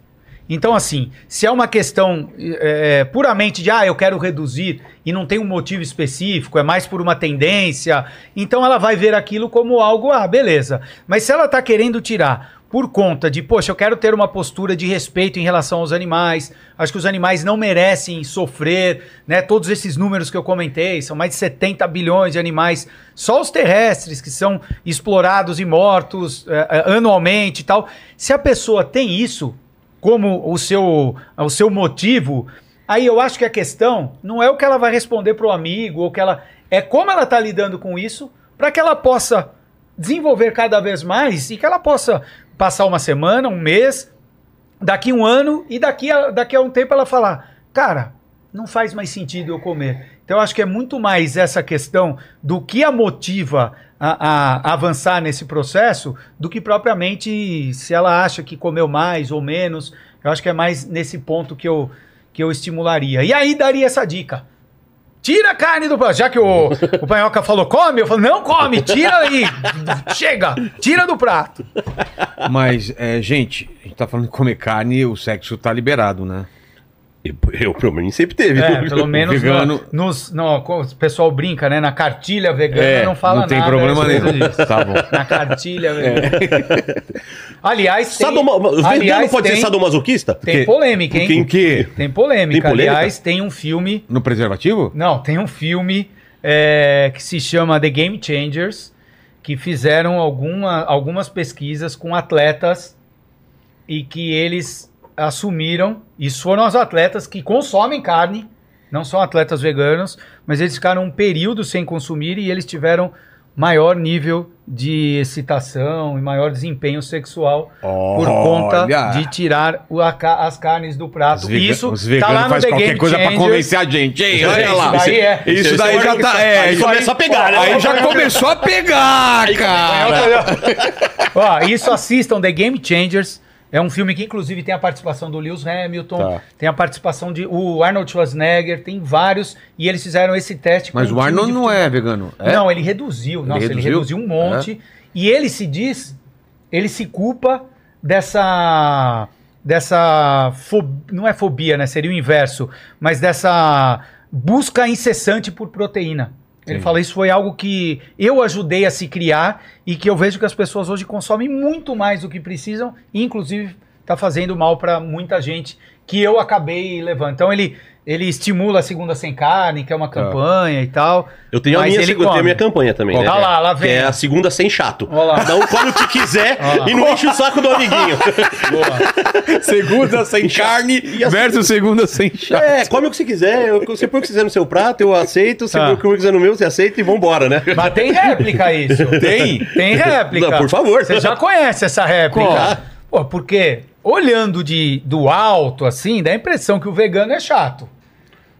Então, assim, se é uma questão é, puramente de, ah, eu quero reduzir e não tem um motivo específico, é mais por uma tendência, então ela vai ver aquilo como algo, ah, beleza. Mas se ela tá querendo tirar por conta de, poxa, eu quero ter uma postura de respeito em relação aos animais, acho que os animais não merecem sofrer, né? Todos esses números que eu comentei, são mais de 70 bilhões de animais, só os terrestres que são explorados e mortos é, é, anualmente e tal. Se a pessoa tem isso, como o seu, o seu motivo, aí eu acho que a questão não é o que ela vai responder para o amigo, ou que ela. É como ela está lidando com isso, para que ela possa desenvolver cada vez mais e que ela possa passar uma semana, um mês, daqui um ano e daqui a, daqui a um tempo ela falar: cara, não faz mais sentido eu comer. Então eu acho que é muito mais essa questão do que a motiva a, a avançar nesse processo do que propriamente se ela acha que comeu mais ou menos. Eu acho que é mais nesse ponto que eu, que eu estimularia. E aí daria essa dica. Tira a carne do prato. Já que o, o Panhoca falou come, eu falo, não come, tira aí. Chega, tira do prato. Mas, é, gente, a gente tá falando de comer carne, o sexo tá liberado, né? Eu, pelo menos, sempre teve. É, pelo menos vegano- no- nos, no, o pessoal brinca, né? Na cartilha vegana É, não fala não tem nada. problema respeito nenhum. disso. Tá bom. Na cartilha vegana. Aliás, tem, Sadoma... Vegano aliás, pode tem, ser sadomasoquista? tem polêmica, hein? O quê? Tem polêmica. Tem polêmica? Aliás, tem um filme. No preservativo? Não, tem um filme é, que se chama The Game Changers, que fizeram alguma, algumas pesquisas com atletas e que eles assumiram, isso foram os atletas que consomem carne, não são atletas veganos, mas eles ficaram um período sem consumir e eles tiveram maior nível de excitação e maior desempenho sexual por conta Olha. de tirar o- a as carnes do prato. Os, isso os tá lá no The qualquer Game coisa Changers. convencer a gente. Ei, Isso olha aí, lá. isso daí é. Isso Isso daí aí já tá. É, aí isso começa a pegar, né? Aí já começou a pegar, cara. Ó, isso assistam The Game Changers. É um filme que, inclusive, tem a participação do Lewis Hamilton, Tá. tem a participação de o Arnold Schwarzenegger, tem vários, e eles fizeram esse teste. Mas o Arnold não é vegano. É? Não, ele reduziu. Nossa, ele reduziu? reduziu um monte. E ele se diz, ele se culpa dessa. dessa. fo- não é fobia, né? Seria o inverso. Mas dessa busca incessante por proteína. Ele fala, isso foi algo que eu ajudei a se criar e que eu vejo que as pessoas hoje consomem muito mais do que precisam, e inclusive está fazendo mal para muita gente que eu acabei levando. Então ele, ele estimula a segunda sem carne, que é uma campanha e tal. Eu tenho, a minha, ele eu tenho a minha campanha também, Olha né? lá, lá vem. Que é a segunda sem chato. Olha lá. Cada um come o que quiser e não enche o saco do amiguinho. Segunda sem carne versus segunda sem chá. É, come o que você quiser. Você põe o que quiser no seu prato, eu aceito. Você Tá. põe o que quiser no meu, você aceita e vambora, né? Mas tem réplica isso. Tem? Tem réplica. Não, por favor. Você já conhece essa réplica. Pô, porque olhando de, do alto, assim, dá a impressão que o vegano é chato.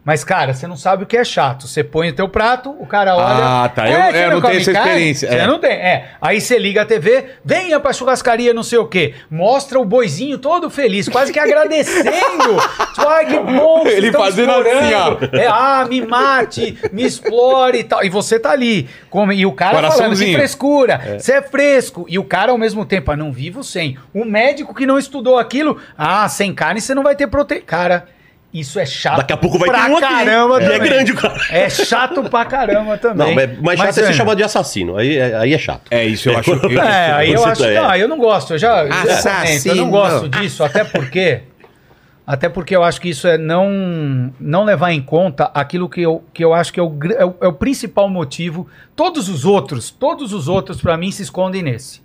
Mas, cara, você não sabe o que é chato. Você põe o teu prato, o cara olha. Ah, tá. Eu- "É, eu você não tenho essa carne?" experiência, Você é. não tem. É. Aí você liga a TV, venha pra churrascaria, não sei o quê. Mostra o boizinho todo feliz, quase que agradecendo. Ai, que bom. Ele fazendo assim, explorando." É, ah, me mate, me explore e tal. E você tá ali. Come, e o cara falando que Coraçãozinho. frescura, você é. fresco. E o cara, ao mesmo tempo, ah, não vivo sem. O médico que não estudou aquilo, ah, sem carne você não vai ter proteína. Cara, isso é chato Daqui a pouco vai pra ter um aqui. caramba E é também. grande o cara. É chato pra caramba também. Não, mas, mas chato é ser Ana, chamado de assassino. Aí, é- aí é chato. É isso, eu acho. eu- É, aí eu acho que é. não, eu não gosto. Eu já, comento, eu Assassino. não gosto disso, até porque até porque eu acho que isso é não não levar em conta aquilo que eu, que eu acho que é o, é o, é o principal motivo. Todos os outros, todos os outros para mim se escondem nesse.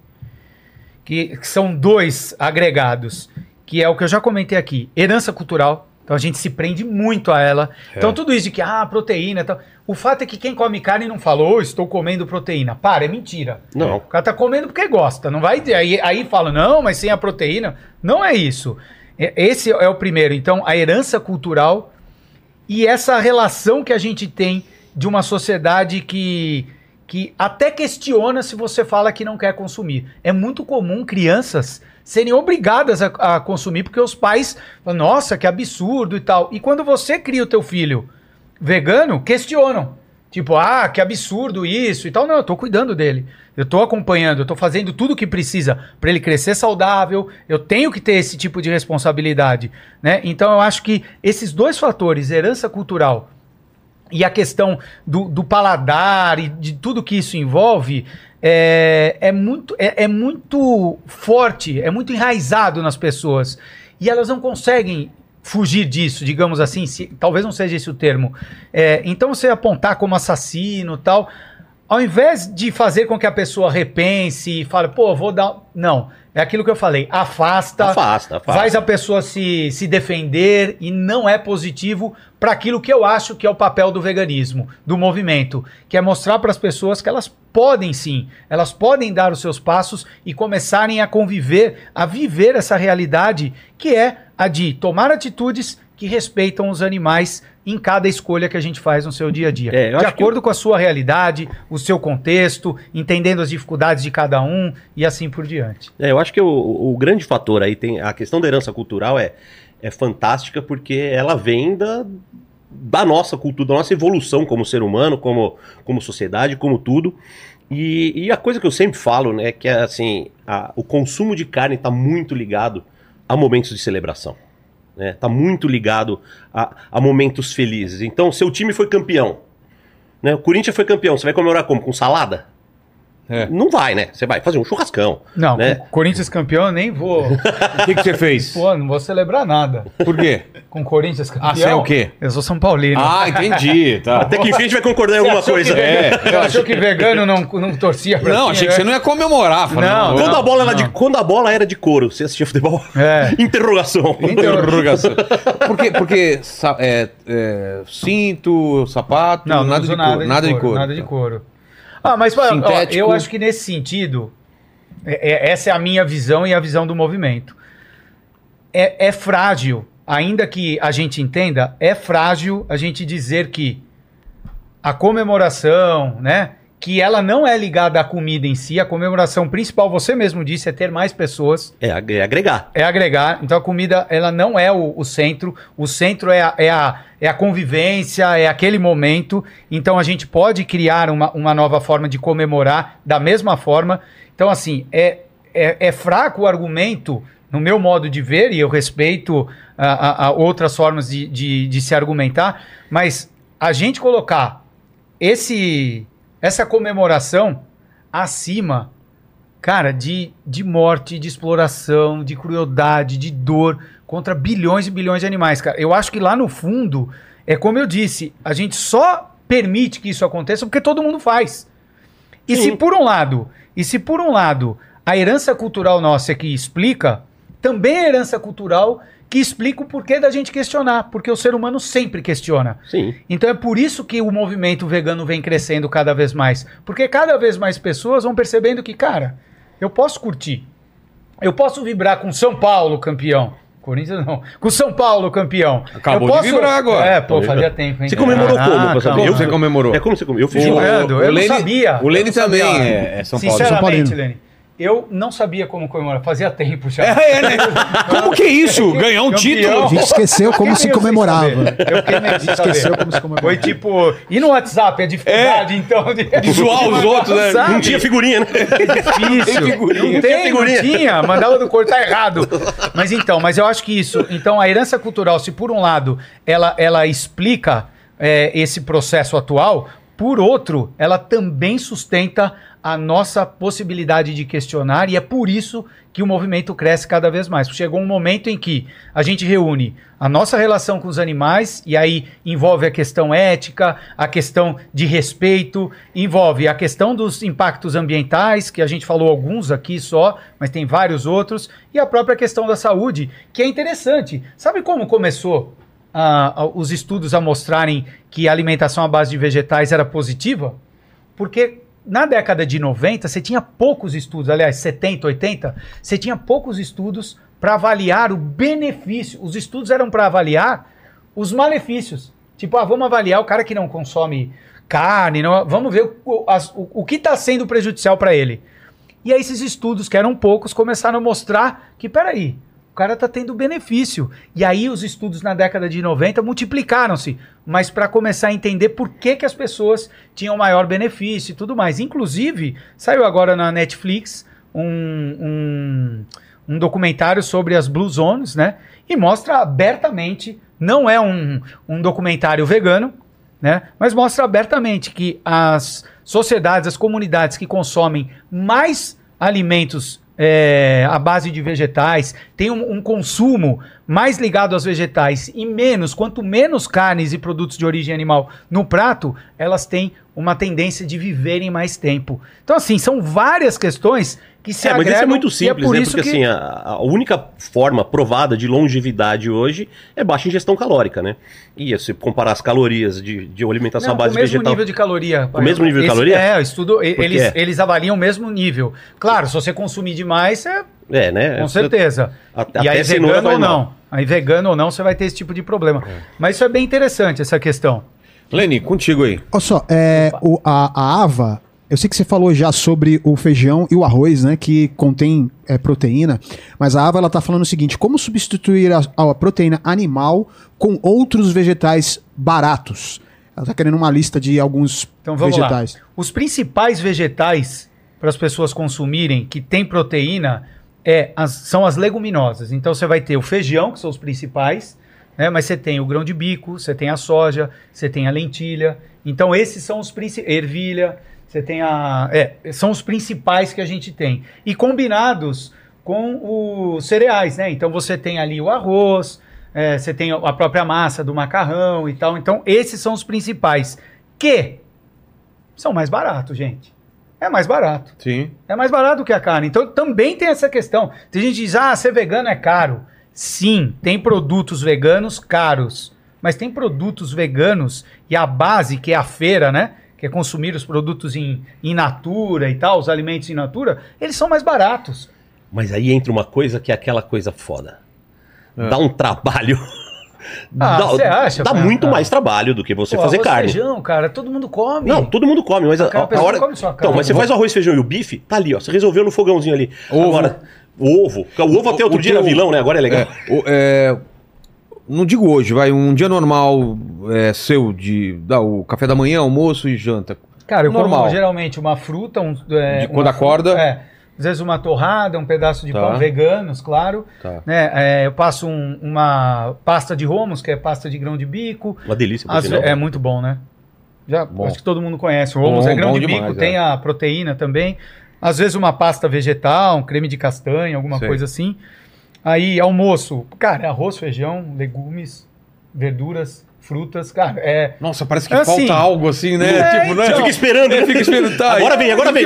Que, que são dois agregados, que é o que eu já comentei aqui, herança cultural. Então a gente se prende muito a ela. Então tudo isso de que, ah, proteína e tal. O fato é que quem come carne não falou, estou comendo proteína. Para, é mentira. Não. O cara tá comendo porque gosta. Não vai. Aí, aí fala, não, mas sem a proteína. Não é isso. É- Esse é o primeiro. Então, a herança cultural e essa relação que a gente tem de uma sociedade que, que até questiona se você fala que não quer consumir. É muito comum crianças serem obrigadas a, a consumir porque os pais falam, nossa, que absurdo e tal. E quando você cria o teu filho vegano, questionam. Tipo, ah, que absurdo isso e tal. Não, eu tô cuidando dele. Eu tô acompanhando, eu tô fazendo tudo o que precisa para ele crescer saudável. Eu tenho que ter esse tipo de responsabilidade, né? Então eu acho que esses dois fatores, herança cultural e a questão do, do paladar e de tudo que isso envolve é, é, muito, é, é muito forte, é muito enraizado nas pessoas. E elas não conseguem fugir disso, digamos assim, se- talvez não seja esse o termo. É, então você apontar como assassino tal, ao invés de fazer com que a pessoa repense e fale, pô, vou dar. Não. É aquilo que eu falei, afasta, Afasta, afasta. faz a pessoa se, se defender e não é positivo para aquilo que eu acho que é o papel do veganismo, do movimento, que é mostrar para as pessoas que elas podem sim, elas podem dar os seus passos e começarem a conviver, a viver essa realidade que é a de tomar atitudes que respeitam os animais em cada escolha que a gente faz no seu dia a dia. É, eu de acordo com a sua realidade, o seu contexto, entendendo as dificuldades de cada um e assim por diante. É, eu acho que o, o grande fator aí tem. A questão da herança cultural é, é fantástica porque ela vem da, da nossa cultura, da nossa evolução como ser humano, como, como sociedade, como tudo. E, e a coisa que eu sempre falo, né, que é assim, a- o consumo de carne está muito ligado a momentos de celebração. Né? Tá muito ligado a, a momentos felizes. Então, seu time foi campeão. Né? O Corinthians foi campeão. Você vai comemorar como? Com salada? É. Não vai, né? Você vai fazer um churrascão. Não, né? com Corinthians campeão eu nem vou. O que, que você fez? Pô, não vou celebrar nada. Por quê? Com Corinthians campeão. Ah, você é o quê? Eu sou São Paulino. Ah, entendi. Tá. Até que enfim a gente vai concordar em alguma coisa. Que É, vegano, você eu achou que vegano não, não torcia pra Não, achei que você não ia comemorar. Falei, Não, Quando, não, a bola era de, não. quando a bola era de couro, você assistia futebol? É. Interrogação. Interrogação. Porque, porque é, é, cinto, sapato, Não, não nada, uso de couro, nada de couro. Nada de couro. Ah, mas ó, Sintético. eu acho que nesse sentido, é- é- essa é a minha visão e a visão do movimento. É, é frágil, ainda que a gente entenda, é frágil a gente dizer que a comemoração, né? Que ela não é ligada à comida em si, a comemoração principal, você mesmo disse, é ter mais pessoas É, é agregar. é agregar. Então a comida ela não é o, o centro. O centro é a, é, a, é a convivência, é aquele momento. Então a gente pode criar uma, uma nova forma de comemorar da mesma forma. Então, assim, é, é, é fraco o argumento, no meu modo de ver, e eu respeito a, a- a outras formas de, de, de se argumentar, mas a gente colocar esse essa comemoração acima cara, de, de morte, de exploração, de crueldade, de dor contra bilhões e bilhões de animais, cara. Eu acho que lá no fundo, é como eu disse, a gente só permite que isso aconteça porque todo mundo faz. E Sim. se por um lado, e se por um lado a herança cultural nossa é que explica, também a herança cultural que explica o porquê da gente questionar, porque o ser humano sempre questiona. Sim. Então é por isso que o movimento vegano vem crescendo cada vez mais. Porque cada vez mais pessoas vão percebendo que, cara, eu posso curtir. Eu posso vibrar com São Paulo campeão. Corinthians não. Com São Paulo campeão. Acabou eu de posso... vibrar agora. É, pô, fazia tempo, hein? Você comemorou como, saber? mano. Eu- Você comemorou. É como você comeu? Eu fiz O- eu não sabia. o Lene Eu não sabia. também é- é São Paulo. São Sinceramente, Paulino. Lene, eu não sabia como comemorar. Fazia tempo já. É, é, né? Como que é isso? Ganhar um Campeão. título? A gente esqueceu como Eu se comemorava. Eu fiquei meio Esqueceu como se comemorava. Foi tipo. E no WhatsApp? A dificuldade, então. De, De zoar os outros, né? Sabe? Não tinha figurinha, né? difícil. Tem figurinha. Não tem, não figurinha. tinha. Mandava do cortar errado. Mas então, mas eu acho que isso. Então, a herança cultural, se por um lado ela, ela explica é, esse processo atual, por outro, ela também sustenta a nossa possibilidade de questionar, e é por isso que o movimento cresce cada vez mais. Chegou um momento em que a gente reúne a nossa relação com os animais, e aí envolve a questão ética, a questão de respeito, envolve a questão dos impactos ambientais, que a gente falou alguns aqui só, mas tem vários outros, e a própria questão da saúde, que é interessante. Sabe como começou ah, os estudos a mostrarem que a alimentação à base de vegetais era positiva? Porque na década de 90 você tinha poucos estudos, aliás, 70, 80, você tinha poucos estudos para avaliar o benefício. Os estudos eram para avaliar os malefícios. Tipo, ah, vamos avaliar o cara que não consome carne, não- vamos ver o, as- o- o que está sendo prejudicial para ele. E aí esses estudos, que eram poucos, começaram a mostrar que, peraí, o cara está tendo benefício. E aí os estudos na década de 90 multiplicaram-se, mas para começar a entender por que, que as pessoas tinham maior benefício e tudo mais. Inclusive, saiu agora na Netflix um, um, um documentário sobre as Blue Zones, né? E mostra abertamente, não é um, um documentário vegano, né? Mas mostra abertamente que as sociedades, as comunidades que consomem mais alimentos é, à base de vegetais, têm um, um consumo mais ligado aos vegetais e menos, quanto menos carnes e produtos de origem animal no prato, elas têm uma tendência de viverem mais tempo. Então, assim, são várias questões que se É, mas isso é agregam muito simples, por né? Porque que- assim, a, a única forma provada de longevidade hoje é baixa ingestão calórica, né? E se comparar as calorias de, de alimentação Não, à base com o mesmo vegetal. nível de caloria. O mesmo nível de Esse- caloria? É, o estudo, eles, eles avaliam o mesmo nível. Claro, se você consumir demais, é, É, né? com certeza. Até- e aí cenoura vegano ou faz mal. não. Aí vegano ou não, você vai ter esse tipo de problema. Mas isso é bem interessante, essa questão. Leni, contigo aí. Olha só, é, o- a, a Ava, eu sei que você falou já sobre o feijão e o arroz, né? Que contém é, proteína, mas a Ava ela tá falando o seguinte: como substituir a, a proteína animal com outros vegetais baratos? Ela tá querendo uma lista de alguns Então vamos vegetais. lá. Os principais vegetais para as pessoas consumirem que tem proteína é as- são as leguminosas. Então você vai ter o feijão, que são os principais, né? mas você tem o grão de bico, você tem a soja, você tem a lentilha. Então esses são os principais. Ervilha, você tem a. É, são os principais que a gente tem. E combinados com os cereais, né? Então você tem ali o arroz, é, você tem a própria massa do macarrão e tal. Então esses são os principais. Que são mais baratos, gente. É mais barato. Sim. É mais barato que a carne. Então também tem essa questão. Tem gente que diz, ah, ser vegano é caro. Sim, tem produtos veganos caros. Mas tem produtos veganos e a base, que é a feira, né? Que é consumir os produtos em, em natura e tal, os alimentos em natura, eles são mais baratos. Mas aí entra uma coisa que é aquela coisa foda. Dá um trabalho. Ah, dá você acha, dá cara? muito Ah. mais trabalho do que você Pô, fazer arroz, carne. feijão, cara, todo mundo come. Não, todo mundo come, mas a, Cara, a a hora. não come só então, carne. mas você faz o arroz, feijão e o bife, tá ali, ó. Você resolveu no fogãozinho ali. Ovo. Agora, o ovo. O ovo até O- outro o dia teu- era vilão, né? Agora é legal. É, o- é, não digo hoje, vai. Um dia normal é, seu de dar o café da manhã, almoço e janta. Cara, eu Normal. como geralmente uma fruta, um, é, De uma quando acorda? fruta, É. Às vezes uma torrada, um pedaço de Tá. pão veganos, claro. Tá. Né? É, eu passo um- uma pasta de romos, que é pasta de grão de bico. Uma delícia, por ve- é muito bom, né? Já, Bom. acho que todo mundo conhece. O romos Bom, é grão de bico, demais, tem é. a proteína também. Às vezes uma pasta vegetal, um creme de castanha, alguma Sei. coisa assim. Aí, almoço. Cara, arroz, feijão, legumes, verduras, frutas. Cara, é... Nossa, parece que Assim, falta algo assim, né? é, tipo, né? então. Fica esperando. É, fica esperando. Tá, Agora vem, agora vem?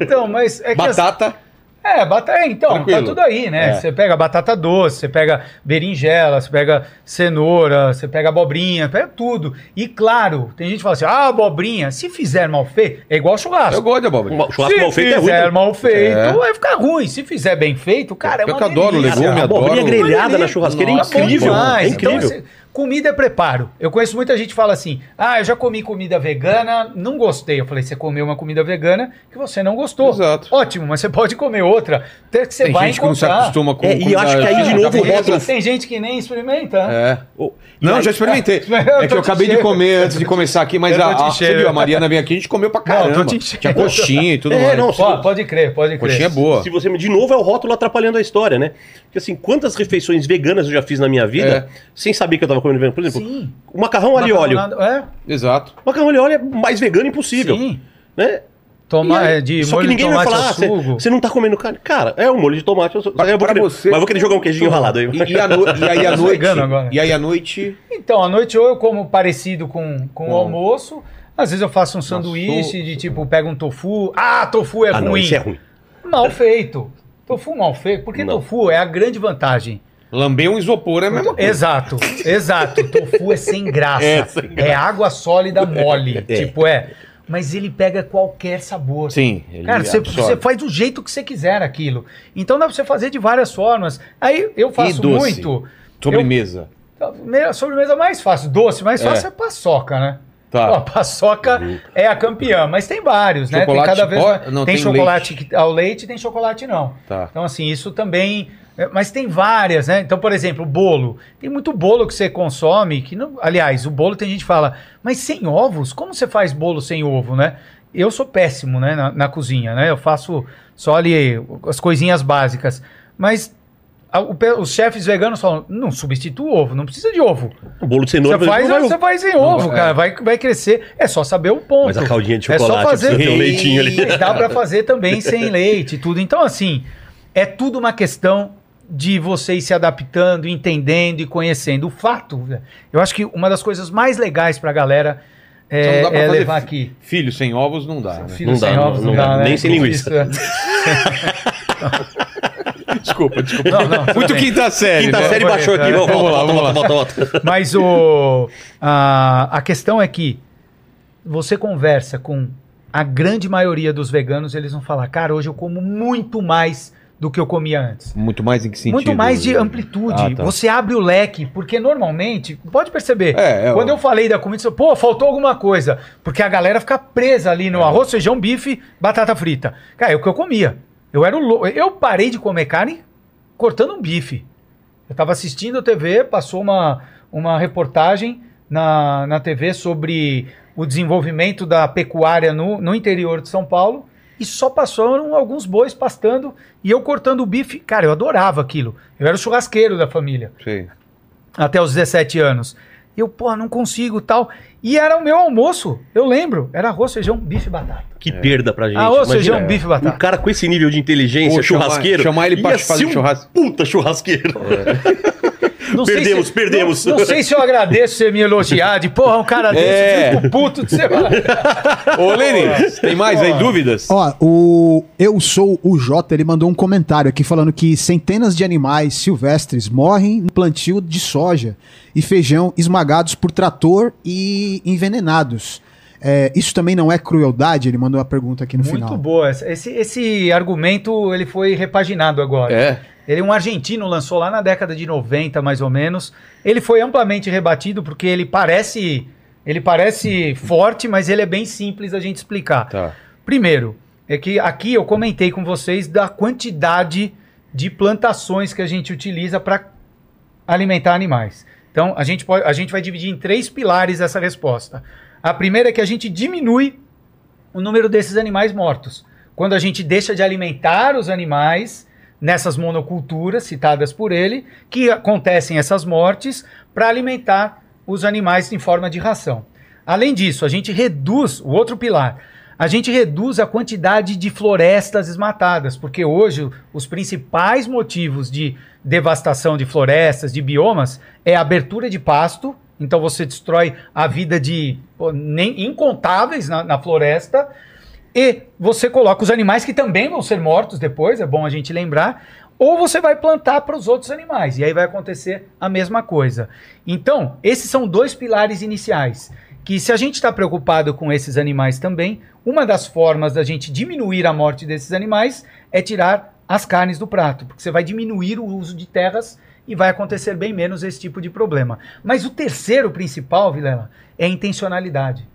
Então, mas é que... as- Batata. É, batata, é, então, Tranquilo. tá tudo aí, né? É. Você pega batata doce, você pega berinjela, você pega cenoura, você pega abobrinha, pega tudo. E claro, tem gente que fala assim, ah, abobrinha, se fizer mal feito, é igual churrasco. Eu gosto de abóbora. Um churrasco se mal feito é ruim. fizer né? mal feito, É. vai ficar ruim. Se fizer bem feito, cara, é Eu uma que adoro delícia. legume, a abobrinha adoro- grelhada na churrasqueira é incrível. Demais. É incrível. Então, assim, comida é preparo. Eu conheço muita gente que fala assim: ah, eu já comi comida vegana, não gostei. Eu falei: você comeu uma comida vegana que você não gostou. Exato. Ótimo, mas você pode comer outra. Até que você Tem vai gente que não se encontrar. acostuma com É, e eu acho que aí, de novo, o rótulo- Tem gente que nem experimenta. É. Oh, e Não, aí- já experimentei. É que eu acabei de comer antes de começar aqui, mas a, a, você viu, a Mariana veio aqui, a gente comeu pra Não, caramba. enchendo. Tinha coxinha e tudo É, mais. não, Ó, pode crer, pode crer. Coxinha é boa. Se você de novo é o rótulo atrapalhando a história, né? Porque assim, quantas refeições veganas eu já fiz na minha vida sem saber que eu tava comendo vegano? Por exemplo, Sim. o macarrão alho e óleo. Macarronada- Exato. Macarrão alho e óleo é mais vegano É, impossível, sim. né? Toma, aí- é, de Só que molho de ninguém vai tomate falar, ah, você, você não tá comendo carne. Cara, é um molho de tomate. Eu, só- eu vou querer, você- Mas vou querer jogar um queijinho ralado aí. E, e a no- e aí à noite. E aí à noite. Então, à noite ou eu como parecido com, com o almoço, às vezes eu faço um sanduíche sopa. de tipo, pego um tofu. Ah, tofu é Ah, não, ruim. isso é ruim. Mal feito. Tofu mal feito. Porque Não. tofu é a grande vantagem. Lamber um isopor é a mesma coisa. Exato, exato. Tofu é sem graça. É, É, sem graça. água sólida mole. É. Tipo, é. Mas ele pega qualquer sabor. Sim. ele Cara, você, você faz do jeito que você quiser aquilo. Então dá pra você fazer de várias formas. Aí eu faço doce? muito. Sobremesa. Eu, a sobremesa mais fácil, doce, mais É. fácil é, paçoca, né? Tá. Ó, a paçoca é a campeã, mas tem vários, né? Chocolate tem cada vez mais- não, tem, tem chocolate que- ao leite e tem chocolate não. Tá. Então, assim, isso também. É, Mas tem várias, né? Então, por exemplo, o bolo. Tem muito bolo que você consome, que não. Aliás, o bolo tem gente que fala, mas sem ovos? Como você faz bolo sem ovo, né? Eu sou péssimo, né, na, na cozinha, né? Eu faço só ali as coisinhas básicas. Mas a- o os chefes veganos falam, não substitua o ovo, não precisa de ovo. O bolo de cenoura, Você faz, não você vai- faz sem ovo, vai- cara. Vai, vai crescer. É só saber o ponto. Mas a caldinha de É só chocolate fazer- ter um leitinho ali. Dá pra fazer também sem leite e tudo. Então, assim, é tudo uma questão de você ir se adaptando, entendendo e conhecendo. O fato, eu acho que uma das coisas mais legais pra galera Só é, não dá pra é fazer levar aqui. Filho sem ovos não dá. Né? Filho Não dá, sem não- ovos, não dá. Nem sem linguiça. Isso, é. Desculpa, desculpa. Não, não, Muito bem. quinta série. Quinta né? série Vamos baixou aqui. Volta, Vamos lá, volta, vamos volta, volta, volta. Mas o, a, a questão é que você conversa com a grande maioria dos veganos, eles vão falar, cara, hoje eu como muito mais do que eu comia antes. Muito mais em que sentido? Muito mais de amplitude. Ah, tá. Você abre o leque, porque normalmente, pode perceber, É, é, quando ó. eu falei da comida, pô, faltou alguma coisa. Porque a galera fica presa ali É. no arroz, feijão, bife, batata frita. Cara, é o que eu comia. Eu era Eu parei de comer carne cortando um bife. Eu tava assistindo a TV, passou uma, uma reportagem na, na TV sobre o desenvolvimento da pecuária no, no interior de São Paulo e só passaram alguns bois pastando e eu cortando o bife. Cara, eu adorava aquilo. Eu era o churrasqueiro da família Sei. até os 17 anos. E eu, pô, não consigo tal. E era o meu almoço, eu lembro. Era arroz, feijão, bife e batata. Que perda pra gente. Arroz, Imagina, feijão, bife e batata. Um cara com esse nível de inteligência, Pô, chamar- churrasqueiro. chamar ele pra fazer um churrasco. Puta churrasqueiro. Não sei Perdemos, se- perdemos. Não, não sei se eu agradeço você me elogiar de, porra, um cara desse, É. eu fico puto de você. Ô, Lene, tem mais aí dúvidas? Ó, o Eu Sou o Jota, ele mandou um comentário aqui falando que centenas de animais silvestres morrem no plantio de soja e feijão esmagados por trator e envenenados. É, isso também não é crueldade? Ele mandou uma pergunta aqui no Muito final. boa. Esse, esse argumento ele foi repaginado agora. É. Ele um argentino lançou lá na década de 90, mais ou menos. Ele foi amplamente rebatido porque ele parece ele parece forte, mas ele é bem simples a gente explicar. Tá. Primeiro, é que aqui eu comentei com vocês da quantidade de plantações que a gente utiliza para alimentar animais. Então, a gente, pode, a gente vai dividir em três pilares essa resposta. A primeira é que a gente diminui o número desses animais mortos. Quando a gente deixa de alimentar os animais nessas monoculturas citadas por ele, que acontecem essas mortes para alimentar os animais em forma de ração. Além disso, a gente reduz o outro pilar. A gente reduz a quantidade de florestas desmatadas, porque hoje os principais motivos de devastação de florestas, de biomas, é abertura de pasto. Então você destrói a vida de nem incontáveis na, na floresta e você coloca os animais que também vão ser mortos depois, é bom a gente lembrar, ou você vai plantar para os outros animais, e aí vai acontecer a mesma coisa. Então, esses são dois pilares iniciais, que se a gente está preocupado com esses animais também, uma das formas da gente diminuir a morte desses animais é tirar as carnes do prato, porque você vai diminuir o uso de terras e vai acontecer bem menos esse tipo de problema. Mas o terceiro principal, Vilela, é a intencionalidade.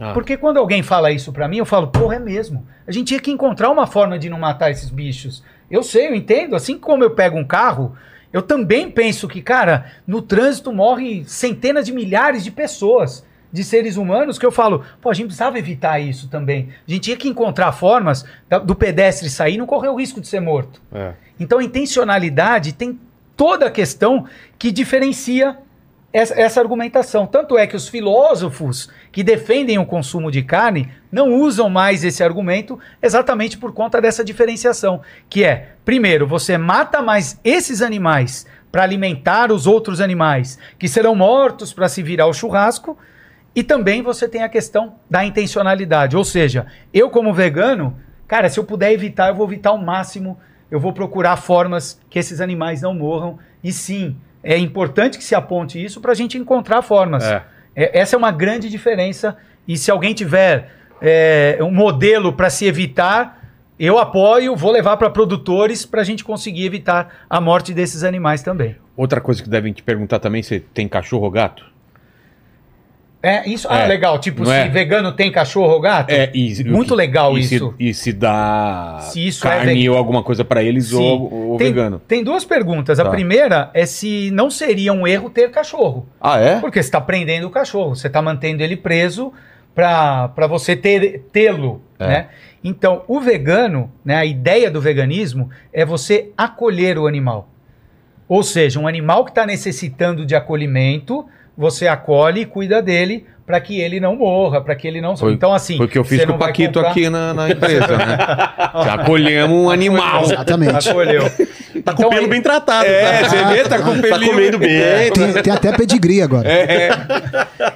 Ah. Porque quando alguém fala isso pra mim, eu falo, porra, é mesmo. A gente tinha que encontrar uma forma de não matar esses bichos. Eu sei, eu entendo. Assim como eu pego um carro, eu também penso que, cara, no trânsito morrem centenas de milhares de pessoas, de seres humanos, que eu falo, pô, a gente precisava evitar isso também. A gente tinha que encontrar formas do pedestre sair e não correr o risco de ser morto. É. Então a intencionalidade tem toda a questão que diferencia essa, essa argumentação. Tanto é que os filósofos que defendem o consumo de carne não usam mais esse argumento exatamente por conta dessa diferenciação. Que é, primeiro, você mata mais esses animais para alimentar os outros animais que serão mortos para se virar o churrasco. E também você tem a questão da intencionalidade. Ou seja, eu como vegano, cara, se eu puder evitar, eu vou evitar ao máximo. Eu vou procurar formas que esses animais não morram. E sim, é importante que se aponte isso para a gente encontrar formas. É. É, essa é uma grande diferença. E se alguém tiver é, um modelo para se evitar, eu apoio, vou levar para produtores para a gente conseguir evitar a morte desses animais também. Outra coisa que devem te perguntar também, você tem cachorro ou gato? É isso. Ah, É, legal. Tipo, não se é? vegano tem cachorro ou gato? É, e, Muito que- legal e se- isso. e se dá Se isso é carne ve- ou alguma coisa pra eles Sim. ou, ou tem, vegano? Tem duas perguntas. Tá. A primeira é se não seria um erro ter cachorro. Ah, é? Porque você está prendendo o cachorro, você está mantendo ele preso para você ter tê-lo, É. né? Então, o vegano, né, a ideia do veganismo é você acolher o animal. Ou seja, um animal que está necessitando de acolhimento, você acolhe e cuida dele para que ele não morra, para que ele não... Foi- então, assim... Foi o que eu fiz com o Paquito comprar- aqui na, na empresa, né? Já acolhemos um animal. Exatamente. Acolheu. Tá com o Então, pelo aí- bem tratado. É, você vê, tá com o Tá pelinho. comendo bem. Tem, tem até pedigree agora.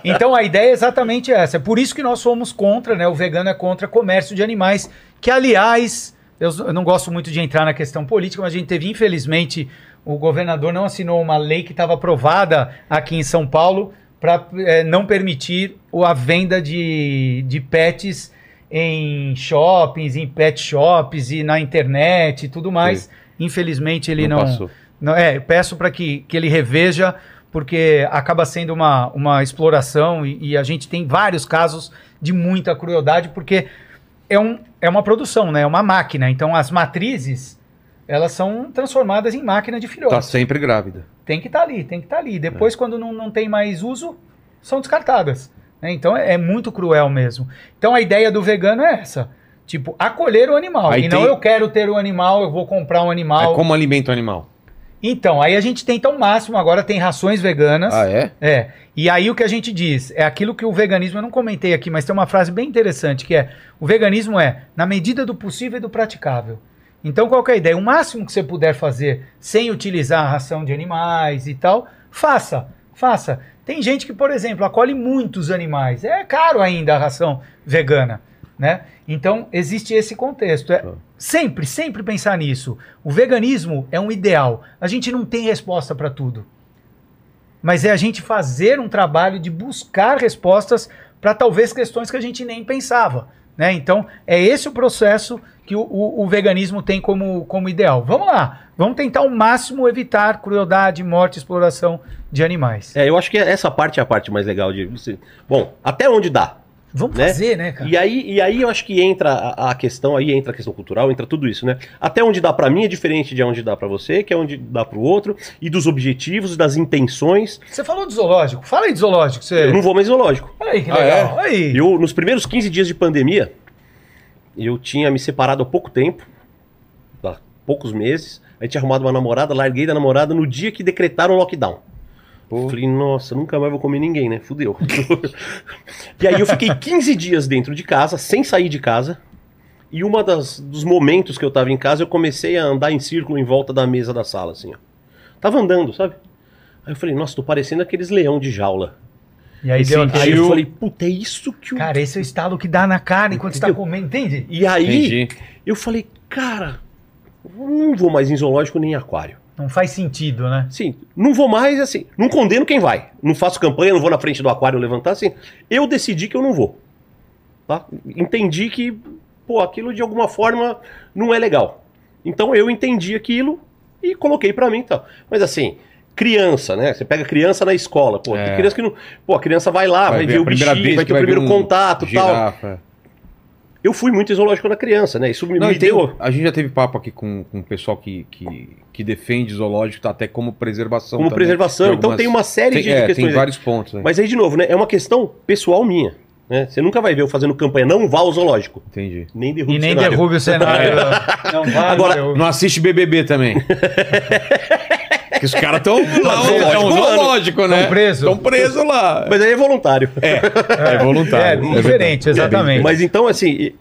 Então a ideia é exatamente essa. É por isso que nós somos contra, né? O vegano é contra comércio de animais, que aliás, eu eu não gosto muito de entrar na questão política, mas a gente teve, infelizmente, o governador não assinou uma lei que estava aprovada aqui em São Paulo para não permitir a venda de, de pets em shoppings, em pet shops e na internet e tudo mais. Infelizmente ele Não não. não- é, eu peço para que, que ele reveja, porque acaba sendo uma, uma exploração e, e a gente tem vários casos de muita crueldade, porque é, um, é uma produção, né? É uma máquina. Então as matrizes elas são transformadas em máquina de filhotes Tá sempre grávida. tem que estar ali, tem que estar ali. Depois, quando não, não tem mais uso, são descartadas. né? Então é, é muito cruel mesmo. Então a ideia do vegano é essa. Tipo, acolher o animal. Aí e não tem- eu quero ter o animal, eu vou comprar um animal. É como alimenta o animal. Então, aí a gente tenta o máximo, agora tem rações veganas. Ah, é? É. E aí o que a gente diz é aquilo que o veganismo, eu não comentei aqui, mas tem uma frase bem interessante que é: o veganismo é na medida do possível e do praticável. Então, qual que é a ideia? O máximo que você puder fazer sem utilizar a ração de animais e tal, faça, faça. Tem gente que, por exemplo, acolhe muitos animais. É caro ainda a ração vegana, né? Então, existe esse contexto. É sempre, sempre pensar nisso. O veganismo é um ideal. A gente não tem resposta para tudo mas é a gente fazer um trabalho de buscar respostas para talvez questões que a gente nem pensava. Né? Então, é esse o processo que o, o- o veganismo tem como, como ideal. Vamos lá, vamos tentar ao máximo evitar crueldade, morte, exploração de animais. É, eu acho que essa parte é a parte mais legal de você. Bom, até onde dá. Vamos né? fazer, né, cara? E aí, e aí eu acho que entra a, a questão, aí entra a questão cultural, entra tudo isso, né? Até onde dá pra mim é diferente de onde dá pra você, que é onde dá pro outro, e dos objetivos, das intenções. Você falou de zoológico, fala aí de zoológico. Você... Eu não vou mais zoológico. Aí que Ah, legal. Aí. Eu, nos primeiros 15 dias de pandemia, eu tinha me separado há pouco tempo, há poucos meses. Aí tinha arrumado uma namorada, larguei da namorada no dia que decretaram o lockdown. Falei, nossa, nunca mais vou comer ninguém, né? Fudeu. e aí eu fiquei 15 dias dentro de casa, sem sair de casa. E uma das, dos momentos que eu tava em casa, eu comecei a andar em círculo em volta da mesa da sala, assim, ó. Tava andando, sabe? Aí eu falei, nossa, tô parecendo aqueles leão de jaula. E aí deu Aí aquele... eu falei, puta, é isso que o Cara, esse é o estalo que dá na carne enquanto você tá Entendeu? comendo, entende? E aí, Entendi. eu falei, cara, eu não vou mais em zoológico nem em aquário. Não faz sentido, né? Sim, não vou mais, assim, não condeno quem vai. Não faço campanha, não vou na frente do aquário levantar, assim. Eu decidi que eu não vou. Tá? Entendi que, pô, aquilo de alguma forma não é legal. Então eu entendi aquilo e coloquei pra mim e tal. Mas assim, criança, né? Você pega criança na escola, pô, É. tem criança que não. Pô, a criança vai lá, vai, ver, a o bichinho, vai ter o primeiro ver um contato e tal. Eu fui muito em zoológico na criança, né? Isso me, Não, me e tem deu. o- a gente já teve papo aqui com, com o pessoal que, que, que defende zoológico, tá até como preservação. Como também. preservação. Então algumas- tem uma série tem, de, é, de questões. tem vários pontos. Né? Mas aí, de novo, né? É uma questão pessoal minha. Né? Você nunca vai ver eu fazendo campanha, não vá ao zoológico. Entendi. Nem derrube E nem o cenário. derrube o cenário. não vai, Agora. Não assiste BBB também. Porque os caras estão lá, é um zoológico, né? Tão preso. Estão presos lá. Mas aí é voluntário. É, voluntário. É, diferente, exatamente. Mas então, assim,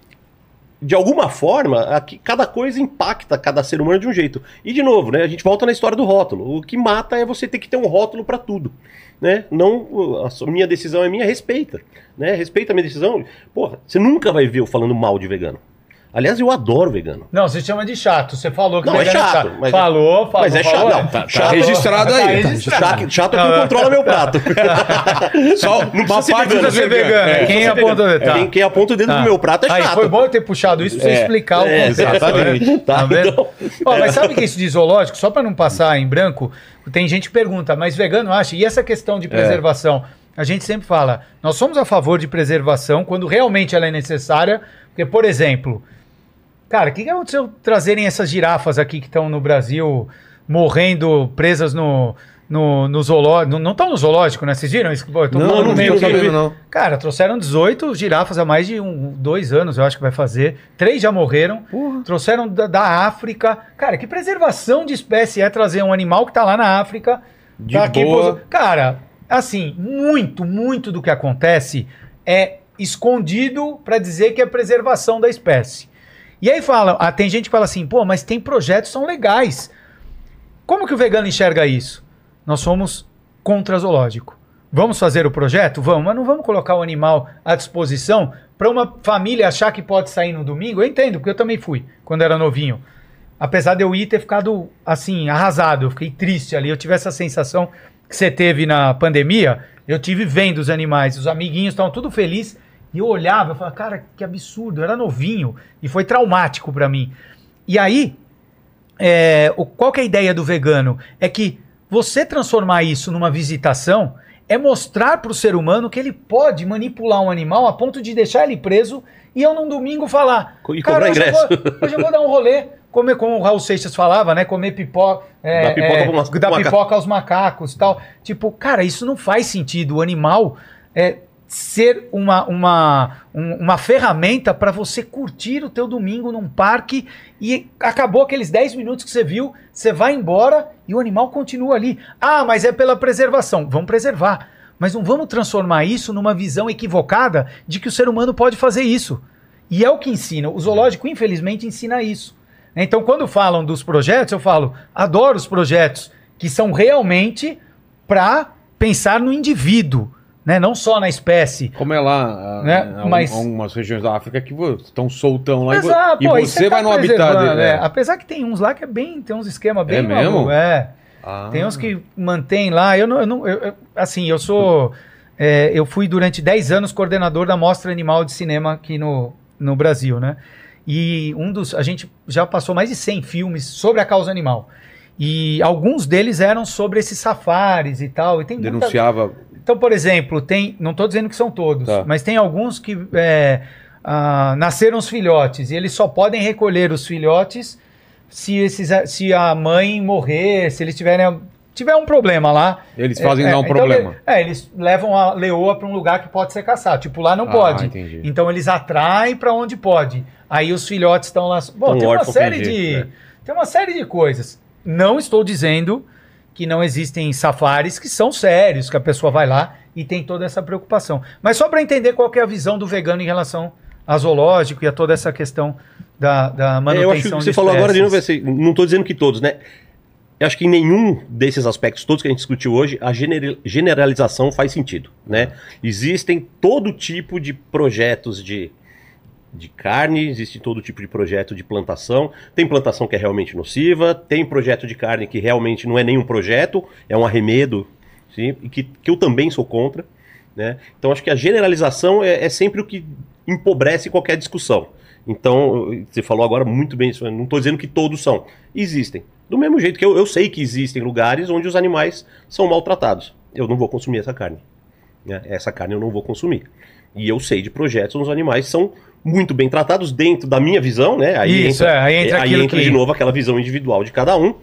de alguma forma, aqui, cada coisa impacta cada ser humano de um jeito. E, de novo, né? A gente volta na história do rótulo. O que mata é você ter que ter um rótulo pra tudo. Né? Não, a sua- minha decisão é minha, respeita. Né? Respeita a minha decisão. Porra, você nunca vai ver eu falando mal de vegano. Aliás, eu adoro vegano. Não, você chama de chato. Você falou que Não, é vegano chato, mas- falou, falou. mas é falou, chato, é. não, tá- Tá Chato. registrado Tá aí. registrado. Chato, chato é Não, quem é. controla meu prato. Só uma precisa ser parte vegano, do ser vegano, É. Quem Você aponta- vegano. tá. Quem, quem aponta o dedo Tá. no meu prato é Aí, chato. foi bom eu ter puxado isso pra você É, explicar o é, contexto. exatamente. Tá Tá, vendo? então- Ó, mas sabe que isso de zoológico, só pra não passar em branco, tem gente que pergunta, mas vegano acha? E essa questão É. de preservação? A gente sempre fala, nós somos a favor de preservação quando realmente ela é necessária, porque, por exemplo, cara, o que, que aconteceu trazerem essas girafas aqui que estão no Brasil morrendo, presas no, no, no zoológico? Não estão no zoológico, né? Vocês viram isso? Pô, Não, falando não meio tô que- não. Cara, trouxeram 18 girafas há mais de um, dois anos, eu acho que vai fazer. Três já morreram. Trouxeram da, da África. Cara, que preservação de espécie é trazer um animal que tá lá na África? De tá boa. Cara, assim, muito, muito do que acontece é escondido para dizer que é preservação da espécie. E aí fala, ah, tem gente que fala assim, pô, mas tem projetos que são legais. Como que o vegano enxerga isso? Nós somos contra zoológico. Vamos fazer o projeto? Vamos, mas não vamos colocar o animal à disposição para uma família achar que pode sair no domingo. Eu entendo, porque eu também fui quando era novinho. Apesar de eu ir ter ficado assim, arrasado, eu fiquei triste ali. Eu tive essa sensação que você teve na pandemia. Eu tive vendo os animais, os amiguinhos estavam tudo felizes. E eu olhava, eu falava, cara, que absurdo, eu era novinho. E foi traumático pra mim. E aí, é, o- qual que é a ideia do vegano? É que você transformar isso numa visitação é mostrar pro ser humano que ele pode manipular um animal a ponto de deixar ele preso e eu num domingo falar. E cobrar hoje eu, ingresso." vou, hoje eu vou dar um rolê, comer, como o Raul Seixas falava, né? Comer pipoca. É, Dar pipoca é, pro ma- dar pro macaco. pipoca aos macacos e tal. Tipo, cara, isso não faz sentido. O animal é ser uma, uma, um- uma ferramenta para você curtir o teu domingo num parque e acabou aqueles 10 minutos que você viu, você vai embora e o animal continua ali. Ah, mas é pela preservação. Vamos preservar. Mas não vamos transformar isso numa visão equivocada de que o ser humano pode fazer isso. E é o que ensina. O zoológico, infelizmente, ensina isso. Então, quando falam dos projetos, eu falo, adoro os projetos que são realmente para pensar no indivíduo, né? não só na espécie. Como é lá, Né? a- Mas- algumas regiões da África que estão soltão lá e Exato, e, pô, aí você tá vai no habitat dele. né? é. Apesar que tem uns lá que é bem, tem uns esquemas bem É mesmo? É. Ah. Tem uns que mantém lá. Eu não, eu não eu- eu- assim, eu sou. é, eu fui durante 10 anos coordenador da Mostra Animal de Cinema aqui no, no Brasil, né? E um dos. A gente já passou mais de 100 filmes sobre a causa animal. E alguns deles eram sobre esses safaris e tal. E tem muita- Denunciava. Então, por exemplo, tem. Não estou dizendo que são todos, Tá. mas tem alguns que é, ah, nasceram os filhotes e eles só podem recolher os filhotes se, esses, se a mãe morrer, se eles tiverem. Tiver um problema lá. Eles fazem é, dar um então problema. ele- é, eles levam a leoa para um lugar que pode ser caçado. Tipo, lá não Ah, pode. entendi. Então eles atraem para onde pode. Aí os filhotes estão lá. Bom, tem uma série de. é. Tem uma série de coisas. Não estou dizendo que não existem safaris que são sérios, que a pessoa vai lá e tem toda essa preocupação. Mas só para entender qual é a visão do vegano em relação a zoológico e a toda essa questão da, da É, manutenção eu acho que você falou agora de novo, espécies. assim, não estou dizendo que todos, né? Eu acho que em nenhum desses aspectos todos que a gente discutiu hoje, a generalização faz sentido, né? Existem todo tipo de projetos de, de carne, existe todo tipo de projeto de plantação. Tem plantação que é realmente nociva, tem projeto de carne que realmente não é nenhum projeto, é um arremedo, sim, e que, que eu também sou contra, né? Então acho que a generalização é, é sempre o que empobrece qualquer discussão. Então, você falou agora muito bem isso, não estou dizendo que todos são. Existem. Do mesmo jeito que eu, eu sei que existem lugares onde os animais são maltratados. Eu não vou consumir essa carne. né? Essa carne eu não vou consumir. E eu sei de projetos onde os animais são muito bem tratados dentro da minha visão, né? Aí Isso, entra, é, aí entra aí entra que- de novo aquela visão individual de cada um,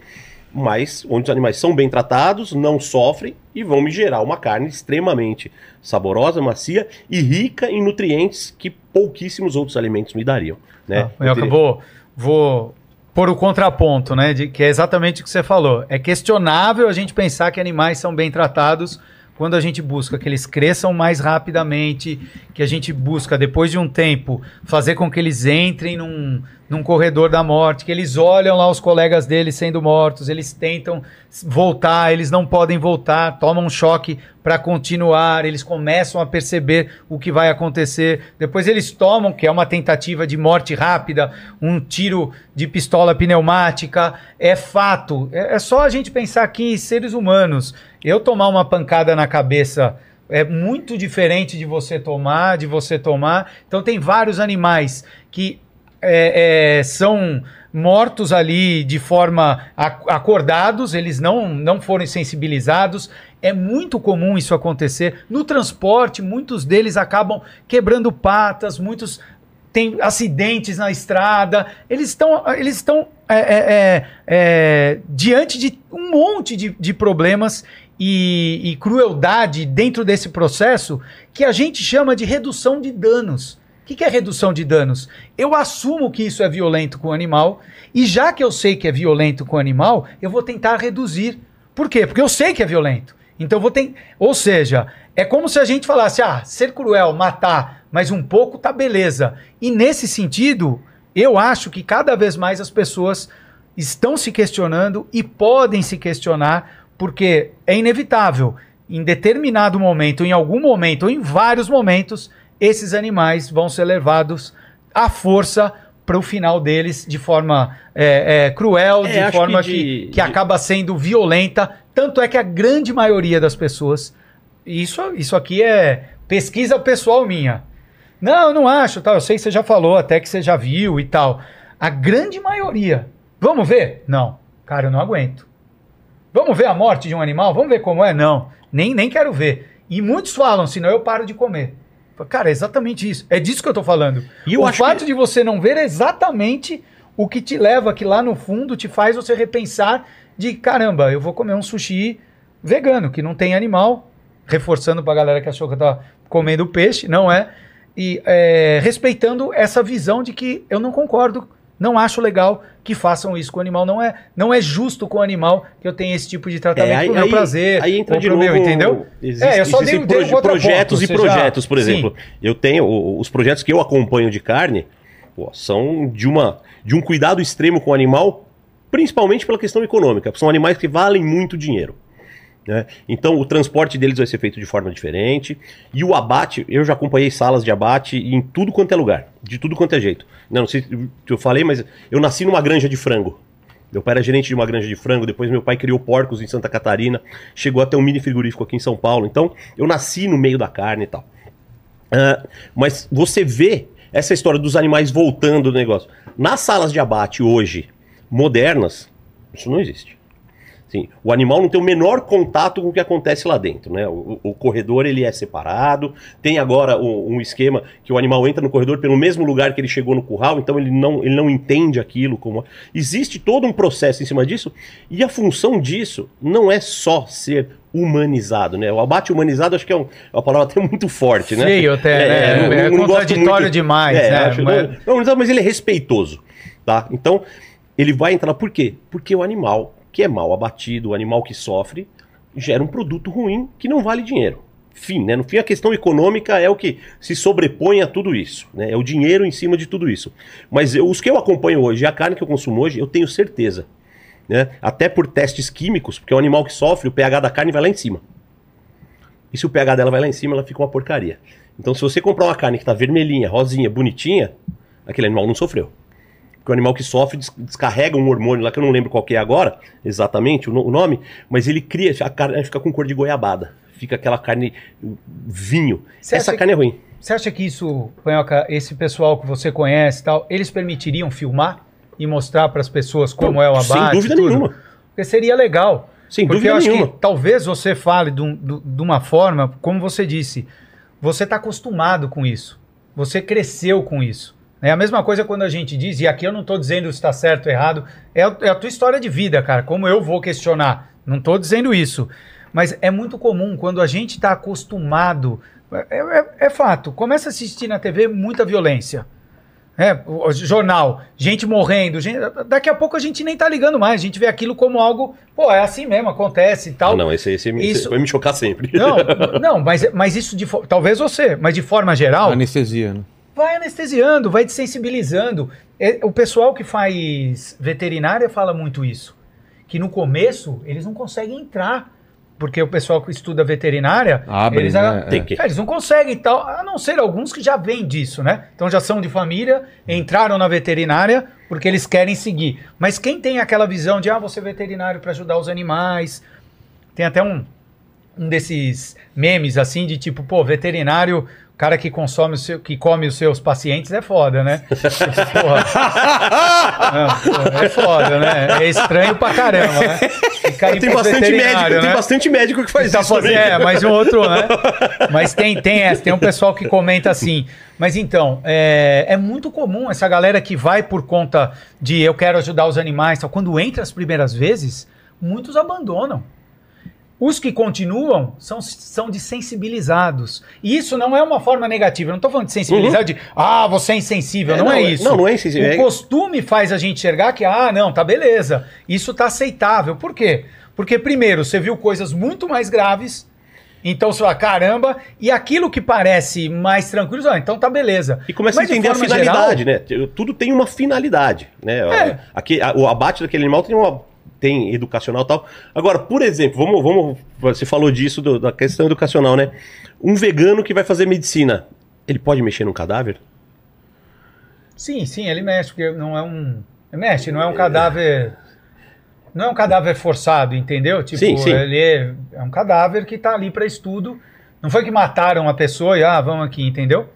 mas onde os animais são bem tratados, não sofrem e vão me gerar uma carne extremamente saborosa, macia e rica em nutrientes que pouquíssimos outros alimentos me dariam. Né? Ah, eu acabou, vou pôr o contraponto, né? De, que é exatamente o que você falou. É questionável a gente pensar que animais são bem tratados quando a gente busca que eles cresçam mais rapidamente, que a gente busca, depois de um tempo, fazer com que eles entrem num, num corredor da morte, que eles olham lá os colegas deles sendo mortos, eles tentam voltar, eles não podem voltar, tomam um choque para continuar, eles começam a perceber o que vai acontecer, depois eles tomam, que é uma tentativa de morte rápida, um tiro de pistola pneumática, é fato. É, é só a gente pensar aqui em seres humanos. Eu tomar uma pancada na cabeça é muito diferente de você tomar, de você tomar. Então tem vários animais que é, é, são mortos ali de forma ac- acordados, eles não, não foram sensibilizados. É muito comum isso acontecer. No transporte, muitos deles acabam quebrando patas, muitos têm acidentes na estrada. Eles estão, eles estão é, é, é, é, diante de um monte de, de problemas e, e crueldade dentro desse processo que a gente chama de redução de danos. Que, que é redução de danos? Eu assumo que isso é violento com o animal, e já que eu sei que é violento com o animal, eu vou tentar reduzir. Por quê? Porque eu sei que é violento. Então vou ter. Ou seja, é como se a gente falasse: ah, ser cruel, matar, mas um pouco tá beleza. E nesse sentido, eu acho que cada vez mais as pessoas estão se questionando e podem se questionar, porque é inevitável. Em determinado momento, em algum momento, ou em vários momentos, esses animais vão ser levados à força para o final deles de forma é, é, cruel, É, de forma que que, de- que de- acaba sendo violenta. Tanto é que a grande maioria das pessoas, isso, isso aqui é pesquisa pessoal minha. Não, eu não acho, tal. Eu sei que você já falou, até que você já viu e tal. A grande maioria. Vamos ver? Não. Cara, eu não aguento. Vamos ver a morte de um animal? Vamos ver como é? Não. Nem, nem quero ver. E muitos falam, senão eu paro de comer. Cara, é exatamente isso. É disso que eu tô falando. E o fato que- de você não ver é exatamente o que te leva, que lá no fundo te faz você repensar de caramba, eu vou comer um sushi vegano, que não tem animal, reforçando pra galera que achou que eu tava comendo peixe, não é? E é, respeitando essa visão de que eu não concordo, não acho legal que façam isso com o animal, não é, não é justo com o animal que eu tenha esse tipo de tratamento É, aí- pro meu aí- prazer, aí entra de pro meu, novo, entendeu? existe- é, eu só dei, existem dei um projetos e você já- projetos, por Sim. exemplo. Eu tenho os projetos que eu acompanho de carne, pô, são de uma de um cuidado extremo com o animal, principalmente pela questão econômica. São animais que valem muito dinheiro. Né? Então o transporte deles vai ser feito de forma diferente. E o abate, eu já acompanhei salas de abate em tudo quanto é lugar, de tudo quanto é jeito. Não, não sei se eu falei, mas eu nasci numa granja de frango. Meu pai era gerente de uma granja de frango, depois meu pai criou porcos em Santa Catarina, chegou até um mini frigorífico aqui em São Paulo. Então eu nasci no meio da carne e tal. Ah, mas você vê essa história dos animais voltando do negócio. Nas salas de abate hoje, modernas, isso não existe. Sim, o animal não tem o menor contato com o que acontece lá dentro, né? O, o corredor ele é separado. Tem agora um, um esquema que o animal entra no corredor pelo mesmo lugar que ele chegou no curral, então ele não, ele não entende aquilo como. Existe todo um processo em cima disso, e a função disso não é só ser humanizado, né? O abate humanizado acho que é, um- é uma palavra até muito forte, né? Feio até, né? É gosto contraditório demais, né? acho- Mas- não, não, não, mas ele é respeitoso, tá? Então, ele vai entrar lá por quê? Porque o animal que é mal abatido, o animal que sofre, gera um produto ruim que não vale dinheiro. Fim, né? No fim, a questão econômica é o que se sobrepõe a tudo isso, né? É o dinheiro em cima de tudo isso. Mas eu- os que eu acompanho hoje, a carne que eu consumo hoje, eu tenho certeza, né? Até por testes químicos, porque o animal que sofre, o pH da carne vai lá em cima. E se o pH dela vai lá em cima, ela fica uma porcaria. Então, se você comprar uma carne que tá vermelhinha, rosinha, bonitinha, aquele animal não sofreu. Porque o animal que sofre des- descarrega um hormônio lá que eu não lembro qual que é agora, exatamente o, no- o nome, mas ele cria, a carne fica com cor de goiabada. Fica aquela carne vinho. Você Essa carne é ruim. Você acha que isso, Panhoca, esse pessoal que você conhece e tal, eles permitiriam filmar e mostrar para as pessoas como é o abate? Sem dúvida nenhuma. Porque seria legal. Sem Porque dúvida eu acho nenhuma. que talvez você fale de, um- de uma forma, como você disse, você está acostumado com isso. Você cresceu com isso. É a mesma coisa quando a gente diz, e aqui eu não estou dizendo se está certo ou errado, é, a- é a tua história de vida, cara, como eu vou questionar. Não estou dizendo isso. Mas é muito comum quando a gente está acostumado. É, é- é fato. Começa a assistir na TV muita violência. É, jornal, gente morrendo, gente- daqui a pouco a gente nem tá ligando mais, a gente vê aquilo como algo, pô, é assim mesmo, acontece e tal. Ah, não, esse, esse, esse Isso- vai me chocar sempre. Não, não, mas, mas isso de talvez você, mas de forma geral, Anestesia, né? Vai anestesiando, vai desensibilizando. É, O pessoal que faz veterinária fala muito isso, que no começo eles não conseguem entrar, porque o pessoal que estuda veterinária, Abre, eles, né? Que. é, eles não conseguem e tal, a não ser alguns que já vêm disso, né? Então já são de família, entraram na veterinária porque eles querem seguir. Mas quem tem aquela visão de, ah, você é veterinário para ajudar os animais, tem até um, um desses memes assim de tipo, pô, veterinário, cara que consome o seu, que come os seus pacientes é foda, né? Não, é foda, né? É estranho pra caramba, né? Tem bastante médico, veterinários, tem né? bastante médico que faz Tá isso fazendo, é, mas um outro, né? Mas tem, tem essa, tem um pessoal que comenta assim. Mas então, é, é muito comum essa galera que vai por conta de eu quero ajudar os animais, tal. quando entra as primeiras vezes, muitos abandonam. Os que continuam são, são desensibilizados. E isso não é uma forma negativa. Eu não estou falando de sensibilizar de ah, você é insensível. É, não, não, é é- isso. não, não é insensível, O é- costume faz a gente enxergar que, ah, não, tá beleza. Isso tá aceitável. Por quê? Porque, primeiro, você viu coisas muito mais graves. Então você fala, caramba, e aquilo que parece mais tranquilo, ah, então tá beleza. E começa Mas, a de entender a finalidade, geral, né? Tudo tem uma finalidade, né? É. Aqui, a- o abate daquele animal tem uma tem educacional e tal. Agora, por exemplo, vamos, vamos você falou disso do- da questão educacional, né? Um vegano que vai fazer medicina, ele pode mexer num cadáver? Sim, sim, ele mexe, porque não é um. Mexe, não é um cadáver. Não é um cadáver forçado, entendeu? Tipo, Sim, sim. ele é, é um cadáver que tá ali para estudo. Não foi que mataram a pessoa e, ah, vamos aqui, entendeu?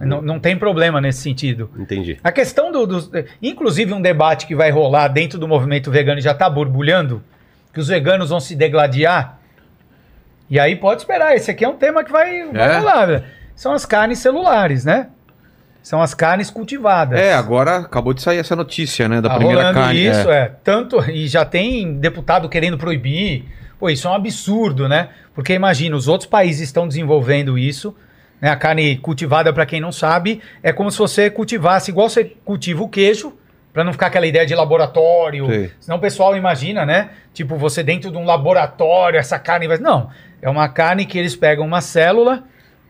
Não, não tem problema nesse sentido. Entendi. A questão do, dos. Inclusive, um debate que vai rolar dentro do movimento vegano e já está borbulhando, que os veganos vão se degladiar. E aí pode esperar, esse aqui é um tema que vai, vai É? rolar. velho. São as carnes celulares, né? São as carnes cultivadas. É, agora acabou de sair essa notícia, né? Da Tá primeira rolando carne. isso, é. é. Tanto, e já tem deputado querendo proibir. Pô, isso é um absurdo, né? Porque imagina, os outros países estão desenvolvendo isso. Né? A carne cultivada, para quem não sabe, é como se você cultivasse, igual você cultiva o queijo, para não ficar aquela ideia de laboratório. Sei. Senão o pessoal imagina, né? Tipo, você dentro de um laboratório, essa carne vai. Não. É uma carne que eles pegam uma célula,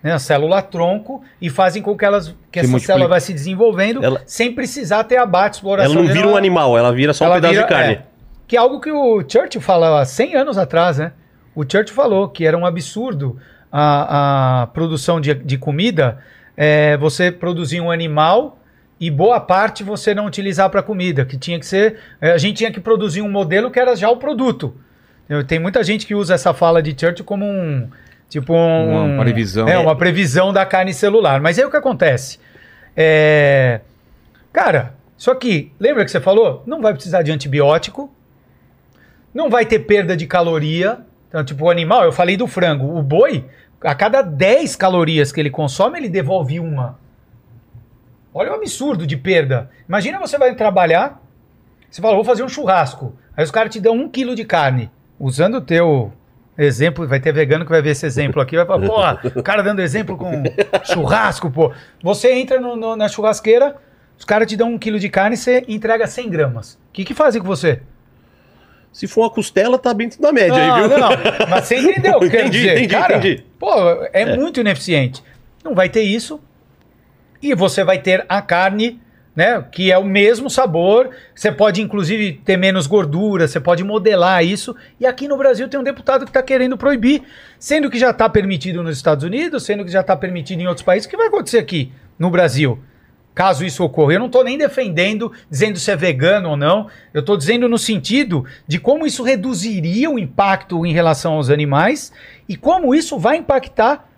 né? A célula tronco, e fazem com que, elas, que Se essa multiplique. célula vai se desenvolvendo Ela- sem precisar ter abate, exploração. Ela não vira um nada. animal, ela vira só um Ela pedaço vira- de carne. é, que é algo que o Churchill falava há 100 anos atrás, né? O Churchill falou que era um absurdo a, a produção de, de comida, é, você produzir um animal e boa parte você não utilizar para comida, que tinha que ser, é, a gente tinha que produzir um modelo que era já o produto. Tem muita gente que usa essa fala de Churchill como um tipo um, Uma previsão. é, uma previsão da carne celular. Mas aí o que acontece? É, Cara, isso aqui, lembra que você falou? Não vai precisar de antibiótico, não vai ter perda de caloria. Então, tipo, o animal, eu falei do frango. O boi, a cada 10 calorias que ele consome, ele devolve uma. Olha o absurdo de perda. Imagina você vai trabalhar, você fala, vou fazer um churrasco. Aí os caras te dão um quilo de carne. Usando o teu exemplo, vai ter vegano que vai ver esse exemplo aqui, vai falar, pô, o cara dando exemplo com churrasco, pô. Você entra no- no- na churrasqueira, os caras te dão um quilo de carne e você entrega 100 gramas. O que, que fazem com você? Se for uma costela, tá dentro da média Não, aí, viu? não, mas você entendeu Entendi, dizer. entendi, Cara, entendi. Pô, é, muito ineficiente. Não vai ter isso. E você vai ter a carne, né? Que é o mesmo sabor. Você pode, inclusive, ter menos gordura, você pode modelar isso. E aqui no Brasil tem um deputado que está querendo proibir, sendo que já está permitido nos Estados Unidos, sendo que já está permitido em outros países. O que vai acontecer aqui no Brasil? Caso isso ocorra, eu não estou nem defendendo, dizendo se é vegano ou não. Eu estou dizendo no sentido de como isso reduziria o impacto em relação aos animais e como isso vai impactar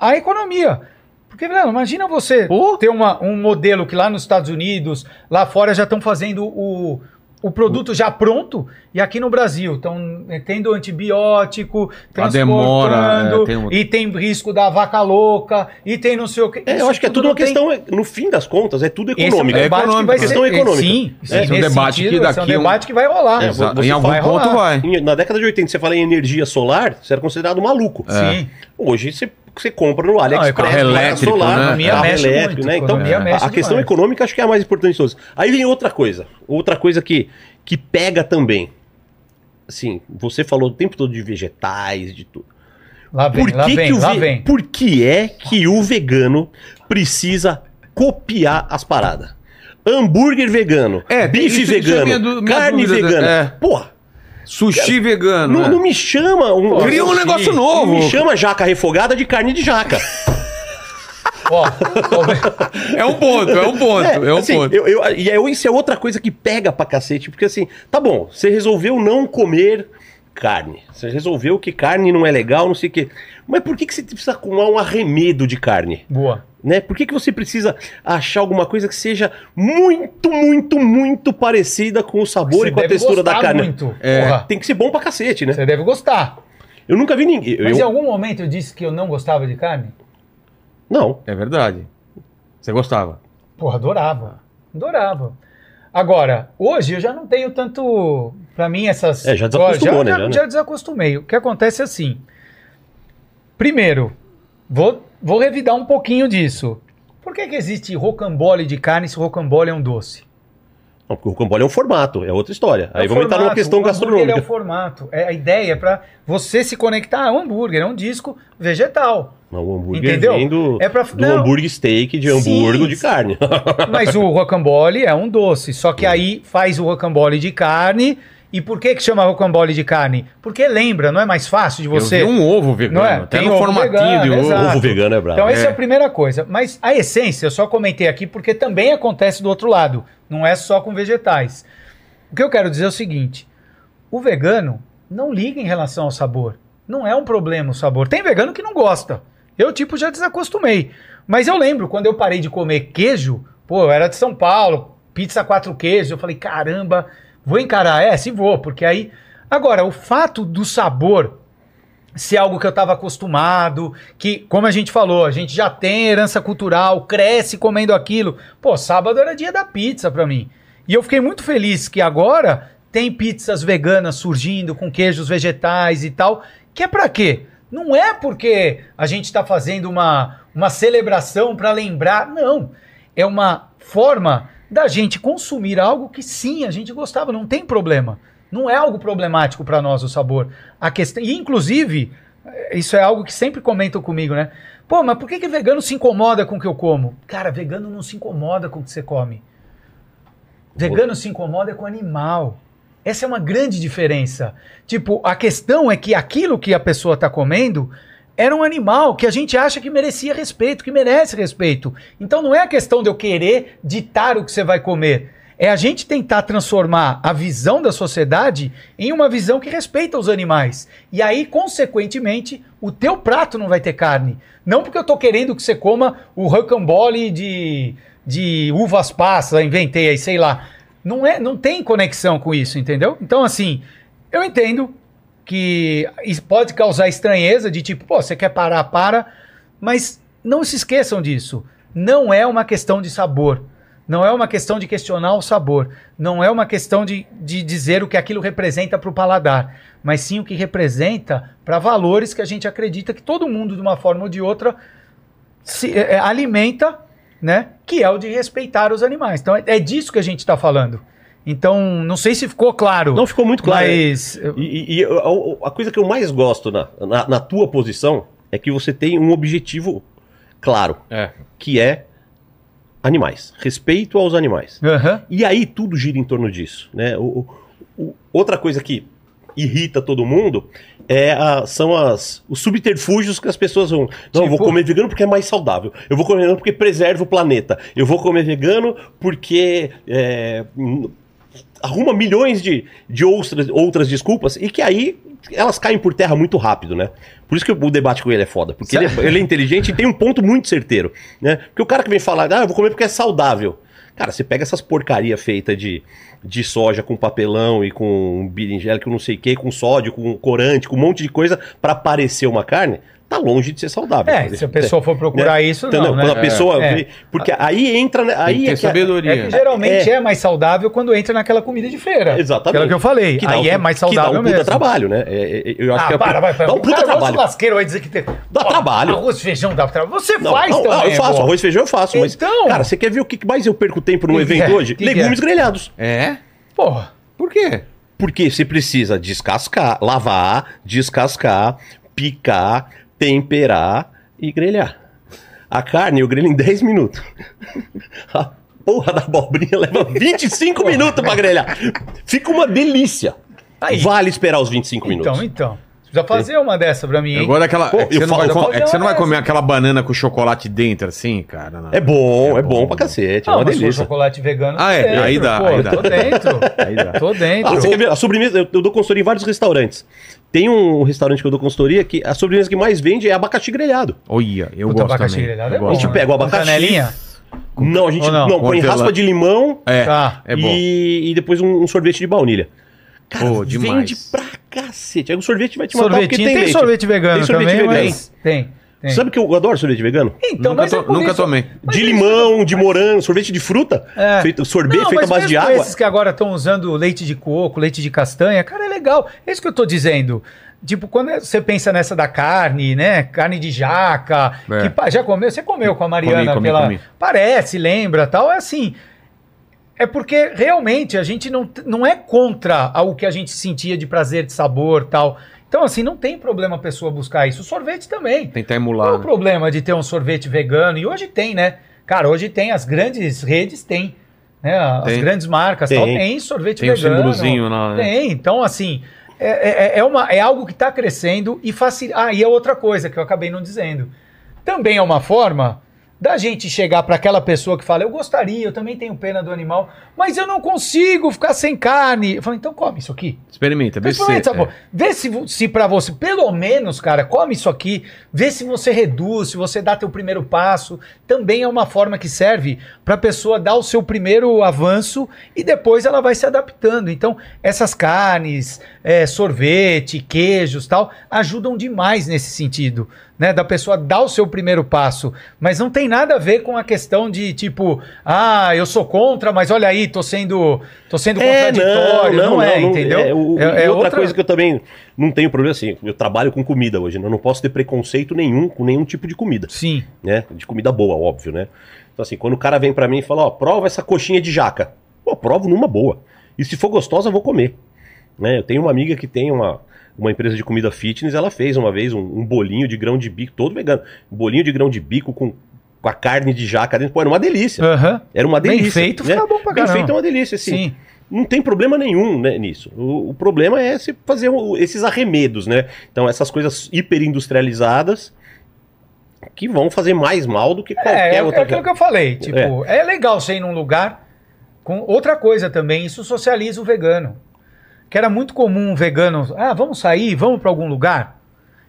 a economia. Porque, velho, imagina você Pô. ter uma, um modelo que lá nos Estados Unidos, lá fora já estão fazendo o, o produto já pronto, e aqui no Brasil estão tendo antibiótico, A demora, transportando, é, tem um- e tem risco da vaca louca, e tem não sei o que. É, eu acho que é tudo uma questão, no fim das contas, é tudo Esse é um econômico. debate que econômico, vai é ser questão econômica. Sim, é um debate sentido, que é um daqui um- debate que vai rolar. É, em algum vai ponto rolar. vai. Na década de 80, você fala em energia solar, você era considerado maluco. Sim. Hoje você, você compra no AliExpress, carro placa elétrico, solar, né? Economia carro elétrico, muito, né? Então, economia a- a, questão demais. econômica acho que é a mais importante de todas. Aí vem outra coisa, outra coisa que, que pega também. Assim, você falou o tempo todo de vegetais, de tudo. Lá vem, Por lá que, vem, que o lá ve- vem. Por que é que o vegano precisa copiar as paradas? Hambúrguer vegano, É, bife isso- isso é vegano, minha minha carne dúvida, vegana. é. Porra, Sushi vegano. não, é. não me chama um. Cria um sushi, negócio Não novo. me chama jaca refogada de carne de jaca. Ó. É um ponto, é um ponto, é, um assim, ponto. eu- eu- e é, isso é outra coisa que pega pra cacete, porque assim, tá bom, você resolveu não comer carne. Você resolveu que carne não é legal, não sei o quê. Mas por que, que você precisa arrumar um arremedo de carne? Boa. Né? Por que, que você precisa achar alguma coisa que seja muito, muito, muito parecida com o sabor Você e com a textura da carne? Muito. É. Porra, Tem que ser bom pra cacete, né? Você deve gostar. Eu nunca vi ninguém. Mas em eu- algum momento eu disse que eu não gostava de carne? Não. É verdade. Você gostava. Porra, adorava. Adorava. Agora, hoje eu já não tenho tanto. Pra mim, essas. É, já desacostumou, já, né, Já, já, né? já desacostumei. O que acontece é assim. Primeiro, vou, vou revidar um pouquinho disso. Por que, que existe rocambole de carne se rocambole é um doce? Não, porque o rocambole é um formato, é outra história. Aí É o vamos entrar numa questão o hambúrguer gastronômica. É o formato. É a ideia é para você se conectar. É um hambúrguer, é um disco vegetal. Não, o hambúrguer Entendeu? vem do, É pra- do não. hambúrguer steak de Sim, hambúrguer de sim. carne. Mas o rocambole é um doce. Só que aí faz o rocambole de carne. E por que que chama rocambole de carne? Porque lembra, não é mais fácil de você. Eu vi um ovo vegano, Não é? Tem no ovo formatinho vegano, de ovo. exato. Ovo vegano é brabo. Então, essa é É. a primeira coisa. Mas a essência, eu só comentei aqui porque também acontece do outro lado. Não é só com vegetais. O que eu quero dizer é o seguinte: o vegano não liga em relação ao sabor. Não é um problema o sabor. Tem vegano que não gosta. Eu, tipo, já desacostumei. Mas eu lembro, quando eu parei de comer queijo, pô, eu era de São Paulo, pizza quatro queijos, eu falei, caramba, vou encarar. É, se vou, porque aí. Agora, o fato do sabor ser algo que eu estava acostumado, que, como a gente falou, a gente já tem herança cultural, cresce comendo aquilo. Pô, sábado era dia da pizza pra mim. E eu fiquei muito feliz que agora tem pizzas veganas surgindo com queijos vegetais e tal, que é pra quê? Não é porque a gente está fazendo uma, uma celebração para lembrar, não. É uma forma da gente consumir algo que sim, a gente gostava, não tem problema. Não é algo problemático para nós o sabor. A questão, e inclusive, isso é algo que sempre comentam comigo, né? Pô, mas por que, que vegano se incomoda com o que eu como? Cara, vegano não se incomoda com o que você come. Vegano se incomoda com o animal. Essa é uma grande diferença. Tipo, a questão é que aquilo que a pessoa está comendo era um animal que a gente acha que merecia respeito, que merece respeito. Então não é a questão de eu querer ditar o que você vai comer. É a gente tentar transformar a visão da sociedade em uma visão que respeita os animais. E aí, consequentemente, o teu prato não vai ter carne. Não porque eu estou querendo que você coma o rocambole de, de uvas passas, inventei aí, sei lá. Não, é, não tem conexão com isso, entendeu? Então, assim, eu entendo que pode causar estranheza de tipo, pô, você quer parar, para, mas não se esqueçam disso. Não é uma questão de sabor. Não é uma questão de questionar o sabor. Não é uma questão de, de dizer o que aquilo representa para o paladar. Mas sim o que representa para valores que a gente acredita que todo mundo, de uma forma ou de outra, se é, alimenta, né? Que é o de respeitar os animais. Então é, é disso que a gente está falando. Então, não sei se ficou claro. Não ficou muito claro. Mas. E, e a, a, coisa que eu mais gosto na, na, na, tua posição é que você tem um objetivo claro. É. Que é animais. Respeito aos animais. Uhum. E aí tudo gira em torno disso. Né? O, o, outra coisa que irrita todo mundo é a, são as, os subterfúgios que as pessoas vão. Não, eu vou Tipo? comer vegano porque é mais saudável. Eu vou comer vegano porque preserva o planeta. Eu vou comer vegano porque. é, arruma milhões de, de outras, outras desculpas e que aí elas caem por terra muito rápido, né? Por isso que o debate com ele é foda. Porque ele é, ele é inteligente e tem um ponto muito certeiro, né? Porque o cara que vem falar, ah, eu vou comer porque é saudável. Cara, você pega essas porcaria feita de, de soja com papelão e com berinjela, com não sei o que, com sódio, com corante, com um monte de coisa pra parecer uma carne, tá longe de ser saudável. É, se a pessoa for procurar isso, não, Entendeu? né? Quando a pessoa É. vê- Porque aí entra. né, Tem Aí é sabedoria. É que geralmente é. É. mais saudável quando entra naquela comida de feira. Exatamente. Aquilo que eu falei. Que Aí um- é mais Que dá saudável um puta mesmo. trabalho, né? É, é, eu acho Ah, que é para, vai, para. Dá um puta cara, trabalho. churrasqueiro vai dizer que tem. Dá Ó, trabalho. Arroz, feijão dá trabalho. Você Não, faz não, também. não, eu faço, arroz e feijão eu faço, mas, Então- cara, você quer ver o que mais eu perco tempo num evento é? hoje? Legumes é? grelhados. É? Porra. Por quê? Porque você precisa descascar, lavar, descascar, picar, temperar e grelhar. A carne eu grelho em 10 minutos. A porra da abobrinha leva 25 minutos pra grelhar. Fica uma delícia. Aí. Vale esperar os 25 minutos. Então, então. Você precisa fazer uma dessa pra mim, hein? Agora aquela. Pô, é que você não, falo- vai, com- é que você não vai comer aquela banana com chocolate dentro, assim, cara. não. É bom, é, bom, bom, pra cacete, é Ah, uma mas se for delícia. chocolate vegano. Ah, é, dentro, aí dá, pô, aí dá. Tô dentro. Aí dá. Tô dentro. Ah, você quer ver? A sobremesa, eu, eu dou consultoria em vários restaurantes. Tem um restaurante que eu dou consultoria que a sobremesa que mais vende é abacaxi grelhado. Olha, eu Puta, gosto abacaxi também. grelhado é bom, A gente né? pega o abacaxi. canelinha? Não, a gente Ou não, não? põe raspa de limão É, Tá. é bom. e, e depois um, um sorvete de baunilha. Cara, Pô, demais. vende pra cacete. Aí o sorvete vai te matar porque tem, Tem, leite. sorvete vegano Tem sorvete também, vegano. mas... Tem. Sabe que eu adoro sorvete vegano? Então, nunca to- é nunca isso- tomei. mas de é limão, de morango, sorvete de fruta, É. feito, sorvete Não, feito à base de água. esses que agora estão usando leite de coco, leite de castanha, cara, é legal. É isso que eu tô dizendo. Tipo, quando você pensa nessa da carne, né? Carne de jaca, É. que já comeu? Você comeu com a Mariana Comi, comi, pela. comi. Parece, lembra tal. É assim. É porque realmente a gente não, não é contra o que a gente sentia de prazer, de sabor tal. Então, assim, não tem problema a pessoa buscar isso. O sorvete também. Tentar Qual é emular. o né? problema de ter um sorvete vegano? E hoje tem, né? Cara, hoje tem, as grandes redes têm. Né? As Tem. grandes marcas Tem. tal, tem sorvete Tem vegano. símbolozinho lá, né? Tem, então assim, é, é, é, uma, é algo que está crescendo e facilita. Ah, e é outra coisa que eu acabei não dizendo. Também é uma forma da gente chegar para aquela pessoa que fala, eu gostaria, eu também tenho pena do animal, mas eu não consigo ficar sem carne. Eu falo, então come isso aqui. Experimenta, vê se Experimenta, você- pô. Vê se, vo- se para você, pelo menos, cara, come isso aqui, vê se você reduz, se você dá teu primeiro passo. Também é uma forma que serve para a pessoa dar o seu primeiro avanço e depois ela vai se adaptando. Então, essas carnes, é, sorvete, queijos tal, ajudam demais nesse sentido. Né, da pessoa dar o seu primeiro passo, mas não tem nada a ver com a questão de tipo, ah, eu sou contra, mas olha aí, tô sendo, tô sendo contraditório, não, é, entendeu? É, o- É- é outra, coisa que eu também não tenho problema assim, eu trabalho com comida hoje, né? eu não posso ter preconceito nenhum com nenhum tipo de comida, Sim. né? De comida boa, óbvio, né? Então assim, quando o cara vem pra mim e fala, ó, prova essa coxinha de jaca. Pô, provo numa boa. E se for gostosa, eu vou comer. Né? Eu tenho uma amiga que tem uma, uma empresa de comida fitness, ela fez uma vez um, um bolinho de grão de bico, todo vegano, um bolinho de grão de bico com, com a carne de jaca dentro, pô, era uma delícia. Aham. Era uma Bem delícia. feito, né? fica bom pra Bem caramba. feito é uma delícia, assim. Sim. Não tem problema nenhum né, nisso. O, o problema é se fazer o- esses arremedos, né? Então, essas coisas hiperindustrializadas que vão fazer mais mal do que É, qualquer é, outra é aquilo que eu falei. Tipo, é. legal você ir num lugar com outra coisa também. Isso socializa o vegano. Que era muito comum um vegano. Ah, vamos sair, vamos pra algum lugar.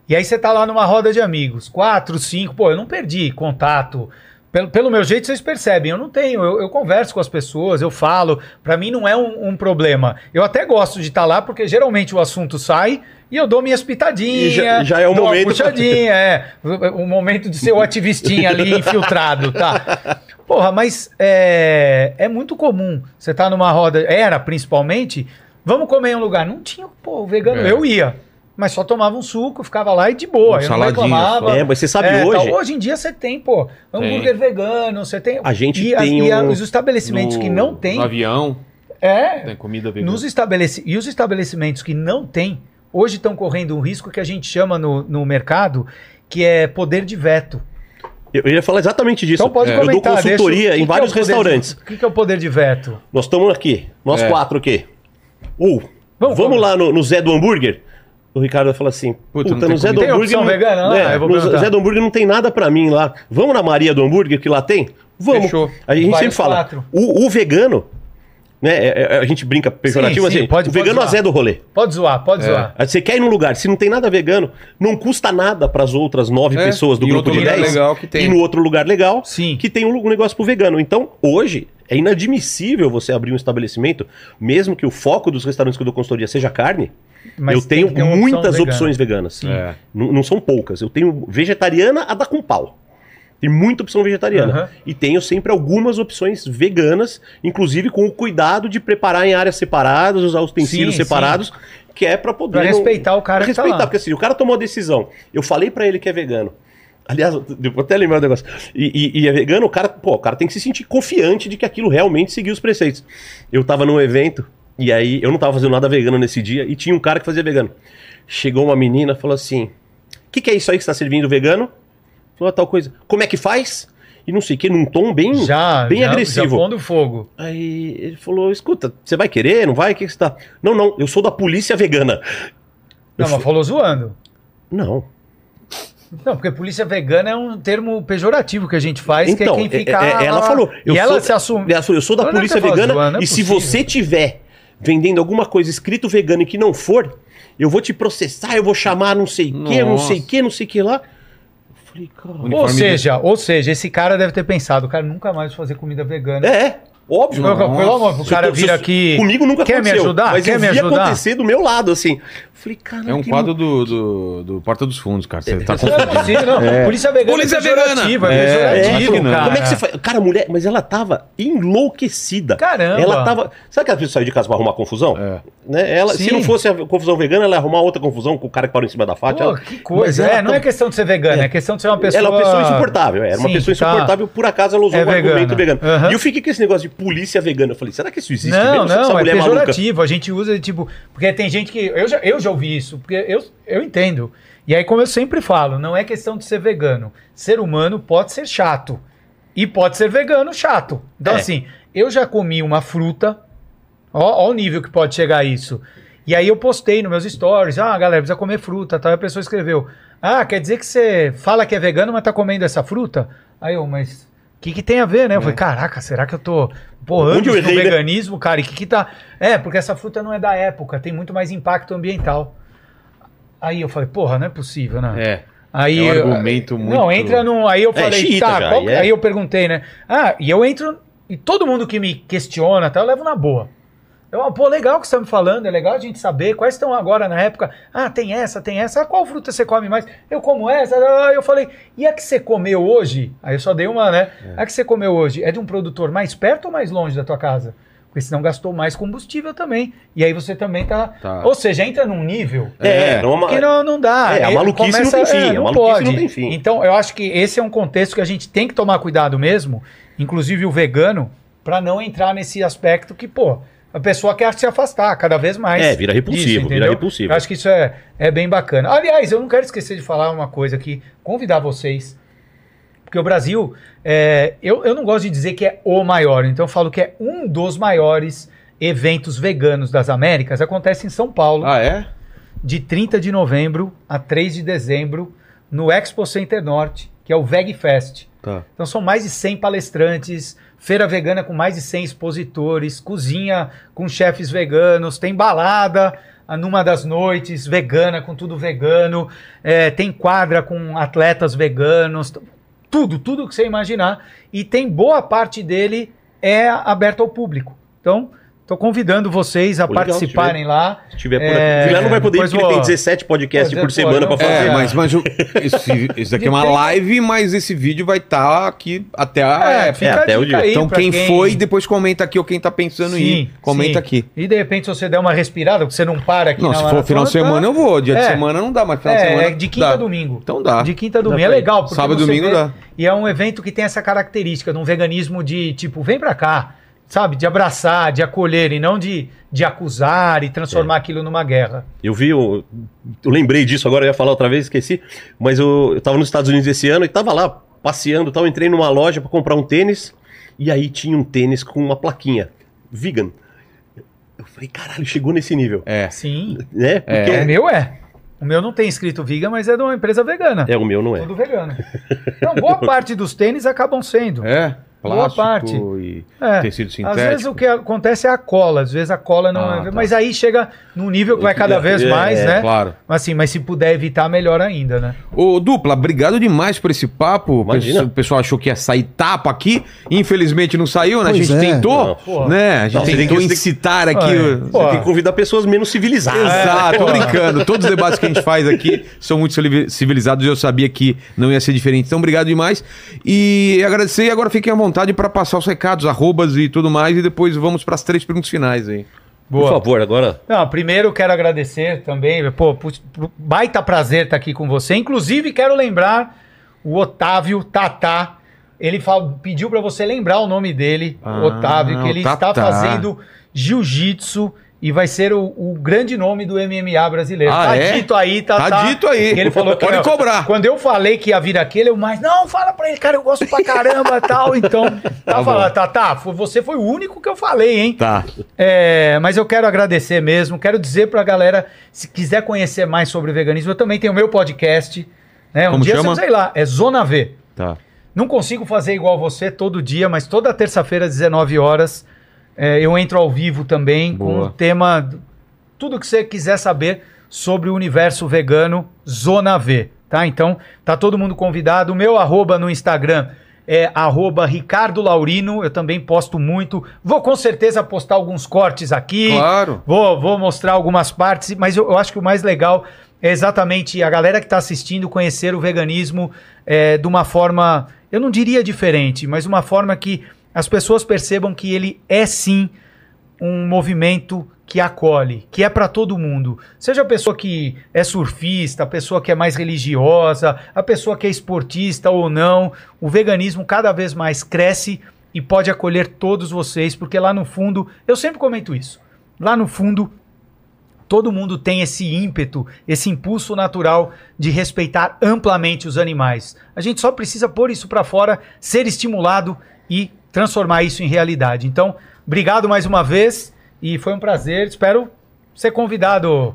E aí você tá lá numa roda de amigos, quatro, cinco. Pô, eu não perdi contato. Pelo, pelo meu jeito, vocês percebem, eu não tenho. Eu, eu converso com as pessoas, eu falo. Pra mim não é um, um problema. Eu até gosto de estar lá, porque geralmente o assunto sai e eu dou minhas pitadinhas. Já- já é o momento puxadinha, é. O, o momento de ser o ativistinha ali infiltrado, tá? Porra, mas é, é muito comum. Você tá numa roda, era principalmente, vamos comer em um lugar. Não tinha, pô, o vegano, É. eu ia. Mas só tomava um suco, ficava lá e de boa. Um eu não reclamava. só. É, mas você sabe É, hoje. tal. Hoje em dia você tem, pô, hambúrguer vegano, você tem. A gente e, tem e a- um- os estabelecimentos No- que não tem. No avião, É. tem comida vegana. Nos estabeleci... E os estabelecimentos que não têm, hoje estão correndo um risco que a gente chama no, no mercado, que é poder de veto. Eu ia falar exatamente disso. Então pode eu dou comentar. deixa- consultoria que em que vários é o poder de- restaurantes. O que, que é o poder de veto? Nós estamos aqui, nós É. quatro aqui. Ou, Vamos vamos, lá no, no Zé do Hambúrguer? O Ricardo fala assim: Puta, Puta, não tem no Zé do Hambúrguer. opção não- vegana lá? É, Eu vou no. Zé do Hambúrguer não tem nada pra mim lá. Vamos na Maria do Hambúrguer que lá tem? Vamos. Fechou. A gente Vai sempre fala: o, o vegano, né? é- é- a gente brinca pejorativo, Sim, sim, assim, pode- o vegano pode é Zé do rolê. Pode zoar, pode É. zoar. Você quer ir num lugar, se não tem nada vegano, não custa nada pras outras nove É, pessoas do e grupo de lugar 10 legal que tem. e no outro lugar legal Sim. que tem um, um negócio pro vegano. Então, hoje, é inadmissível você abrir um estabelecimento, mesmo que o foco dos restaurantes que eu dou consultoria seja carne, Mas eu tenho opção muitas vegana. opções veganas. É. Não, não são poucas. Eu tenho vegetariana a dar com pau. Tem muita opção vegetariana. Aham. E tenho sempre algumas opções veganas, inclusive com o cuidado de preparar em áreas separadas, usar utensílios Sim, separados, que é pra poder. Pra não- respeitar o cara pra tá respeitar, lá. porque assim, o cara tomou a decisão. Eu falei pra ele que é vegano. Aliás, vou até lembrar o negócio. E, e- e é vegano, o cara, pô, o cara tem que se sentir confiante de que aquilo realmente seguiu os preceitos. Eu tava num evento, e aí eu não tava fazendo nada vegano nesse dia, e tinha um cara que fazia vegano. Chegou uma menina e falou assim: O que, que é isso aí que você tá servindo vegano? Falou "Ah, tal coisa. Como é que faz? E não sei o que, num tom bem, Já, bem já, agressivo. Já pondo fogo. Aí ele falou: escuta, você vai querer? Não vai? O que, que você tá? Não, não, eu sou da polícia vegana. Não, mas falou zoando. Não. Não, porque polícia vegana é um termo pejorativo que a gente faz, Então, que é quem fica. é- é- ela falou. E eu ela sou- se assume. Ela falou, eu sou da não polícia vegana zoando, é e se você tiver vendendo alguma coisa escrito vegano e que não for, eu vou te processar, eu vou chamar não sei o que, não sei o que, não sei o que lá. Falei, cara. Ou seja, ou seja, esse cara deve ter pensado, cara, nunca mais vou fazer comida vegana. É, óbvio. Pelo amor, o cara vira aqui. Comigo nunca Quer me aconteceu. ajudar? Mas Quer eu me vi ajudar? acontecer do meu lado, assim. Falei, cara, É um que quadro do, do, do Porta dos Fundos, cara. Você tá Não é confundindo. possível, não. Polícia vegana Polícia é vegana. é É, que não. cara. Como é que você faz? Cara, mulher, mas ela tava enlouquecida. Caramba. Ela tava. Sabe aquela pessoa que saiu de casa pra arrumar confusão? É. Né? Ela, se não fosse a confusão vegana, ela ia arrumar outra confusão com o cara que parou em cima da faixa. Pô, ela- que coisa. É, não tá- é questão de ser vegana, é, questão de ser uma pessoa. Ela é uma pessoa insuportável, era uma pessoa tá. insuportável, por acaso ela usou É um argumento vegano. E eu fiquei com esse negócio de polícia vegana. Eu falei, será que isso existe Não, mesmo? Essa não, é mulher maluca. pejorativo. A gente usa, tipo, porque tem gente que. Eu já, eu já ouvi isso, porque eu, eu entendo. E aí, como eu sempre falo, não é questão de ser vegano. Ser humano pode ser chato. E pode ser vegano chato. Então, É. assim, eu já comi uma fruta. Ó, ó o nível que pode chegar isso. E aí eu postei nos meus stories, ah, galera, precisa comer fruta, tal. E a pessoa escreveu, ah, quer dizer que você fala que é vegano, mas tá comendo essa fruta? Aí eu, mas que, que tem a ver, né? Eu falei, caraca, será que eu tô pô, eu no errei, né? veganismo, cara? E que que tá... É, porque essa fruta não é da época, tem muito mais impacto ambiental. Aí eu falei, porra, não é possível, né? É. Aí, É um eu- argumento muito- Não, entra num. Aí eu É, falei, xiita tá, já, qual- é. aí eu perguntei, né? Ah, e eu entro. E todo mundo que me questiona, tá, eu levo na boa. Ah, pô, legal que você tá me falando, é legal a gente saber quais estão agora na época. Ah, tem essa, tem essa. Ah, qual fruta você come mais? Eu como essa. Ah, Eu falei, e a que você comeu hoje? Aí eu só dei uma, né? É. A que você comeu hoje é de um produtor mais perto ou mais longe da tua casa? Porque senão gastou mais combustível também. E aí você também tá. Tá. Ou seja, entra num nível É, não, que não, não dá. É, a maluquice não tem fim, maluquice não tem fim. Então, eu acho que esse é um contexto que a gente tem que tomar cuidado mesmo, inclusive o vegano, para não entrar nesse aspecto que, pô, a pessoa quer se afastar cada vez mais. É, vira repulsivo, vira repulsivo. Eu acho que isso é, é bem bacana. Aliás, eu não quero esquecer de falar uma coisa aqui, convidar vocês. Porque o Brasil, é, eu, eu não gosto de dizer que é o maior, então eu falo que é um dos maiores eventos veganos das Américas. Acontece em São Paulo Ah, é? de 30 de novembro a 3 de dezembro no Expo Center Norte, que é o VegFest. Tá. Então são mais de 100 palestrantes, feira vegana com mais de 100 expositores, cozinha com chefes veganos, tem balada numa das noites vegana com tudo vegano, é, tem quadra com atletas veganos, tudo, tudo que você imaginar. E tem boa parte dele é aberto ao público. Então, estou convidando vocês a Pô, legal, participarem lá. Se tiver por É, aqui. O Vilar não vai poder ir porque ele tem 17 podcasts é, por semana pra não- fazer. É, É. mas, mas esse, esse aqui é uma live, mas esse vídeo vai estar aqui até a É, a até o dica dia. aí Então pra quem, foi, depois comenta aqui, ou quem tá pensando em ir, comenta sim. aqui. E de repente, se você der uma respirada, porque você não para aqui Não, na se for final de tá- semana eu vou, dia de É. semana não dá, mas final de É, semana é de quinta dá. a domingo. Então dá. De quinta a Dá domingo. É legal, porque Sábado e domingo dá. E é um evento que tem essa característica de um veganismo de, tipo, vem pra cá, sabe? De abraçar, de acolher, e não de, de acusar e É. transformar aquilo numa guerra. Eu vi, o- eu lembrei disso agora, eu ia falar outra vez, esqueci. Mas eu, eu tava nos Estados Unidos esse ano e tava lá passeando e tal. Entrei numa loja pra comprar um tênis e aí tinha um tênis com uma plaquinha, vegan. Eu falei, caralho, chegou nesse nível. É. Sim. Né? Porque O meu é. O meu não tem escrito vegan, mas é de uma empresa vegana. é, o meu não é. Tudo vegano. Então, boa parte dos tênis acabam sendo. É, Boa plástico parte. e É. tecido Às sintético. vezes o que acontece é a cola, às vezes a cola não Ah, é. tá. Mas aí chega num nível que vai cada vez É, mais, é, né? Claro. Mas assim, mas se puder evitar, melhor ainda, né? Ô, Dupla, obrigado demais por esse papo. Imagina. O pessoal achou que ia sair tapa aqui. Infelizmente não saiu, né? Pois a gente é. tentou, Não, né? A gente Não, você tem tentou que- você tem que- incitar aqui. É. o- Pô. Tem que convidar pessoas menos civilizadas. Exato, tô brincando. Todos os debates que a gente faz aqui são muito civili- civilizados e eu sabia que não ia ser diferente. Então, obrigado demais. E agradecer. E agora fiquem à vontade para passar os recados, arrobas e tudo mais. E depois vamos para as três perguntas finais aí. Por favor, agora. Não, primeiro quero agradecer também, pô, baita prazer estar aqui com você. Inclusive, quero lembrar o Otávio Tatá. Ele pediu para você lembrar o nome dele, Ah, Otávio, que ele está fazendo jiu-jitsu e vai ser o, o grande nome do MMA brasileiro. Ah, tá é? dito aí, Tatá. Tá dito aí. E ele falou que Pode cobrar. Quando eu falei que ia vir aqui, ele mais, não, fala pra ele, cara, eu gosto pra caramba tal. Então, tá, bom. falando, Tatá, foi- você foi o único que eu falei, hein? Tá. É, mas eu quero agradecer mesmo. Quero dizer pra galera, se quiser conhecer mais sobre veganismo, eu também tenho o meu podcast. Né? Um Como dia chama? você sei lá, é Zona V. Tá. Não consigo fazer igual você todo dia, mas toda terça-feira às 19 horas é, eu entro ao vivo também com Boa. o tema, tudo que você quiser saber sobre o universo vegano, Zona V, tá? Então, tá todo mundo convidado. O meu arroba no Instagram é arroba Ricardo Laurino, eu também posto muito. Vou com certeza postar alguns cortes aqui. Claro. Vou, vou mostrar algumas partes, mas eu, eu acho que o mais legal é exatamente a galera que está assistindo conhecer o veganismo é, de uma forma, eu não diria diferente, mas uma forma que as pessoas percebam que ele é sim um movimento que acolhe, que é para todo mundo. Seja a pessoa que é surfista, a pessoa que é mais religiosa, a pessoa que é esportista ou não, o veganismo cada vez mais cresce e pode acolher todos vocês, porque lá no fundo, eu sempre comento isso. Lá no fundo, todo mundo tem esse ímpeto, esse impulso natural de respeitar amplamente os animais. A gente só precisa pôr isso para fora, ser estimulado e transformar isso em realidade. Então, obrigado mais uma vez e foi um prazer. Espero ser convidado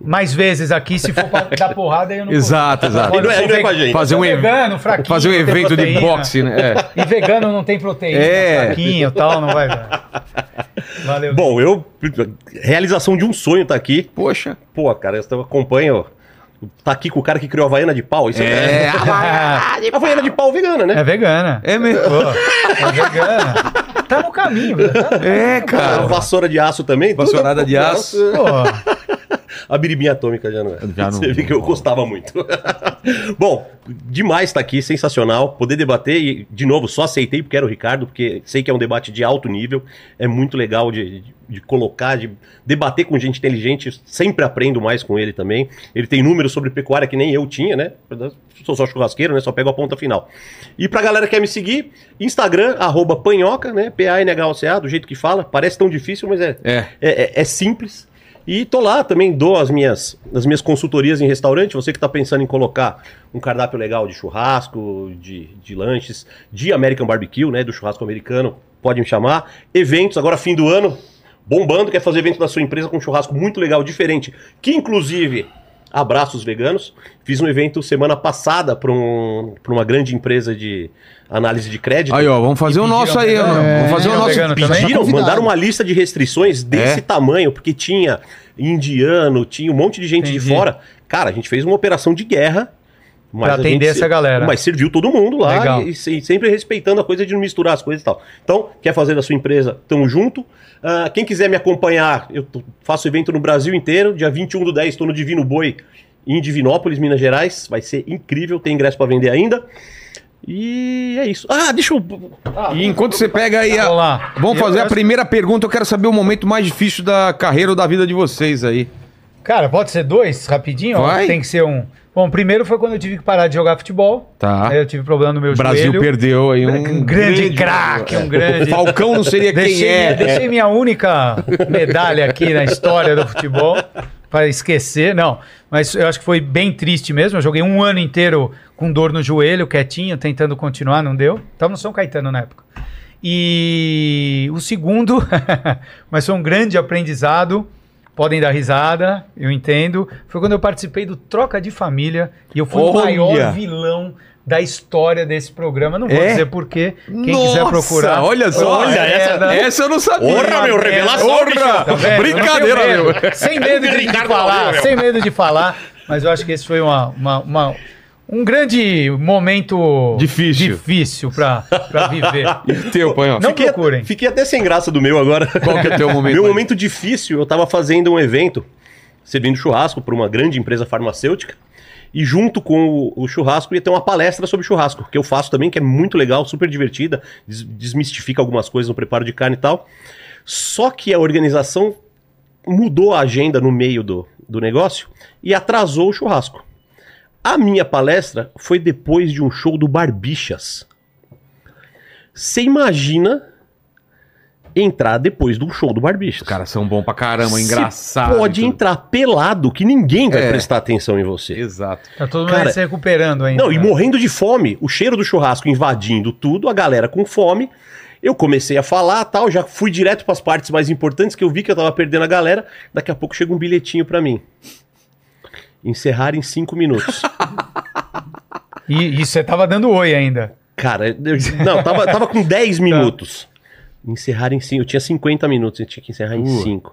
mais vezes aqui, se for pra dar porrada, eu não Exato, exato. Não é- não é. Fazer um, vegano, fraquinho, fazer um evento de proteína. boxe, né? É. E vegano não tem proteína, É. fraquinho e tal, não vai dar. Valeu. Bom, eu. Realização de um sonho tá aqui. Poxa. Pô, cara, eu acompanho. Tá aqui com o cara que criou a Havaiana de pau. Isso É. é. Havaiana de pau vegana, né? É vegana. É mesmo. Pô, é vegana. Tá no caminho, tá? É, A cara. vassoura de aço também. tudo- Vassourada de aço. Pô, A biribinha atômica já não é. Já não- Você vê que eu gostava muito. Bom, demais estar aqui, sensacional. Poder debater e, de novo, só aceitei porque era o Ricardo, porque sei que é um debate de alto nível. É muito legal de, de- de colocar, de debater com gente inteligente. Sempre aprendo mais com ele também. Ele tem números sobre pecuária que nem eu tinha, né? Sou só churrasqueiro, né? Só pego a ponta final. E pra galera que quer me seguir, Instagram, arroba panhoca, né? P-A-N-H-O-C-A, do jeito que fala. Parece tão difícil, mas é, É. é, é- é simples. E tô lá também, dou as minhas, as minhas consultorias em restaurante. Você que tá pensando em colocar um cardápio legal de churrasco, de, de lanches, de American Barbecue, né? Do churrasco americano, pode me chamar. Eventos, agora fim do ano, bombando, quer fazer evento da sua empresa com um churrasco muito legal, diferente, que inclusive abraços veganos. Fiz um evento semana passada para um, pra uma grande empresa de análise de crédito. Aí, ó, vamos fazer o nosso aí. É, Vamos fazer o pediram nosso. Pediram, convidado. mandaram uma lista de restrições desse É? tamanho, porque tinha indiano, tinha um monte de gente de Entendi. fora. Cara, a gente fez uma operação de guerra. Mas Pra a atender gente- essa galera. Mas serviu todo mundo lá Legal. e, e sempre respeitando a coisa de não misturar as coisas e tal. Então, quer fazer da sua empresa, tamo junto. Ah, quem quiser me acompanhar, eu faço evento no Brasil inteiro. Dia 21 do 10 estou no Divino Boi, em Divinópolis, Minas Gerais. Vai ser incrível, tem ingresso para vender ainda. E é isso. Ah, deixa eu. E enquanto você pega aí a. Vamos lá. Vamos Eu fazer a primeira pergunta. Eu quero saber o momento mais difícil da carreira ou da vida de vocês aí. Cara, pode ser dois, rapidinho? ou Vai. Tem que ser um. Bom, primeiro foi quando eu tive que parar de jogar futebol. Tá. Aí eu tive problema no meu O Brasil joelho. perdeu aí um, Um grande craque, um grande- O Falcão não seria quem Deixei, é. deixei minha única medalha aqui na história do futebol para esquecer. Não, mas eu acho que foi bem triste mesmo. Eu joguei um ano inteiro com dor no joelho, quietinho, tentando continuar, não deu. Tava no São Caetano na época. E o segundo, mas foi um grande aprendizado. Podem dar risada, eu entendo. Foi quando eu participei do Troca de Família e eu fui o Olha! maior vilão da história desse programa. Não vou É? dizer porquê. Quem Nossa, quiser procurar. Olha só, Olha, essa, essa eu não sabia. Porra, meu, revelação, bicho. Tá? Brincadeira, meu. Sem medo de, de falar, sem medo de falar. Mas eu acho que esse foi uma, uma- uma- um grande momento Difícil. difícil pra, pra viver. E o teu, Panhó? Não Fiquei, procurem. fiquei até sem graça do meu agora. Qual que é o teu momento? Meu mais- momento difícil, eu tava fazendo um evento, servindo churrasco para uma grande empresa farmacêutica. E junto com o, o churrasco ia ter uma palestra sobre churrasco, que eu faço também, que é muito legal, super divertida, des- desmistifica algumas coisas no preparo de carne e tal. Só que a organização mudou a agenda no meio do, do negócio e atrasou o churrasco. A minha palestra foi depois de um show do Barbixas. Você imagina entrar depois de um show do Barbixas? Os caras são bons pra caramba, engraçado. Pode entrar pelado que ninguém vai É. prestar atenção em você. Exato. Tá todo mundo Cara, se recuperando ainda. Não, e morrendo de fome. O cheiro do churrasco invadindo tudo, a galera com fome. Eu comecei a falar tal, já fui direto para as partes mais importantes que eu vi que eu tava perdendo a galera. Daqui a pouco chega um bilhetinho para mim. Encerrar em cinco minutos. E, e você tava dando oi ainda. Cara, eu, não, tava, tava com 10 minutos. Encerrar em 5. Eu tinha 50 minutos, eu tinha que encerrar em Putz. 5.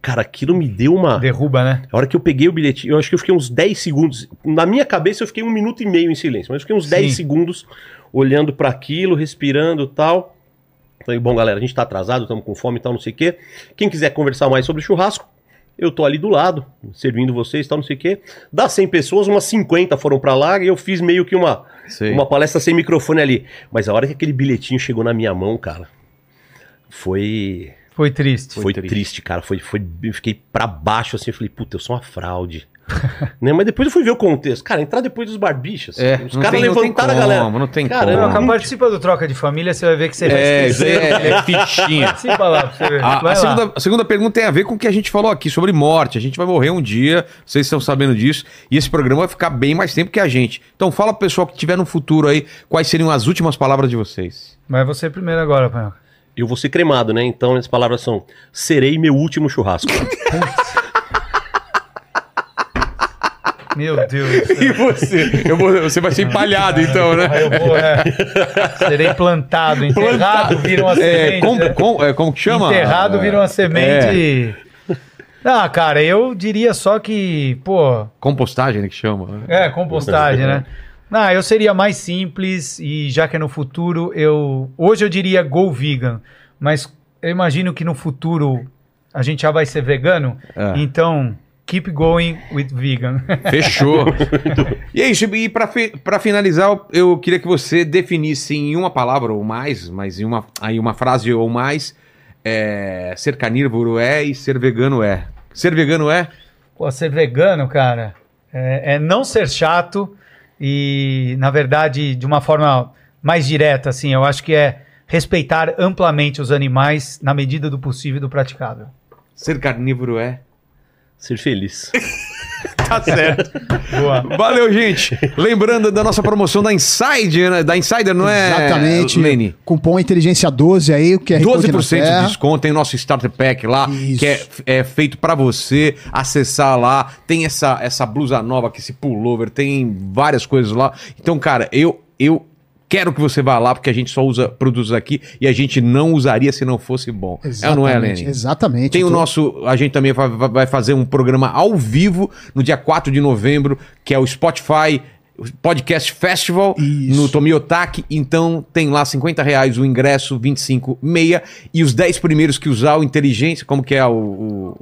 Cara, aquilo me deu uma. Derruba, né? A hora que eu peguei o bilhetinho, eu acho que eu fiquei uns 10 segundos. Na minha cabeça eu fiquei um minuto e meio em silêncio, mas eu fiquei uns 10 Sim. segundos olhando para aquilo, respirando e tal. Falei, bom, galera, a gente tá atrasado, estamos com fome e tal, não sei o quê. Quem quiser conversar mais sobre churrasco, eu tô ali do lado, servindo vocês e tal, não sei o quê. Das 100 pessoas, umas 50 foram para lá e eu fiz meio que uma, uma palestra sem microfone ali. Mas a hora que aquele bilhetinho chegou na minha mão, cara, foi. Foi triste. Foi, triste. triste. cara. Foi, foi, eu fiquei pra baixo assim. Eu falei, puta, eu sou uma fraude. Né? Mas depois eu fui ver o contexto. Cara, entrar depois dos barbichas. É, os caras levantaram a galera. não tem Cara, como. não- participa do Troca de Família, você vai ver que você vai É, esquecer. é, é fichinha. Participa lá pra você ver. A, Vai a segunda, a segunda pergunta tem a ver com o que a gente falou aqui sobre morte. A gente vai morrer um dia, vocês estão sabendo disso, e esse programa vai ficar bem mais tempo que a gente. Então fala pro pessoal que tiver no futuro aí, quais seriam as últimas palavras de vocês. Vai você primeiro agora, Panhoca. Eu vou ser cremado, né? Então as palavras são: serei meu último churrasco. Meu Deus. E você? Eu vou- você vai ser empalhado, então, né? Eu vou, é, serei plantado, enterrado, vira uma É, semente. como, né? como, é, como que chama? Enterrado vira uma É, semente. Ah, cara, eu diria só que, pô, compostagem, né, que chama. né? é compostagem, né? Não, eu seria mais simples e já que é no futuro, eu hoje eu diria go vegan, mas eu imagino que no futuro a gente já vai ser vegano, É. então keep going with vegan. Fechou. e é isso. E pra, fi- pra finalizar, eu queria que você definisse em uma palavra ou mais, mas em uma, aí uma frase ou mais, é, ser carnívoro é e ser vegano é. Ser vegano é? Pô, ser vegano, cara, é, é não ser chato e, na verdade, de uma forma mais direta, assim, eu acho que é respeitar amplamente os animais na medida do possível e do praticável. Ser carnívoro é? Ser feliz. Tá certo. Boa. Valeu, gente. Lembrando da nossa promoção da Insider, né? Da Insider, não é? Exatamente. Lene? Cupom Inteligência 12 aí, o QR Code na 12% de desconto, tem o nosso Starter Pack lá, Isso. que é, é feito pra você acessar lá. Tem essa, essa blusa nova, que esse pullover, tem várias coisas lá. Então, cara, eu, eu quero que você vá lá, porque a gente só usa produtos aqui e a gente não usaria se não fosse bom. É ou não é, Exatamente, Lene? Exatamente. Tem o Então, nosso. A gente também vai, fazer um programa ao vivo no dia 4 de novembro, que é o Spotify Podcast Festival Isso. no Tomiotaki. Então tem lá 50 reais o ingresso, 25 meia. E os 10 primeiros que usar o Inteligência, como que é o. o...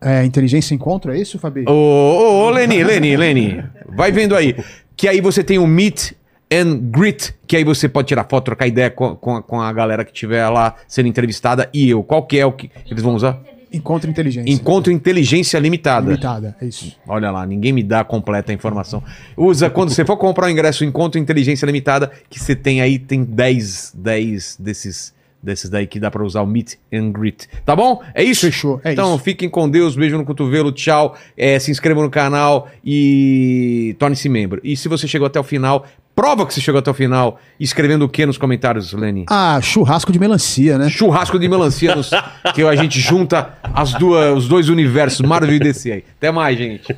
É, inteligência encontro, é isso, Fabi? Ô, ô, ô, Leni, Leni, Leni. Vai vendo aí. Que aí você tem o Meet and Greet, que aí você pode tirar foto, trocar ideia com, com, a- com a galera que estiver lá sendo entrevistada e eu. Qual que é o que eles vão usar? Encontro inteligência. Encontro Inteligência Limitada. Limitada, é isso. Olha lá, ninguém me dá a completa informação. Usa, quando você for comprar o ingresso Encontro Inteligência Limitada, que você tem aí, tem 10, 10 desses, desses daí que dá pra usar o Meet and Greet. Tá bom? É isso? Fechou, é então, isso. fiquem com Deus, beijo no cotovelo, tchau. É, se inscrevam no canal e torne-se membro. E se você chegou até o final, prova que você chegou até o final, escrevendo o que nos comentários, Lenny? Ah, churrasco de melancia, né? Churrasco de melancia, nos- que a gente junta as duas, os dois universos, Marvel e DC aí. Até mais, gente.